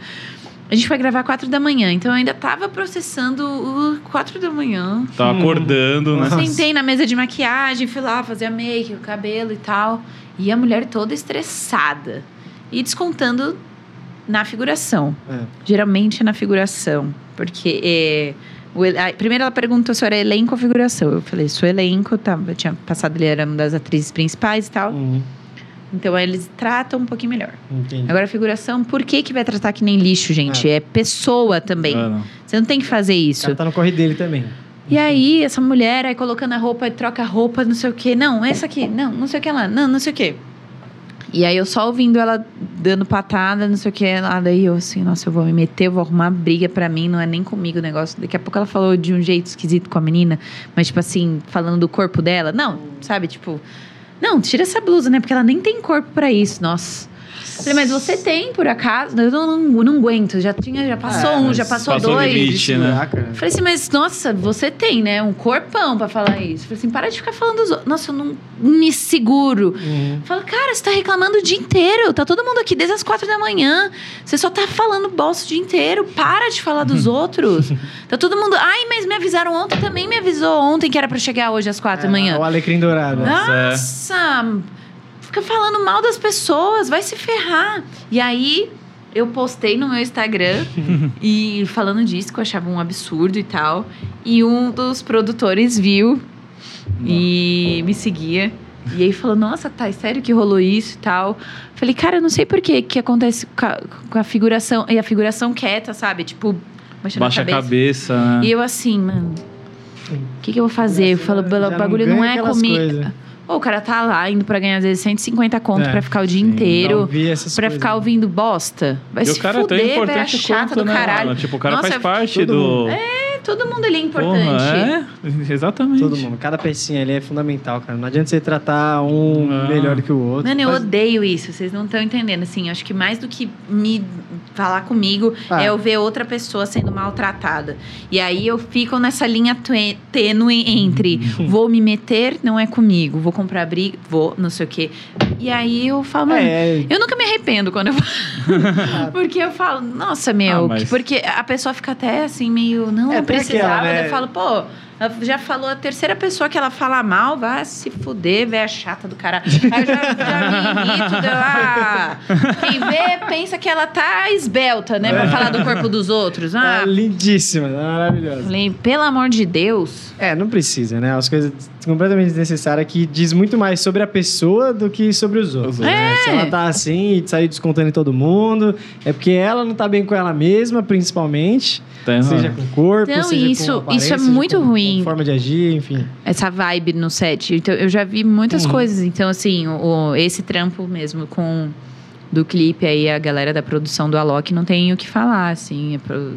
A gente foi gravar quatro da manhã, então eu ainda tava processando uh, quatro da manhã. Tá acordando, né? Sentei na mesa de maquiagem, fui lá fazer a make, o cabelo e tal. E a mulher toda estressada. E descontando na figuração. É. Geralmente na figuração. Porque. é, o a- primeiro ela perguntou se eu era elenco ou figuração. Eu falei, sou elenco, tá, eu tinha passado, ele era uma das atrizes principais e tal. Uhum. Então eles tratam um pouquinho melhor. Entendi. Agora, a figuração, por que, que vai tratar que nem lixo, gente? É, pessoa também. Ah, não. Você não tem que fazer isso. cara tá no corre dele também. E aí, essa mulher aí colocando a roupa, troca a roupa, não sei o quê. Não, essa aqui, não, não sei o que lá, não, não sei o quê. E aí eu só ouvindo ela dando patada, não sei o que lá. Daí eu assim, nossa, eu vou me meter, eu vou arrumar briga pra mim, não é nem comigo o negócio. Daqui a pouco ela falou de um jeito esquisito com a menina, mas tipo assim, falando do corpo dela. Não, sabe, tipo, não, tira essa blusa, né? Porque ela nem tem corpo pra isso, nossa. Falei, mas você tem, por acaso? Eu não, não, não aguento, já tinha, já passou É, um, já passou, passou o dois. limite. né? Falei assim, mas nossa, você tem, né? Um corpão pra falar isso. Falei assim, para de ficar falando dos outros. Nossa, eu não me seguro. Uhum. Fala, cara, você tá reclamando o dia inteiro. Tá todo mundo aqui desde as quatro da manhã. Você só tá falando bosta o dia inteiro. Para de falar dos outros. Tá todo mundo. Ai, mas me avisaram ontem, também me avisou ontem que era pra chegar hoje às quatro da manhã. É, o alecrim dourado. Nossa, é. Fica falando mal das pessoas, vai se ferrar. E aí, eu postei no meu Instagram e falando disso, que eu achava um absurdo e tal. E um dos produtores viu e me seguia. E aí falou, nossa, tá, é sério que rolou isso e tal? Falei, cara, eu não sei por que que acontece com a, com a figuração. E a figuração quieta, sabe? Tipo, baixando Baixa a a cabeça. cabeça, né? E eu assim, mano, o que, que eu vou fazer? Eu falo, o não bagulho ganha não é aquelas comigo. Ô, o cara tá lá indo pra ganhar, às vezes, 150 conto É, pra ficar o dia sim. Inteiro. Pra ficar ouvindo bosta. Vai E se o cara é fuder, velho, importante chata quanto, do né? caralho. mano? Tipo, o cara Nossa, faz parte todo do... É, todo mundo ali é importante. Porra, é, exatamente. Todo mundo. Cada pecinha ali é fundamental, cara. Não adianta você tratar um Não. melhor do que o outro. Mano, eu Faz- odeio isso, vocês não estão entendendo. Assim, eu acho que mais do que me falar comigo Ah. é eu ver outra pessoa sendo maltratada. E aí eu fico nessa linha tênue entre vou me meter, não é comigo, vou comprar briga, vou, não sei o quê. E aí eu falo, mano, É, Eu nunca me arrependo quando eu Porque eu falo, nossa, meu. Ah, mas- que- Porque a pessoa fica até assim, meio. Não, É, precisava. aquela, né? Eu falo, pô. Ela Já falou a terceira pessoa que ela fala mal, vai se fuder, véia chata do cara. Aí eu já, já me irrito, deu, ah, quem vê pensa que ela tá esbelta, né? Pra falar do corpo dos outros. tá Ah, lindíssima, tá maravilhosa. falei, pelo amor de Deus. É, não precisa, né? As coisas completamente desnecessárias que diz muito mais sobre a pessoa do que sobre os outros. Os outros. né? Se ela tá assim e sair descontando em todo mundo, é porque ela não tá bem com ela mesma, principalmente. Tem, seja com o corpo, Não, seja isso- com aparência, isso é muito ruim. Com forma de agir, enfim. essa vibe no set. Então, eu já vi muitas Uhum. coisas. Então, assim, o, esse trampo mesmo com do clipe aí, a galera da produção do Alok não tem o que falar, assim. é pro-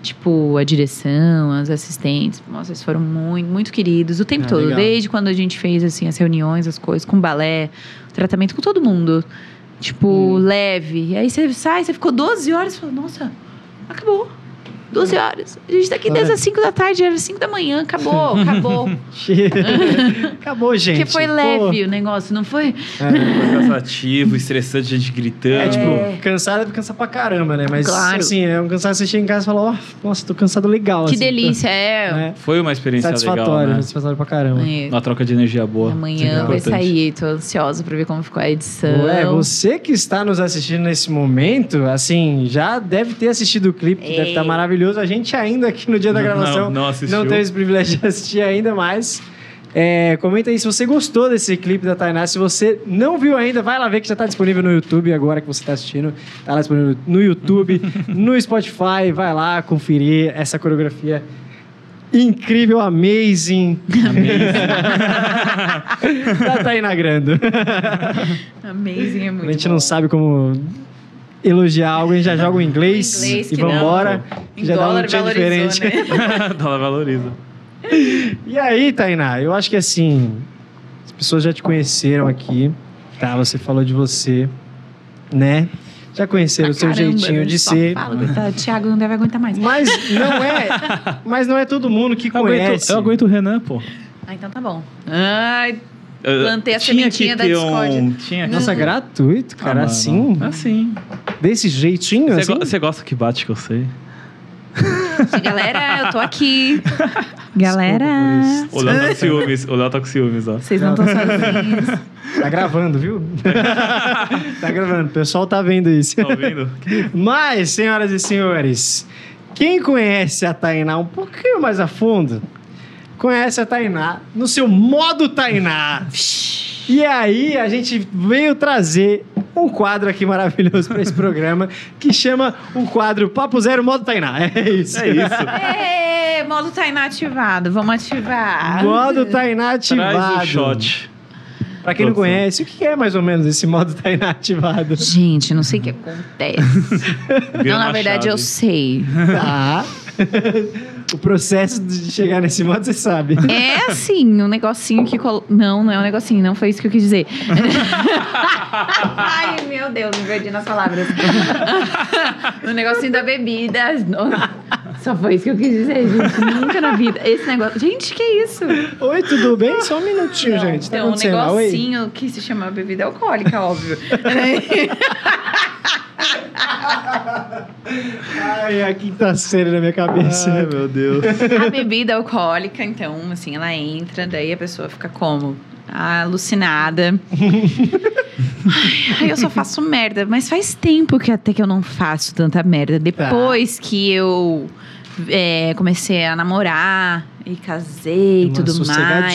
tipo, a direção, as assistentes. Nossa, eles foram muito, muito queridos o tempo Ah, todo. legal. Desde quando a gente fez, assim, as reuniões, as coisas, com balé, tratamento com todo mundo. Tipo, Hum. leve. E aí você sai, você ficou 12 horas e fala, nossa, acabou. 12 horas. A gente tá aqui desde as 5 da tarde, era 5 da manhã. Acabou, acabou. Acabou, gente. Porque foi Pô. leve o negócio, não foi? É. Cansativo, estressante, gente gritando. É, tipo, cansado é cansar pra caramba, né? Mas, Claro. assim, é um cansaço você chega em casa e fala, ó, nossa, tô cansado legal. que assim, delícia, é. né? Foi uma experiência Satisfatório, legal, né? satisfatório pra caramba. É. Uma troca de energia boa. Amanhã vai sair, tô ansiosa pra ver como ficou a edição. Ué, você que está nos assistindo nesse momento, assim, já deve ter assistido o clipe, que deve Ei. estar maravilhoso. A gente ainda aqui no dia da Não, gravação não assistiu. não teve esse privilégio de assistir ainda, mas é, comenta aí se você gostou desse clipe da Tainá. Se você não viu ainda, vai lá ver que já está disponível no YouTube agora que você está assistindo. Tá lá disponível no YouTube, no Spotify. Vai lá conferir essa coreografia incrível, amazing. da Tainá Grando. Amazing, é muito a gente bom. não sabe como elogiar algo, a gente já joga o inglês, Em inglês e vambora. Em já dá um dólar tchan valorizou, diferente. né? Ela valoriza. E aí, Tainá, eu acho que assim, as pessoas já te conheceram aqui, tá? Você falou de você, né? Já conheceram o seu Caramba, jeitinho de ser. Fala, coitado, Thiago não deve aguentar mais. Mas não é, mas não é todo mundo que Eu aguento, conhece. eu aguento o Renan, pô. Ah, então tá bom. Ai, Eu- Plantei a tinha sementinha da ter discórdia. Um, tinha que... Nossa, gratuito, Ah, cara, mano. assim, Assim. Desse jeitinho, Você assim. go- Você gosta que bate que eu sei? galera, eu tô aqui. Galera, Desculpa O Léo tá com ciúmes. O Léo tá com ciúmes, ó. vocês não estão sozinhos. Tá gravando, viu? tá gravando, o pessoal tá vendo isso. Tá ouvindo? Mas, senhoras e senhores, quem conhece a Tainá um pouquinho mais a fundo, conhece a Tainá no seu modo Tainá. E aí, a gente veio trazer um quadro aqui maravilhoso para esse programa que chama o quadro Papo Zero Modo Tainá. É isso. É isso. Ê, modo tá inativado, vamos ativar. Modo Tainá ativado. Traz o shot. Pra quem não conhece, o que é mais ou menos esse modo Tainá ativado? Gente, não sei o que acontece. Não, na verdade, eu sei. Tá. o processo de chegar nesse modo, você sabe. É assim, um negocinho que. Colo... Não, não é um negocinho, não foi isso que eu quis dizer. Ai, meu Deus, me perdi nas palavras. o negocinho da bebida. Só foi isso que eu quis dizer, gente. Nunca na vida. Esse negócio. Gente, que isso? Oi, tudo bem? Só um minutinho, Não, gente. Tá Tem um? Ah, Oi? negocinho que se chama bebida alcoólica, óbvio. Ai, a quinta série na minha cabeça. Ai, meu Deus. A bebida alcoólica, então, assim, ela entra, daí a pessoa fica como? Alucinada. Ai, eu só faço merda, mas faz tempo que até que eu não faço tanta merda. Depois que eu é, comecei a namorar e casei e tudo mais.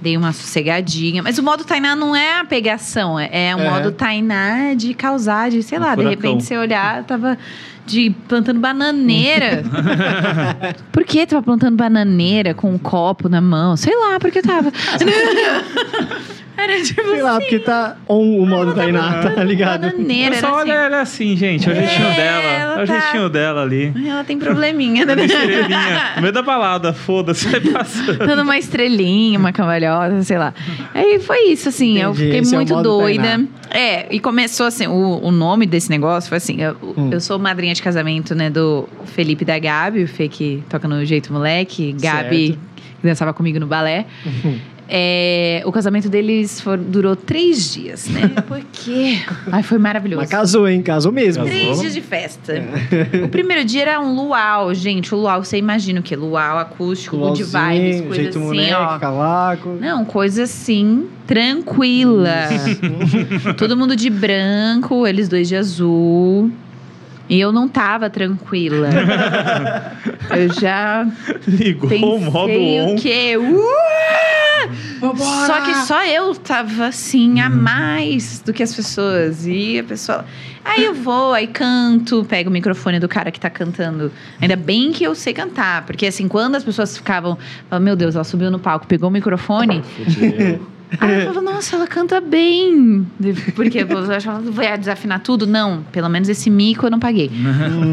Dei uma sossegadinha. Mas o modo Tainá não é a pegação, é, é o É. modo Tainá de causar, de, sei Um lá, de furacão. repente você olhar, tava de plantando bananeira. Por que tava plantando bananeira com um copo na mão? Sei lá, porque tava. Era tipo Sei lá, porque tá on o modo Tainá, tá ligado? bananeira. Só assim. olha ela assim, gente. É o jeitinho É, dela. ela É o tá- jeitinho dela ali. Ela tem probleminha, né? Estrelinha. No meio da balada, foda-se, vai passando. Dando uma estrelinha, uma cambalhota, sei lá. Aí foi isso, assim. eu Entendi, fiquei esse é muito modo doida. É, e começou assim: o, o nome desse negócio foi assim. Eu, Hum. eu sou madrinha de casamento, né, do Felipe e da Gabi, o Fê que toca no Jeito Moleque, Gabi, Certo. que dançava comigo no balé. É, o casamento deles for- durou três dias, né? Por quê? Ai, foi maravilhoso. Mas casou, hein? Casou mesmo. Casou. Três dias de festa. O primeiro dia era um luau, gente. O luau, você imagina o quê? Luau acústico, good vibes, coisa jeito assim, moleque, ó. cavaco. Não, coisa assim, tranquila. Todo mundo de branco, eles dois de azul. E eu não tava tranquila. eu já Ligou o modo o on. quê? Uh! Só que só eu tava assim, a mais do que as pessoas. E a pessoa. Aí eu vou, aí canto, pego o microfone do cara que tá cantando. Ainda bem que eu sei cantar. Porque assim, quando as pessoas ficavam. falavam, Meu Deus, ela subiu no palco, pegou o microfone. Aí eu falava, nossa, ela canta bem. Porque eu achava, vai desafinar tudo? Não, pelo menos esse mico eu não paguei.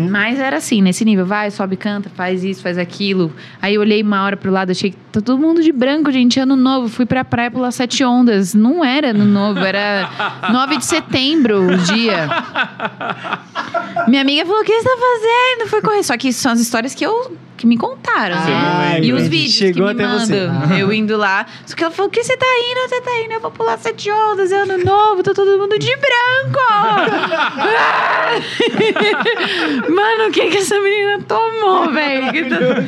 Mas era assim, nesse nível, vai, sobe, canta, faz isso, faz aquilo. Aí eu olhei uma hora pro lado, achei que tá todo mundo de branco, gente, ano novo. Fui pra praia pular sete ondas. Não era ano novo, era 9 de setembro o dia. Minha amiga falou: o que você tá fazendo? Foi correr. Só que são as histórias que eu que me contaram, né? lembra. E os vídeos Chegou que me mandam. Ah. Eu indo lá. Só que ela falou: o que você tá indo? Você tá indo? Eu vou pular sete ondas, é ano novo, tá todo mundo de branco. Mano, o que que essa menina tomou, velho? Tá-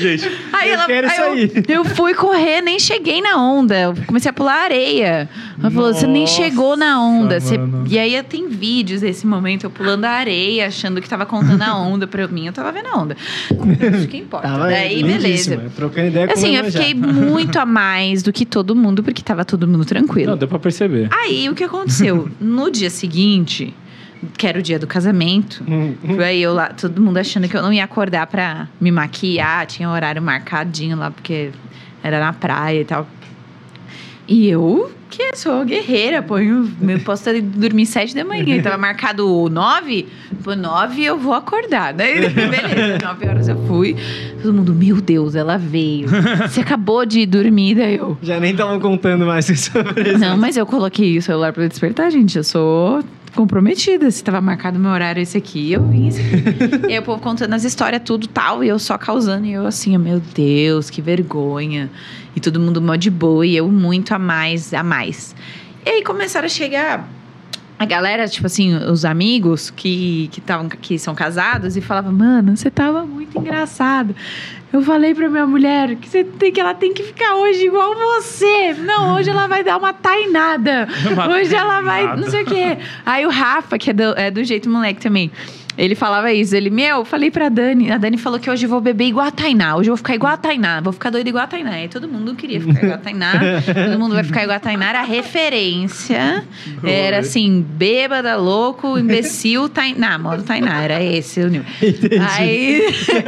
gente. Aí Eu ela, quero isso eu, aí. eu fui correr, nem cheguei na onda. Eu comecei a pular areia. Ela falou: você nem chegou na onda. Você-. E aí tem vídeos desse momento, eu pulando a areia, achando que tava contando a onda pra mim. Eu tava vendo a onda. Isso que importa. Tava Daí, beleza. Trocando ideia com Assim, eu fiquei muito a mais do que todo mundo, porque tava todo mundo tranquilo. Não, deu pra perceber. Aí, o que aconteceu? No dia seguinte, que era o dia do casamento, Hum, hum. foi aí eu lá, todo mundo achando que eu não ia acordar pra me maquiar, tinha um horário marcadinho lá, porque era na praia e tal. E eu, que sou guerreira, ponho, posso dormir sete da manhã, e tava marcado nove, pô, nove eu vou acordar. Daí, beleza, nove horas eu fui. Todo mundo, meu Deus, ela veio. Você acabou de dormir, daí eu. Já nem estavam contando mais sobre isso. Não, mas eu coloquei o celular pra despertar, gente. Eu sou comprometida. Se tava marcado meu horário esse aqui, eu vim esse aqui. e aí o povo contando as histórias, tudo tal, e eu só causando. E eu assim, meu Deus, que vergonha. E todo mundo mó de boa, e eu muito a mais, a mais. E aí começaram a chegar a galera, tipo assim, os amigos que, que, tavam, que são casados e falavam, mano, você tava muito engraçado. Eu falei pra minha mulher que, você tem, que ela tem que ficar hoje igual você. Não, hoje ela vai dar uma tainada. Uma hoje ela vai, tainada. não sei o quê. Aí o Rafa, que é do, é do jeito moleque também. Ele falava isso, ele, meu, falei pra Dani, a Dani falou que hoje eu vou beber igual a Tainá, hoje eu vou ficar igual a Tainá, vou ficar doida igual a Tainá. Aí todo mundo queria ficar igual a Tainá, todo mundo vai ficar igual a Tainá, era a referência, era assim, bêbada, louco, imbecil, Tainá, modo Tainá, era esse o nível. Aí,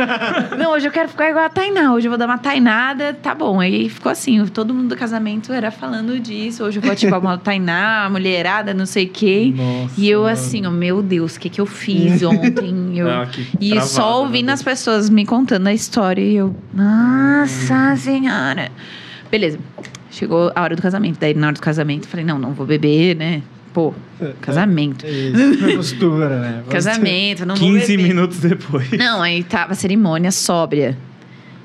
não, hoje eu quero ficar igual a Tainá, hoje eu vou dar uma tainada, tá bom. Aí ficou assim, todo mundo do casamento era falando disso, hoje eu vou ativar o modo Tainá, mulherada, não sei o quê. Nossa, E eu assim, oh, meu Deus, o que que eu fiz ontem? Eu... Ah, E travada, só ouvindo as pessoas me contando a história e eu, nossa senhora. Beleza, chegou a hora do casamento. Daí na hora do casamento eu falei, não, não vou beber, né? Pô, casamento. É isso. Postura, né? Casamento, não vou 15 beber. minutos depois. Não, aí tava a cerimônia sóbria.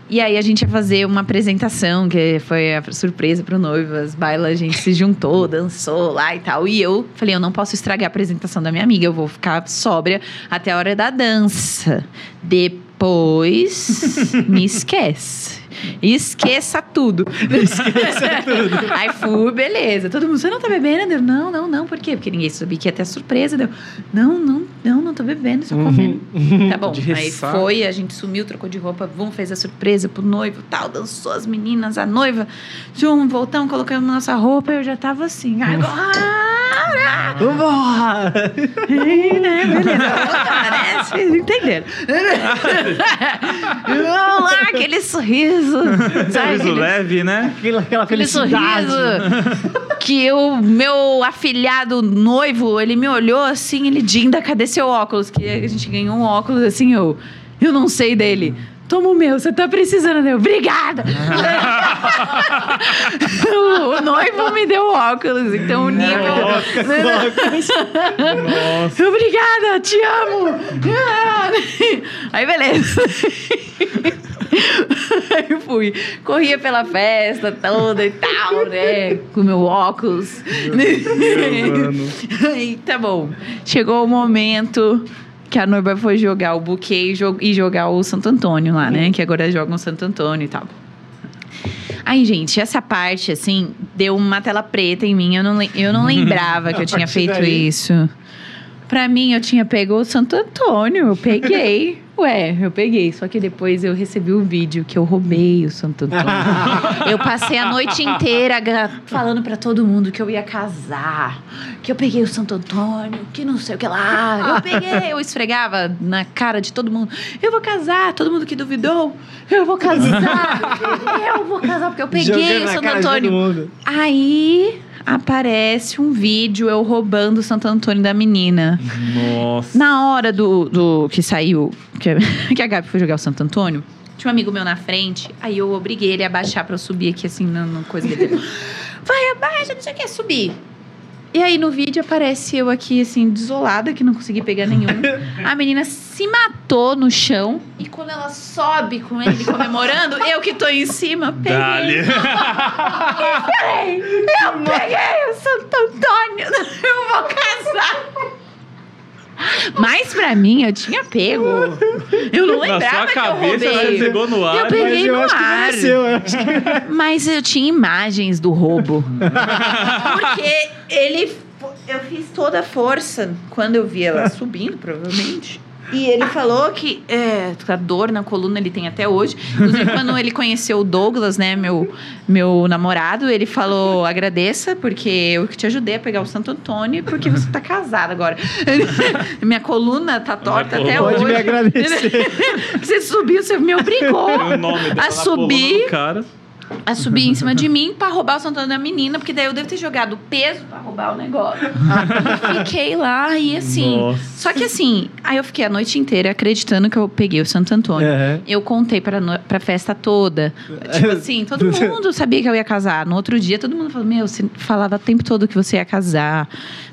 E aí a gente ia fazer uma apresentação, que foi a surpresa pro noivo. As bailas, a gente se juntou, dançou lá e tal. E eu falei, eu não posso estragar a apresentação da minha amiga, eu vou ficar sóbria até a hora da dança. Depois, me esquece. Esqueça tudo. Esqueça tudo. Aí fui, beleza. Todo mundo, você não tá bebendo? Eu, não, não, não. Por quê? Porque ninguém sabia que ia ter a surpresa. Deu, não, não, não, não tô bebendo, só comendo. Tá bom. De Aí foi, a gente sumiu, trocou de roupa, vum, fez a surpresa pro noivo tal, dançou as meninas, a noiva. Zum, voltamos, colocamos nossa roupa eu já tava assim, agora! Vambora! né? Beleza, né? Entenderam. Vamos lá, aquele sorriso. Sabe? Sorriso Aquele, leve, né? Aquela, aquela aquele felicidade. sorriso que o meu afilhado noivo, ele me olhou assim, ele, Dinda, cadê seu óculos? Que a gente ganhou um óculos assim, eu, eu não sei dele. Toma o meu, você tá precisando dele. Obrigada! o, noivo me deu óculos, então o nível. Nossa. Obrigada, te amo! Aí, beleza. Aí eu fui. Corria pela festa toda e tal, né? Com meu óculos. Aí, tá bom. Chegou o momento que a noiva foi jogar o buquê e, jo- jogar o Santo Antônio lá, né? Que agora jogam Santo Antônio e tal. Aí, gente, essa parte, assim, deu uma tela preta em mim. Eu não, eu não lembrava que eu tinha feito daí. isso. Pra mim, eu tinha pego o Santo Antônio. Eu peguei. Ué, eu peguei. Só que depois eu recebi o vídeo que eu roubei o Santo Antônio. eu passei a noite inteira falando pra todo mundo que eu ia casar, que eu peguei o Santo Antônio, que não sei o que lá. Eu peguei, eu esfregava na cara de todo mundo. Eu vou casar, todo mundo que duvidou. Eu vou casar. eu vou casar porque eu peguei Jogando o Santo Antônio. Aí aparece um vídeo eu roubando o Santo Antônio da menina. Nossa. Na hora do, do que saiu, que, a- que a Gabi foi jogar o Santo Antônio, tinha um amigo meu na frente, aí eu obriguei ele a baixar pra eu subir aqui, assim, na, na coisa dele. Vai, abaixa, não sei o que, subir. E aí no vídeo aparece eu aqui, assim, desolada, que não consegui pegar nenhum. A menina se matou no chão. E quando ela sobe com ele comemorando, eu que tô em cima, peguei. Dali. Eu peguei o Santo Antônio, eu vou casar. Mas pra mim, eu tinha pego. Eu não Na lembrava sua que eu cabeça, roubei. pegou no ar. Eu peguei Mas eu no ar. mereceu. eu acho que- Mas eu tinha imagens do roubo. Porque ele. Eu fiz toda a força quando eu vi ela subindo, provavelmente. E ele falou que é, a dor na coluna ele tem até hoje. Inclusive, quando ele conheceu o Douglas, né, meu, meu namorado, ele falou: agradeça, porque eu que te ajudei a pegar o Santo Antônio, porque você tá casada agora. Minha coluna tá torta até coluna. hoje. Pode me agradecer. Você subiu, você me obrigou O nome dela a subir cara. A subir em cima de mim pra roubar o Santo Antônio da menina, porque daí eu devo ter jogado peso pra roubar o negócio. E fiquei lá e assim. Nossa. Só que assim, aí eu fiquei a noite inteira acreditando que eu peguei o Santo Antônio. Aham. Eu contei pra, no- pra festa toda. Tipo assim, todo mundo sabia que eu ia casar. No outro dia, todo mundo falou: Meu, você falava o tempo todo que você ia casar.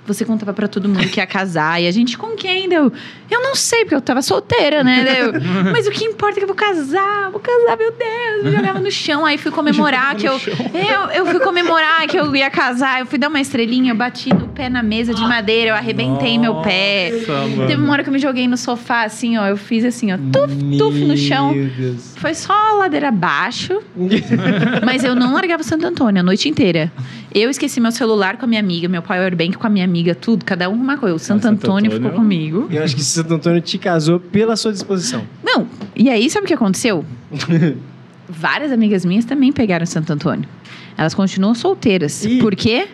Você contava pra todo mundo que ia casar. E a gente com quem? Deu? Eu não sei, porque eu tava solteira, né? Deu? Mas o que importa é que eu vou casar, vou casar, meu Deus. Eu jogava no chão, aí fui comemorar que eu, eu. Eu fui comemorar que eu ia casar. Eu fui dar uma estrelinha, eu bati no pé na mesa de madeira, eu arrebentei meu pé. Nossa, mano. Teve uma hora que eu me joguei no sofá, assim, ó. Eu fiz assim, ó, tuf, tuf no chão. Meu Deus. Foi só ladeira abaixo, mas eu não largava Santo Antônio a noite inteira. Eu esqueci meu celular com a minha amiga, meu powerbank com a minha amiga, tudo, cada um uma coisa. O Santo, Santo Antônio, Antônio. ficou comigo. Eu acho que Santo Antônio te casou pela sua disposição. Não, e aí sabe o que aconteceu? Várias amigas minhas também pegaram Santo Antônio. Elas continuam solteiras. Ih. Por quê?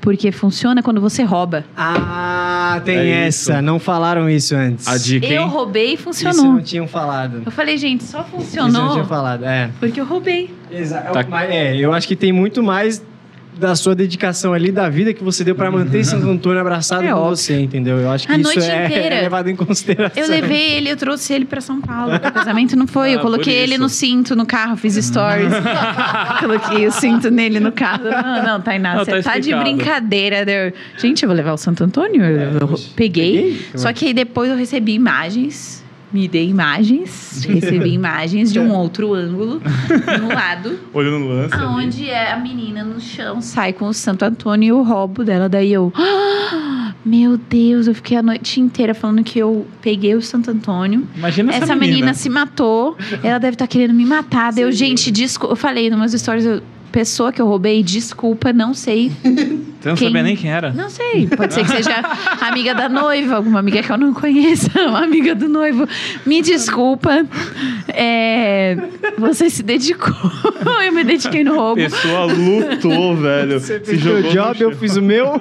Porque funciona quando você rouba. Ah, tem É essa. isso. Não falaram isso antes. A dica, Eu hein? roubei e Isso funcionou. não tinham falado. Eu falei, gente, só Isso não funcionou tinham falado, é. porque eu roubei. Exato. Tá. É, eu acho que tem muito mais da sua dedicação ali, da vida que você deu pra manter Santo Antônio abraçado É com óbvio. você, entendeu? Eu acho que A isso noite é, inteira. é levado em consideração. Eu levei ele, eu trouxe ele pra São Paulo. O casamento não foi. eu Ah, coloquei por ele no cinto no carro, fiz stories. coloquei o cinto nele no carro. Não, não, Tainá, Não, você tá tá, de brincadeira. Eu, Gente, eu vou levar o Santo Antônio? Eu, eu oxe, peguei. peguei? Só que aí depois eu recebi imagens. Me dei imagens, recebi imagens de um outro ângulo no lado, Olhando no lance. ali. aonde é a menina no chão sai com o Santo Antônio e o roubo dela. Daí eu, "Ah, meu Deus, eu fiquei a noite inteira falando que eu peguei o Santo Antônio. Imagina essa, Essa, menina. se matou, ela deve estar querendo me matar. Deu, gente, desculpa. Eu falei meus stories, eu, pessoa que eu roubei, desculpa, não sei. Você não Quem- sabia nem quem era? Não sei. Pode ser que seja amiga da noiva, alguma amiga que eu não conheça, uma amiga do noivo. Me desculpa. É, você se dedicou. Eu me dediquei no A roubo. pessoa lutou, velho. Você Se fez o jogou no job, eu fiz o meu.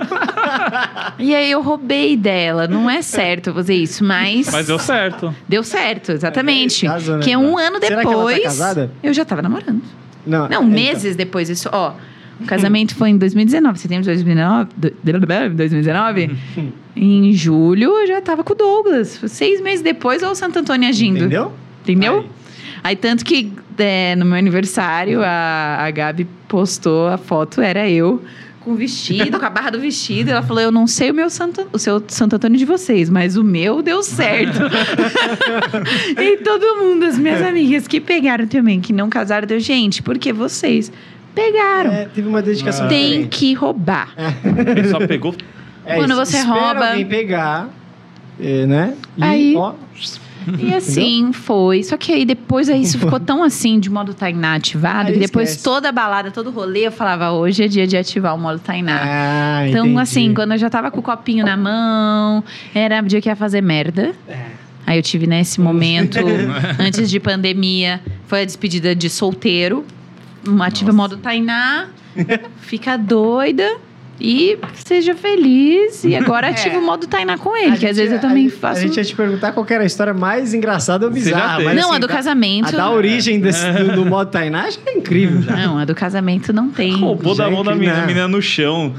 E aí eu roubei dela. Não é certo eu fazer isso, mas. Mas deu certo. Deu certo, exatamente. Casou, né? que um ano Será que ela tá depois. casada? eu já tava namorando. Não, Não, é, meses depois. Isso, ó. O casamento foi em 2019, setembro de 2019. do- 2019. em julho eu já tava com o Douglas. Seis meses depois, olha o Santo Antônio agindo. Entendeu? Entendeu? Aí. Aí, tanto que é, no meu aniversário, a, a Gabi postou a foto, era eu com o vestido, com a barra do vestido. Ela falou: Eu não sei o meu Santo, o seu Santo Antônio de vocês, mas o meu deu certo. e todo mundo, as minhas amigas que pegaram também, que não casaram, deu, gente, porque vocês pegaram. É, teve uma dedicação Ah. Tem diferente. que roubar. Ele só pegou. É Quando isso, você espera rouba- alguém pegar, é, né? E, Aí- ó, E assim foi. Só que aí depois aí isso ficou tão assim, de modo Tainá ativado, Aí que depois esquece. toda a balada, todo rolê, eu falava, hoje é dia de ativar o modo Tainá. Ah, Então, entendi. assim, quando eu já tava com o copinho na mão, era o dia que ia fazer merda. É. Aí eu tive nesse momento, antes de pandemia, foi a despedida de solteiro. Ativa modo Tainá, fica doida. E seja feliz. E agora ativa o modo Tainá com ele, A que às gente- vezes eu a também gente- faço. A gente ia te perguntar qual que era a história mais engraçada ou bizarra. mas, Não, assim, a do da- casamento. A da origem desse- do, do modo Tainá já é incrível. Já. Não, a do casamento não tem. Roubou da mão da menina, a menina no chão.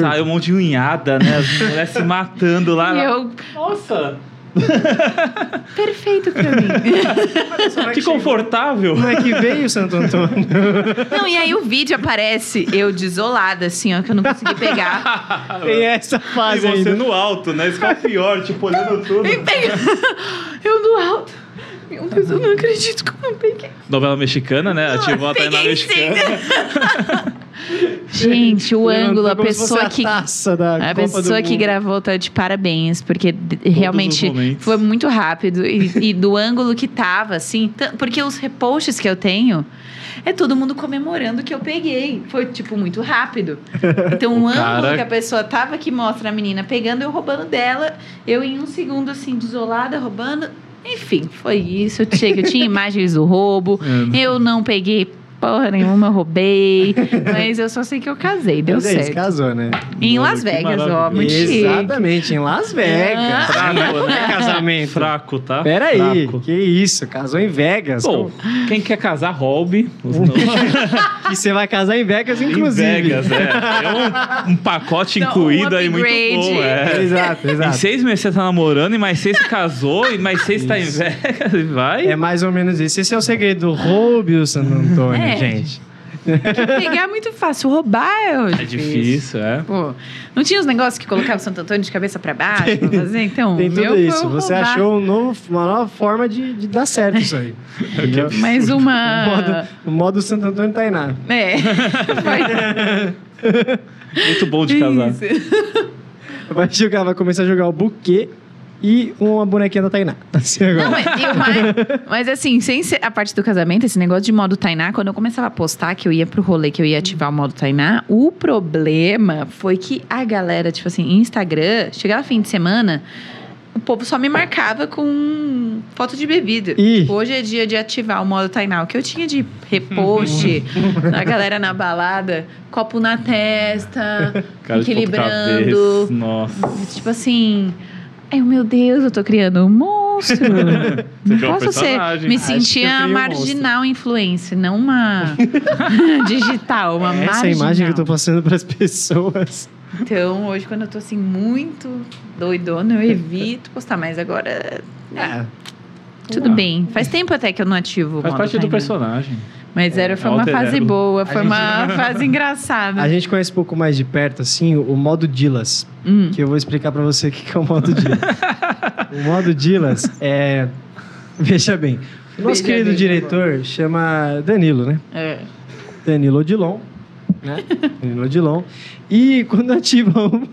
Saiu um monte de unhada, né? As mulheres se matando lá. E eu, Nossa, perfeito pra mim. Que confortável. Como é que veio o Santo Antônio? Não, e aí o vídeo aparece eu desolada, assim, ó, que eu não consegui pegar. Tem essa E fase você ainda. no alto, né? Isso que é pior, tipo, olhando tudo. E pega. Eu do alto. Meu Deus, eu não acredito que eu não peguei. Novela mexicana, né? Ativou a Tainá sim. mexicana. Gente, o ângulo, a pessoa a que. taça da A Copa pessoa que gravou tá de parabéns, porque d- realmente foi muito rápido. E, e do ângulo que tava, assim. Porque os reposts que eu tenho é todo mundo comemorando que eu peguei. Foi, tipo, muito rápido. Então, o, O ângulo cara- que a pessoa tava que mostra a menina pegando, eu roubando dela. Eu em um segundo, assim, desolada, roubando. Enfim, foi isso. Eu tinha, eu tinha imagens do roubo. É. Eu não peguei porra nenhuma, roubei. Mas eu só sei que eu casei, deu Mas é isso, certo. casou, né? Em Mano, Las Vegas, ó, muito chique. Exatamente, em Las Vegas. Ah. Fraco, Não é né? casamento. Fraco, tá? Pera aí, Fraco. que isso, casou em Vegas. Bom, quem quer casar, roube. E você vai casar em Vegas, em inclusive. Vegas, é. É um, um pacote Não, incluído um aí muito bom, é. Exato, Em exato. seis meses você tá namorando, e mais seis você casou, e mais seis tá em Vegas, e vai. É mais ou menos isso. Esse é o segredo do roube o Santo Antônio, É. gente. Pegar é muito fácil, roubar é É difícil, é. Pô, não tinha os negócios que colocava o Santo Antônio de cabeça pra baixo pra fazer? Então, Tem o meu tudo foi isso. Você achou um novo- uma nova forma de, de dar certo isso aí. Mais O uma... modo, o modo Santo Antônio Tainá. É. Foi Muito bom de casar. isso. Vai jogar, vai começar a jogar o buquê e uma bonequinha da Tainá. Assim agora. Não, mas, e mais- mas assim, sem ser a parte do casamento, esse negócio de modo Tainá, quando eu começava a postar que eu ia pro rolê, que eu ia ativar o modo Tainá, o problema foi que a galera, tipo assim, Instagram, chegava fim de semana, o povo só me marcava com foto de bebida. Tipo, Hoje é dia de ativar o modo Tainá. O que eu tinha de repost, a galera na balada, copo na testa, Cara de equilibrando. Nossa. Tipo assim. Ai, meu Deus, eu tô criando um monstro. Não um posso ser. Me eu sentia criei um marginal influencer, não uma digital, uma Essa é a marginal. imagem que eu tô passando pras pessoas. Então, hoje, quando eu tô assim, muito doidona, eu evito postar, mas agora. É. Tudo bem. Faz tempo até que eu não ativo o Faz parte do personagem. Mas era, foi É uma alter fase ego. boa, foi gente- uma fase engraçada. A gente conhece um pouco mais de perto, assim, o modo Dilas. Hum. Que eu vou explicar pra você o que é o modo Dilas. o modo Dilas é... Veja bem. O nosso Veja querido bem, diretor chama Danilo, né? É. Danilo Odilon, né? Danilo Odilon. E quando ativa o,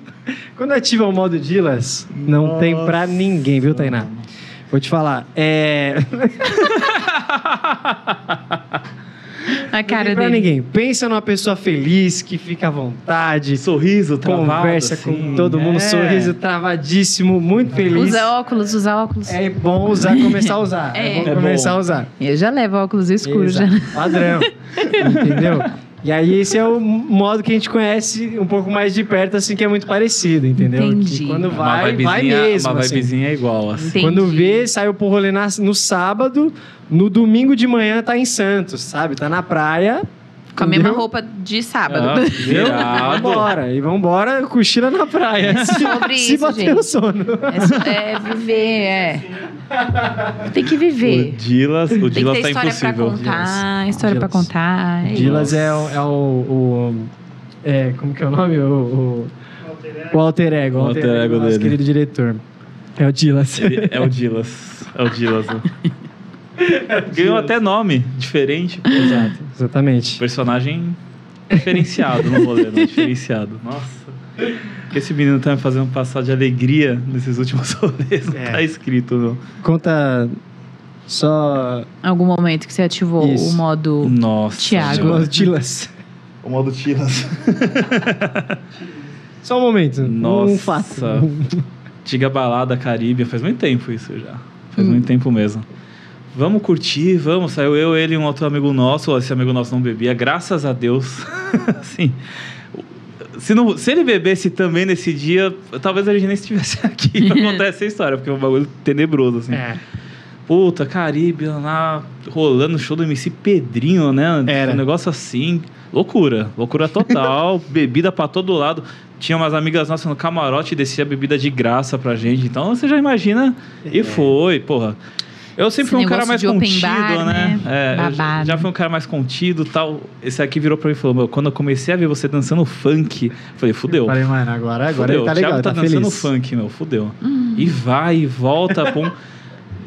quando ativa o modo Dilas, não tem pra ninguém, viu, Tainá? Vou te falar, é... A não cara tem pra dele. ninguém. Pensa numa pessoa feliz, que fica à vontade, Sorriso, travado, conversa assim, com todo mundo, é. sorriso travadíssimo, muito feliz. Usa óculos, usa óculos. É bom usar, começar a usar. É, É. bom É começar bom. a usar. Eu já levo óculos escuros já. Padrão. entendeu? E aí esse é o modo que a gente conhece um pouco mais de perto, assim, que é muito parecido, entendeu? Entendi. Que quando Uma vai, vai mesmo. Uma assim. vibezinha é igual, assim. Entendi. Quando vê, saiu pro rolê na- no sábado, no domingo de manhã tá em Santos, sabe? Tá na praia. Com a mesma entendeu? roupa de sábado. Ah, Entendeu? Vambora. E vambora, cochila na praia. Sobre Se isso, bater gente. o sono. É, é viver, é. Tem que O viver. Dilas, o Tem que Dilas ter tá história pra impossível. contar, história pra Dilas. contar. é Dilas é, o, é o, o- é, como que é o nome? O, o, o alter ego. O alter ego do nosso dele. querido diretor. É o Dilas. Ele- É o Dilas. É o Dilas. né? Ganhou até nome diferente. Exato, exatamente. Personagem diferenciado no rolê, né? Diferenciado. Nossa. Esse menino tá me fazendo passar de alegria nesses últimos rolês. Não É. tá escrito, não. Conta só Algum momento que você ativou Isso. o modo. Nossa. Thiago. o Dilas. O modo Tilas. Só um momento. Um Nossa. fato. Antiga balada Caribe. Faz muito tempo isso já. Faz muito tempo mesmo. Vamos curtir, vamos. Saiu eu, ele e um outro amigo nosso. Esse amigo nosso não bebia, graças a Deus. assim, se, não, se ele bebesse também nesse dia, talvez a gente nem estivesse aqui pra contar essa história, porque é um bagulho tenebroso, assim. É. Puta, Caribe, lá rolando show do MC Pedrinho, né? Era. Um negócio assim. Loucura. Loucura total. bebida pra todo lado. Tinha umas amigas nossas no camarote e descia bebida de graça pra gente. Então você já imagina. E É. foi, porra. Eu sempre fui um cara mais contido, bar, né? né? É, eu já, Babado. já fui um cara mais contido tal. Esse aqui virou pra mim e falou: Meu, quando eu comecei a ver você dançando funk, eu falei, fudeu. Falei, mano, agora, agora Fudeu, ele tá o Thiago legal, tá, tá, dançando feliz. funk, meu, fudeu. E vai, e volta, pum.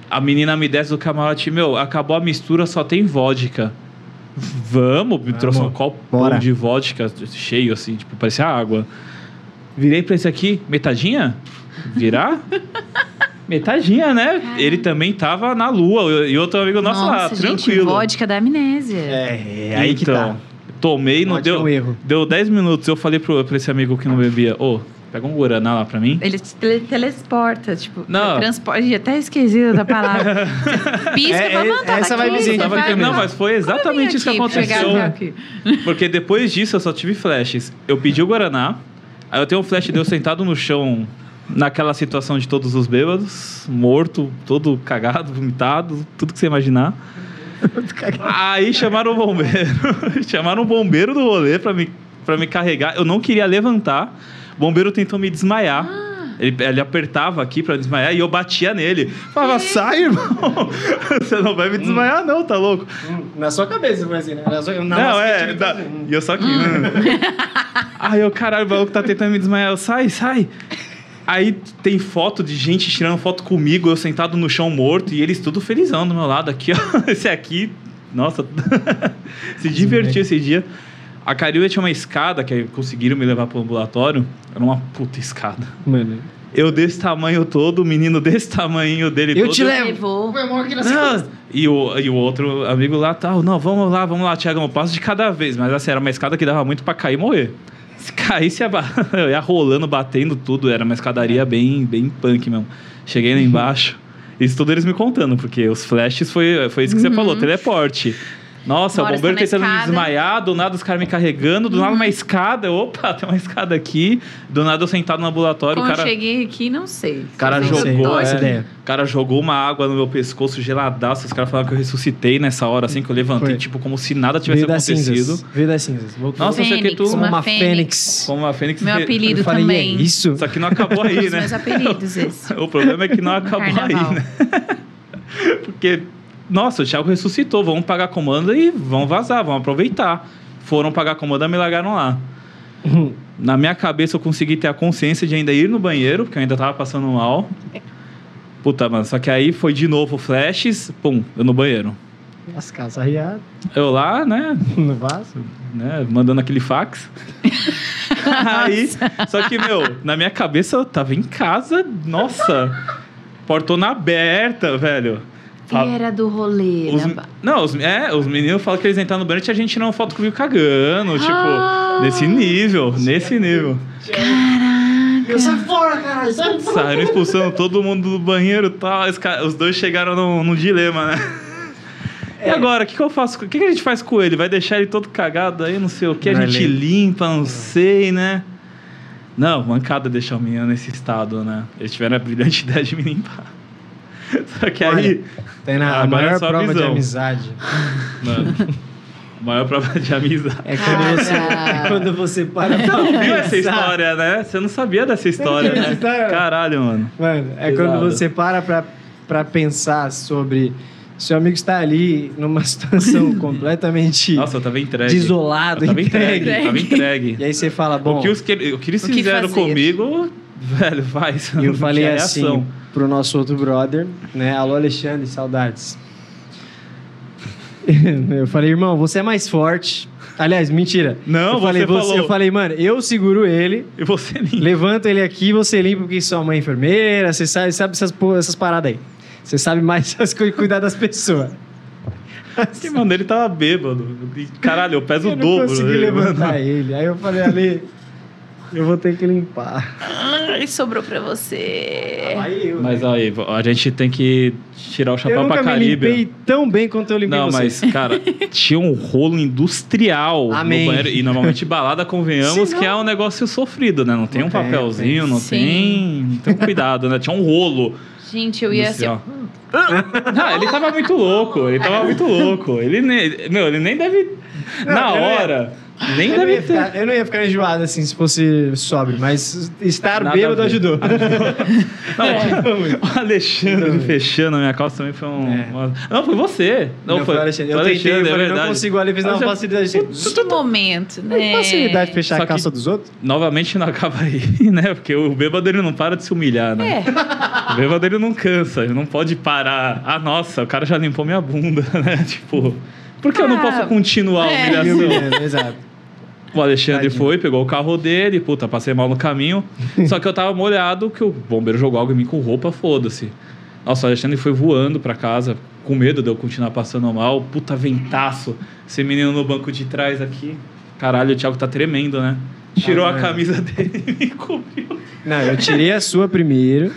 A menina me desce do camarote, meu, acabou a mistura, só tem vodka. Vamos, me trouxe um copo bora. de vodka cheio, assim, tipo, parecia água. Virei pra esse aqui, metadinha? Virar? Metadinha, né? Ele também tava na lua, e outro amigo nosso lá, Nossa, gente, tranquilo. vodka da amnésia. É, é aí que Então, tá. Tomei, não deu. um erro. Deu 10 minutos, eu falei pro, pra esse amigo que não bebia, ô, pega um Guaraná lá pra mim. Ele te tele- telesporta, tipo, Não. transporte, até esqueci da palavra. Pisca É, e fala, é, essa aqui, vibezinha você que Tava vai- não, mas foi exatamente isso que aqui aconteceu. aqui. Porque depois disso eu só tive flashes. Eu pedi o Guaraná, aí eu tenho um flash de eu sentado no chão, naquela situação de todos os bêbados, morto, todo cagado, vomitado, tudo que você imaginar. Aí chamaram o bombeiro. chamaram o bombeiro do rolê pra me, pra me carregar. Eu não queria levantar. O bombeiro tentou me desmaiar. Ele, ele apertava aqui pra desmaiar e eu batia nele. Falava, sai, irmão! Você não vai me desmaiar, não, tá louco? Hum, Na sua cabeça foi assim, né? Na sua, na não, é. da- tá assim, hum. E eu só aqui. né? Aí eu, caralho, o maluco tá tentando me desmaiar. Eu, sai, sai. Aí tem foto de gente tirando foto comigo, eu sentado no chão morto, e eles tudo felizão do meu lado aqui, ó. Esse aqui, nossa, se divertiu esse dia. A Cariúba tinha uma escada que conseguiram me levar pro ambulatório. Era uma puta escada. Mano, Eu desse tamanho todo, o menino desse tamanho dele Eu todo. te levo. Aqui nas Não, costas. e, o, e o outro amigo lá tal, não, vamos lá, vamos lá, Tiagão, passo de cada vez. Mas assim, era uma escada que dava muito pra cair e morrer. Se caísse, ia, ba- eu ia rolando, batendo tudo. Era uma escadaria bem, bem punk mesmo. Cheguei lá embaixo, isso tudo eles me contando, porque os flashes foi, foi isso que você falou, teleporte. Nossa, Uma o bombeiro tentando na me escada. desmaiar, do nada os caras me carregando, do nada uma escada, opa, tem uma escada aqui, do nada eu sentado no ambulatório, Como o cara... eu cheguei aqui, não sei. O cara jogou, é, ideia. o cara jogou uma água no meu pescoço geladaço. Os caras falaram que eu ressuscitei nessa hora, assim, que eu levantei, Foi. tipo, como se nada tivesse Veio das acontecido. cinzas. Veio das cinzas. Voltou. Nossa, eu sei que Fênix, tu. como uma uma fênix. fênix. Como uma fênix. Meu apelido falei, também. é isso? Só que não acabou aí, Os né? meus apelidos, esse. O problema é que não acabou Carnaval. aí, né? Porque, nossa, o Thiago ressuscitou. Vamos pagar a comanda e vão vazar, vão aproveitar. Foram pagar a comanda, me largaram lá. Na minha cabeça eu consegui ter a consciência de ainda ir no banheiro, porque eu ainda tava passando mal. Puta, mano, só que aí foi de novo flashes, pum, eu no banheiro. As calças riadas Eu lá, né, no vaso. né, mandando aquele fax. aí, só que, meu, na minha cabeça eu tava em casa, nossa, portona aberta, velho. Fa- E era do rolê. Os, né? não, os, é, os meninos falam que eles entraram no banheiro e a gente uma foto comigo cagando, tipo, Ah! nesse nível, nesse nível. Eu saio fora, caralho. Sai fora. Saíram expulsando todo mundo do banheiro e tal. Os, dois chegaram num, num dilema, né? É. E agora, o que, que eu faço? O que, que a gente faz com ele? Vai deixar ele todo cagado aí, não sei o que, a Vai gente ler. limpa, não sei, né? Não, mancada deixar o menino nesse estado, né? Eles tiveram a brilhante ideia de me limpar. Só que aí, Tem na a é maior prova de visão. amizade. mano, a maior prova de amizade. É quando você, é quando você para pra Viu pensar. essa história, né? Você não sabia dessa história, viu né? história? Caralho, mano. Mano, é Pesado. quando você para pra, pra pensar sobre... Seu amigo está ali numa situação completamente Nossa, eu tava entregue. desolado, Eu tava entregue. entregue. Tava entregue. E aí você fala, bom... o, que os, que, o que eles o que fizeram fazer? comigo, velho, vai. E eu falei Tinha assim pro nosso outro brother, né? Alô, Alexandre, saudades. eu falei, irmão, você é mais forte. Aliás, mentira. Não, eu falei, você falou. Eu falei, mano, eu seguro ele, E você nem. levanto ele aqui, você limpa porque sua mãe é enfermeira, você sabe, sabe essas, essas paradas aí. Você sabe mais coisas, cuidar das pessoas. Que, mano, ele tava bêbado. E, Caralho, eu peso eu o dobro. consegui né, levantar mano? ele. Aí eu falei, ali, Eu vou ter que limpar. Ai, sobrou pra você. Aí eu, Mas né? aí, a gente tem que tirar o eu chapéu pra Caribe. limpei tão bem quanto eu limpei Não, você. mas, cara, tinha um rolo industrial Amém. no banheiro. E normalmente balada, convenhamos, Sim, que é um negócio sofrido, né? Não tem um papelzinho, não Sim. tem. Um cuidado, né? Tinha um rolo. Gente, eu ia assim. Não, ele tava muito louco, ele tava muito louco. Ele nem. Meu, ele nem deve. Não, na eu ia- hora. Nem eu, não ia deve ter. ficar, eu não ia ficar enjoado assim se fosse sóbrio, mas estar Nada bêbado ajudou. Não, o Alexandre fechando a minha calça também foi um. É. uma- Não, foi você. Não, foi. o Alexandre. Eu foi o tentei, eu Alexandre, é falei, não consigo. Ali fez uma Alexandre- facilidade assim. Que momento, né? Facilidade de fechar Só a calça dos outros? Novamente não acaba aí, né? Porque o bêbado ele não para de se humilhar, né? É. O bêbado ele não cansa, ele não pode parar. Ah, nossa, o cara já limpou minha bunda, né? Tipo, por que eu não Ah, posso continuar a é. Humilhação? humilhando, exato. O Alexandre Tadinho. foi, pegou o carro dele, puta, passei mal no caminho. só que eu tava molhado, que o bombeiro jogou algo em mim com roupa, foda-se. Nossa, o Alexandre foi voando pra casa, com medo de eu continuar passando mal. Puta ventaço. Esse menino no banco de trás aqui. Caralho, o Thiago tá tremendo, né? Tirou Tá a camisa dele e me cobriu. Não, eu tirei a sua primeiro,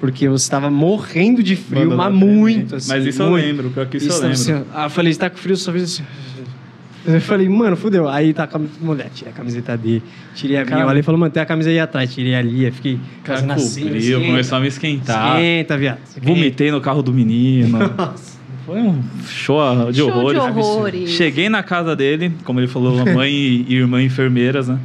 porque você estava morrendo de frio, mas muito. Assim, Mas isso eu muito. lembro, pior que isso, eu tava lembro. assim, ah, eu falei, você tá com frio, só fiz assim. Eu falei, mano, fudeu. Aí tá com a mulher, tirei a camiseta dele, tirei a minha. Cara. O Ale falou, mano, tem a camisa aí atrás. Tirei ali, eu fiquei Cara, fazendo assim. cobriu, esquenta, começou a me esquentar. Esquenta, viado. esquenta. Vomitei no carro do menino. Nossa. Foi um show de Show horrores. de horrores. Cheguei na casa dele, como ele falou, mãe e irmã enfermeiras, né?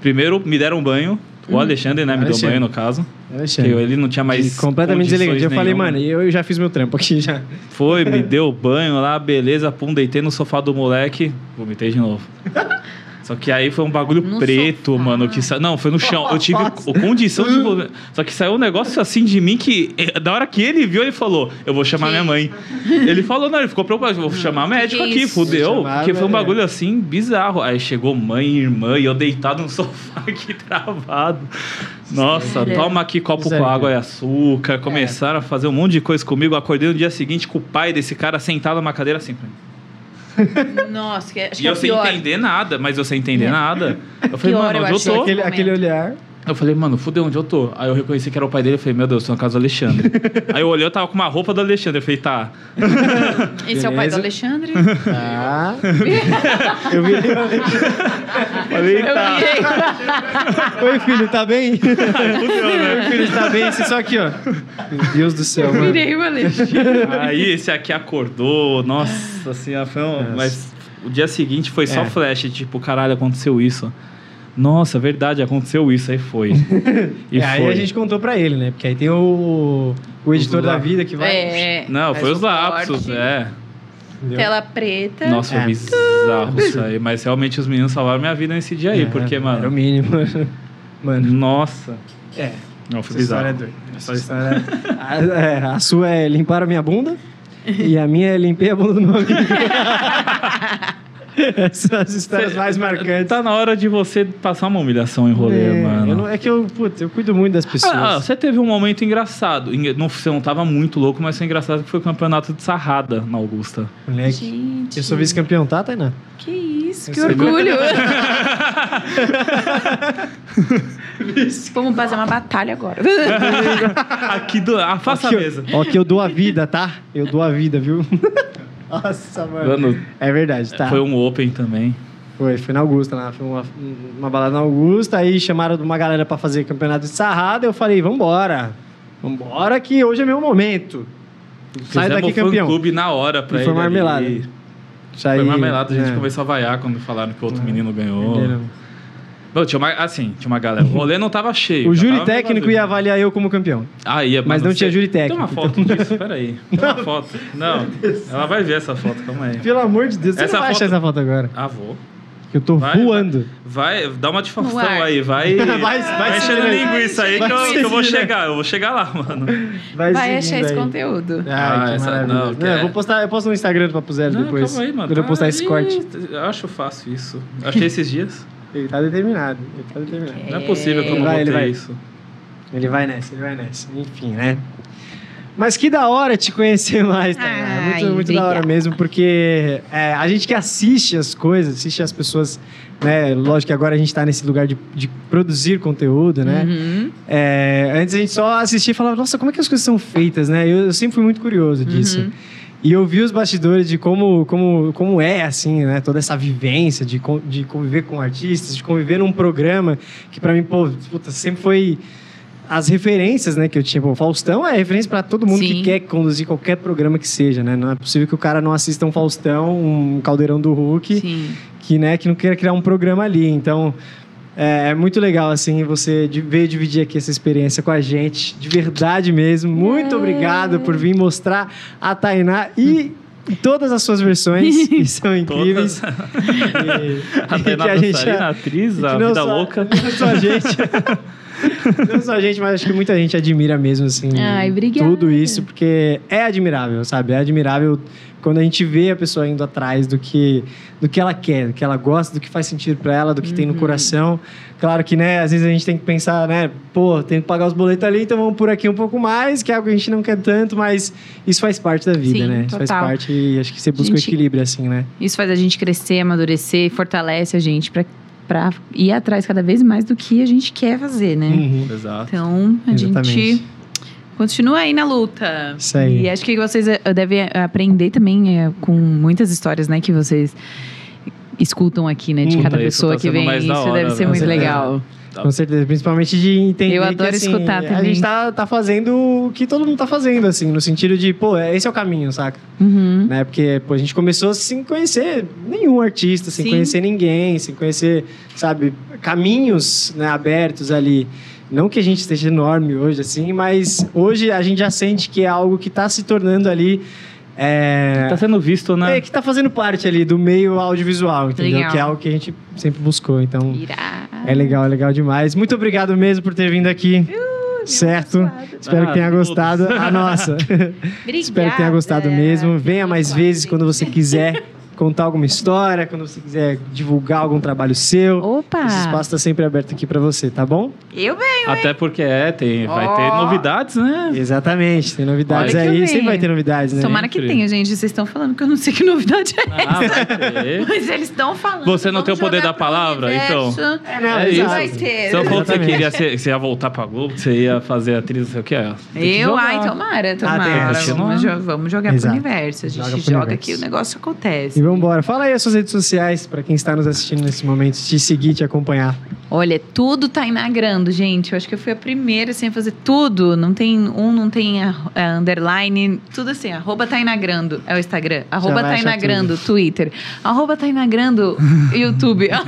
Primeiro me deram banho. O Alexandre, né, me deu Alexandre. banho no caso. Que Alexandre. ele não tinha mais. completamente deselegante. Eu falei, mano, eu já fiz meu trampo aqui já. Foi, me deu banho lá, beleza, pum, deitei no sofá do moleque, vomitei de novo. Só que aí foi um bagulho No preto, sofá? mano, que sa... Não, foi no chão. Eu tive condição de vomitar. Só que saiu um negócio assim de mim que, eh, da hora que ele viu, ele falou: Eu vou chamar Que? minha mãe. Ele falou, não, ele ficou preocupado, vou chamar médico que aqui, isso? fudeu. Chamava, Porque foi um é. bagulho assim bizarro. Aí chegou mãe e irmã e eu deitado no sofá aqui travado. Nossa, Sério? toma aqui copo Sério? com água e açúcar. Começaram a fazer um monte de coisa comigo. Acordei no dia seguinte com o pai desse cara sentado numa cadeira assim pra mim. Nossa, que, acho E que é eu sem pior. entender nada, mas eu sem entender nada. Eu falei, Pior, mano, eu onde eu achei tô? Aquele, aquele olhar. Eu falei, mano, fudeu, onde eu tô? Aí eu reconheci que era o pai dele. Eu falei, meu Deus, tô na casa do Alexandre. Aí eu olhei, eu tava com uma roupa do Alexandre. Eu falei, tá. Esse é o pai do Beleza. Alexandre? Tá. eu vi. Falei, Eu tá. virei. Oi, filho, tá bem? Oi, filho, tá bem? Esse só aqui, ó. Meu Deus do céu, Eu mano. virei o Alexandre. Aí esse aqui acordou. Nossa, assim, foi um... Nossa. Mas o dia seguinte foi só É. flash. Tipo, caralho, aconteceu isso. Nossa, verdade, aconteceu isso. Aí foi. E É, aí foi. a gente contou pra ele, né? Porque aí tem o, o editor da vida que vai. É. Não, foi os lapsos, é. entendeu? Tela preta. Nossa, foi É. bizarro isso aí. Mas realmente os meninos salvaram minha vida nesse dia aí, É, porque, Era o mano. mínimo. Mano, Nossa. é. Não, foi Essa história é doida. Essa história a, é, a sua é limpar a minha bunda e a minha é limpei a bunda do meu amigo. Essas são as histórias mais marcantes. Tá na hora de você passar uma humilhação em rolê, é, mano. eu não- é que eu, putz, eu cuido muito das pessoas. Ah, ah, você teve um momento engraçado. Não, você não tava muito louco, mas foi engraçado que foi o campeonato de sarrada na Augusta. Moleque, Gente. eu sou vice-campeão, tá, Tainá? Que isso, que Você viu? orgulho. Vamos fazer uma batalha agora. Aqui do. Ah, faça Ó a que mesa. Eu, ó, que eu dou a vida, tá? Eu dou a vida, viu? Nossa, mano. Mano, É verdade, tá? Foi um Open também. Foi, foi na Augusta lá. Foi uma, uma balada na Augusta. Aí chamaram uma galera pra fazer campeonato de sarrada. Eu falei, vambora. Vambora que hoje é meu momento. Sai Fizemos daqui um campeão. clube na hora pra E foi marmelada. Foi marmelada, a gente é. começou a vaiar quando falaram que o outro É. menino ganhou. Entenderam? Não, tinha uma, assim, tinha uma galera. O rolê não tava cheio. O júri técnico ia avaliar eu como campeão. Ah, ia, Mas não tinha júri técnico, Tem uma foto disso, peraí. Tem uma foto. Não, ela vai ver essa foto, calma aí. Pelo amor de Deus, você Essa não vai foto- achar essa foto agora. Ah, vou. Que eu tô Vai, voando. Vai, dá uma ar. aí, vai. Vai- vai vai enchendo linguiça aí Vai que eu, que eu vou chegar, eu vou chegar lá, mano. Vai, Vai achar esse conteúdo. Ah, que essa- não, eu é- vou postar, eu posto no Instagram do Papo Zero Não, depois. calma aí, mano. Quando eu Tá postar esse corte. Eu acho fácil isso. Achei esses dias. Ele tá determinado. Ele tá determinado. Não é possível que eu Ele não vai, ele vai. isso. Ele vai nessa, ele vai nessa. Enfim, né? Mas que da hora te conhecer mais, tá? É muito, Ai, muito da hora mesmo, porque é, a gente que assiste as coisas, assiste as pessoas, né? Lógico que agora a gente tá nesse lugar de, de produzir conteúdo, né? Uhum. É, antes a gente só assistia e falava, nossa, como é que as coisas são feitas, né? Eu, eu sempre fui muito curioso disso. Uhum. E eu vi os bastidores de como, como, como é, assim, né? Toda essa vivência de, de conviver com artistas, de conviver num programa que pra mim, pô, puta, sempre foi as referências, né, que eu tinha. Pô, Faustão é referência pra todo mundo Sim. que quer conduzir qualquer programa que seja, né? Não é possível que o cara não assista um Faustão, um Caldeirão do Hulk, Sim. que, né, que não queira criar um programa ali. Então, é, é muito legal, assim, você veio dividir aqui essa experiência com a gente, de verdade mesmo. Muito É. obrigado por vir mostrar a Tainá e todas as suas versões, que são incríveis. E- A e Tainá que a gente- atriz, a vida só- louca. Não só a gente. não só a gente, mas acho que muita gente admira mesmo, assim. Ai, obrigada. Tudo isso, porque é admirável, sabe? É admirável quando a gente vê a pessoa indo atrás do que, do que ela quer, do que ela gosta, do que faz sentido pra ela, do que tem no Uhum. coração. Claro que, né, às vezes a gente tem que pensar, né, pô, tem que pagar os boletos ali, então vamos por aqui um pouco mais, que é algo que a gente não quer tanto, mas isso faz parte da vida, Sim, né? Isso faz parte e acho que você busca Gente- o equilíbrio, assim, né? Isso faz a gente crescer, amadurecer, fortalece a gente pra, pra ir atrás cada vez mais do que a gente quer fazer, né? Uhum. Exato. Então, a Exatamente. gente continua aí na luta. Isso aí. E acho que vocês eh, devem aprender também eh, com muitas histórias, né, que vocês escutam aqui, né, de Hum, cada pessoa tá que vem. Isso hora, deve ser né? muito Com Com certeza, principalmente de entender Eu que, adoro assim, escutar a também. gente tá, tá fazendo o que todo mundo tá fazendo, assim, no sentido de, pô, esse é o caminho, saca? Uhum. Né? Porque, pô, a gente começou sem conhecer nenhum artista, sem Sim. conhecer ninguém, sem conhecer, sabe, caminhos né, abertos ali. Não que a gente esteja enorme hoje, assim, mas hoje a gente já sente que é algo que tá se tornando ali... É, Tá sendo visto, né? é, que tá fazendo parte ali do meio audiovisual, entendeu? Legal. Que é algo que a gente sempre buscou, então... Irá. É legal, é legal demais. Muito obrigado mesmo por ter vindo aqui. certo? abençoada. Espero que Ah, tenha todos. gostado. A nossa. Espero que tenha gostado mesmo. Venha mais vezes quando você quiser contar alguma história, quando você quiser divulgar algum trabalho seu. Opa! Esse espaço está sempre aberto aqui para você, tá bom? Eu venho. Até porque é, tem, vai ter novidades, né? Exatamente, tem novidades Olha que aí. Sempre vai ter novidades, né? Tomara que Sempre. tenha, gente. Vocês estão falando que eu não sei que novidade é. Ah, ter. Mas eles estão falando. Você não tem o poder da palavra, universo. É, não, É isso. Vai ter. Se eu falou que queria ser, que você ia voltar pra Globo, que você ia fazer atriz, não sei o que é. Tem que Eu, ai, tomara, tomara. acho que não. vamos, vamos jogar Exato. pro universo. A gente Joga joga, universo. aqui, o negócio acontece. E vamos embora. Fala aí as suas redes sociais para quem está nos assistindo nesse momento, te seguir, te acompanhar. Olha, tudo tá inagrando, gente. Eu acho que eu fui a primeira assim, a fazer tudo. Não tem um, não tem a, a underline, tudo assim. Arroba tá inagrando é o Instagram. Arroba tá inagrando, Twitter. Arroba tá inagrando, YouTube.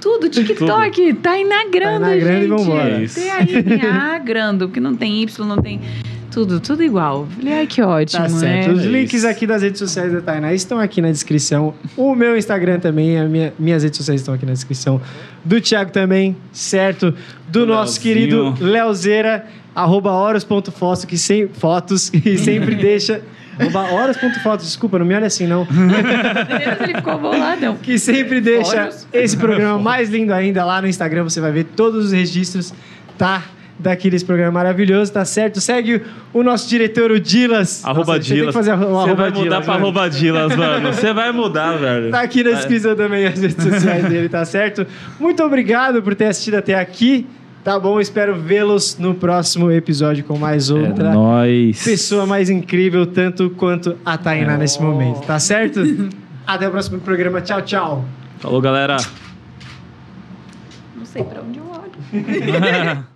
tudo, TikTok, tá inagrando, Tá inagrando e gente. vambora. Isso. Tem aí, tem A grando, porque não tem Y, não tem... Tudo, tudo igual. Falei, ai, que ótimo, Tá certo. né? Os É links isso. aqui das redes sociais da Tainá estão aqui na descrição. O meu Instagram também, a minha- minhas redes sociais estão aqui na descrição. Do Thiago também, certo? Do nosso Leozinho. querido Leozeira, arroba horas.fotos, que sem fotos e sempre deixa. Arroba horas.fotos, desculpa, não me olha assim, não. Ele ficou boladão. Que sempre deixa esse programa mais lindo ainda lá no Instagram. Você vai ver todos os registros, tá? Daqui desse programa maravilhoso, tá certo? Segue o nosso diretor, o Dilas. Arroba Nossa, você tem que Dilas. fazer o Você arroba vai mudar Dilas, pra mano. arroba Dilas, mano. Você vai mudar, velho. Tá aqui na descrição também as redes sociais dele, tá certo? Muito obrigado por ter assistido até aqui. Tá bom? Espero vê-los no próximo episódio com mais outra É nóis. pessoa mais incrível, tanto quanto a Tainá nesse momento, tá certo? Até o próximo programa. Tchau, tchau. Falou, galera. Não sei pra onde eu olho.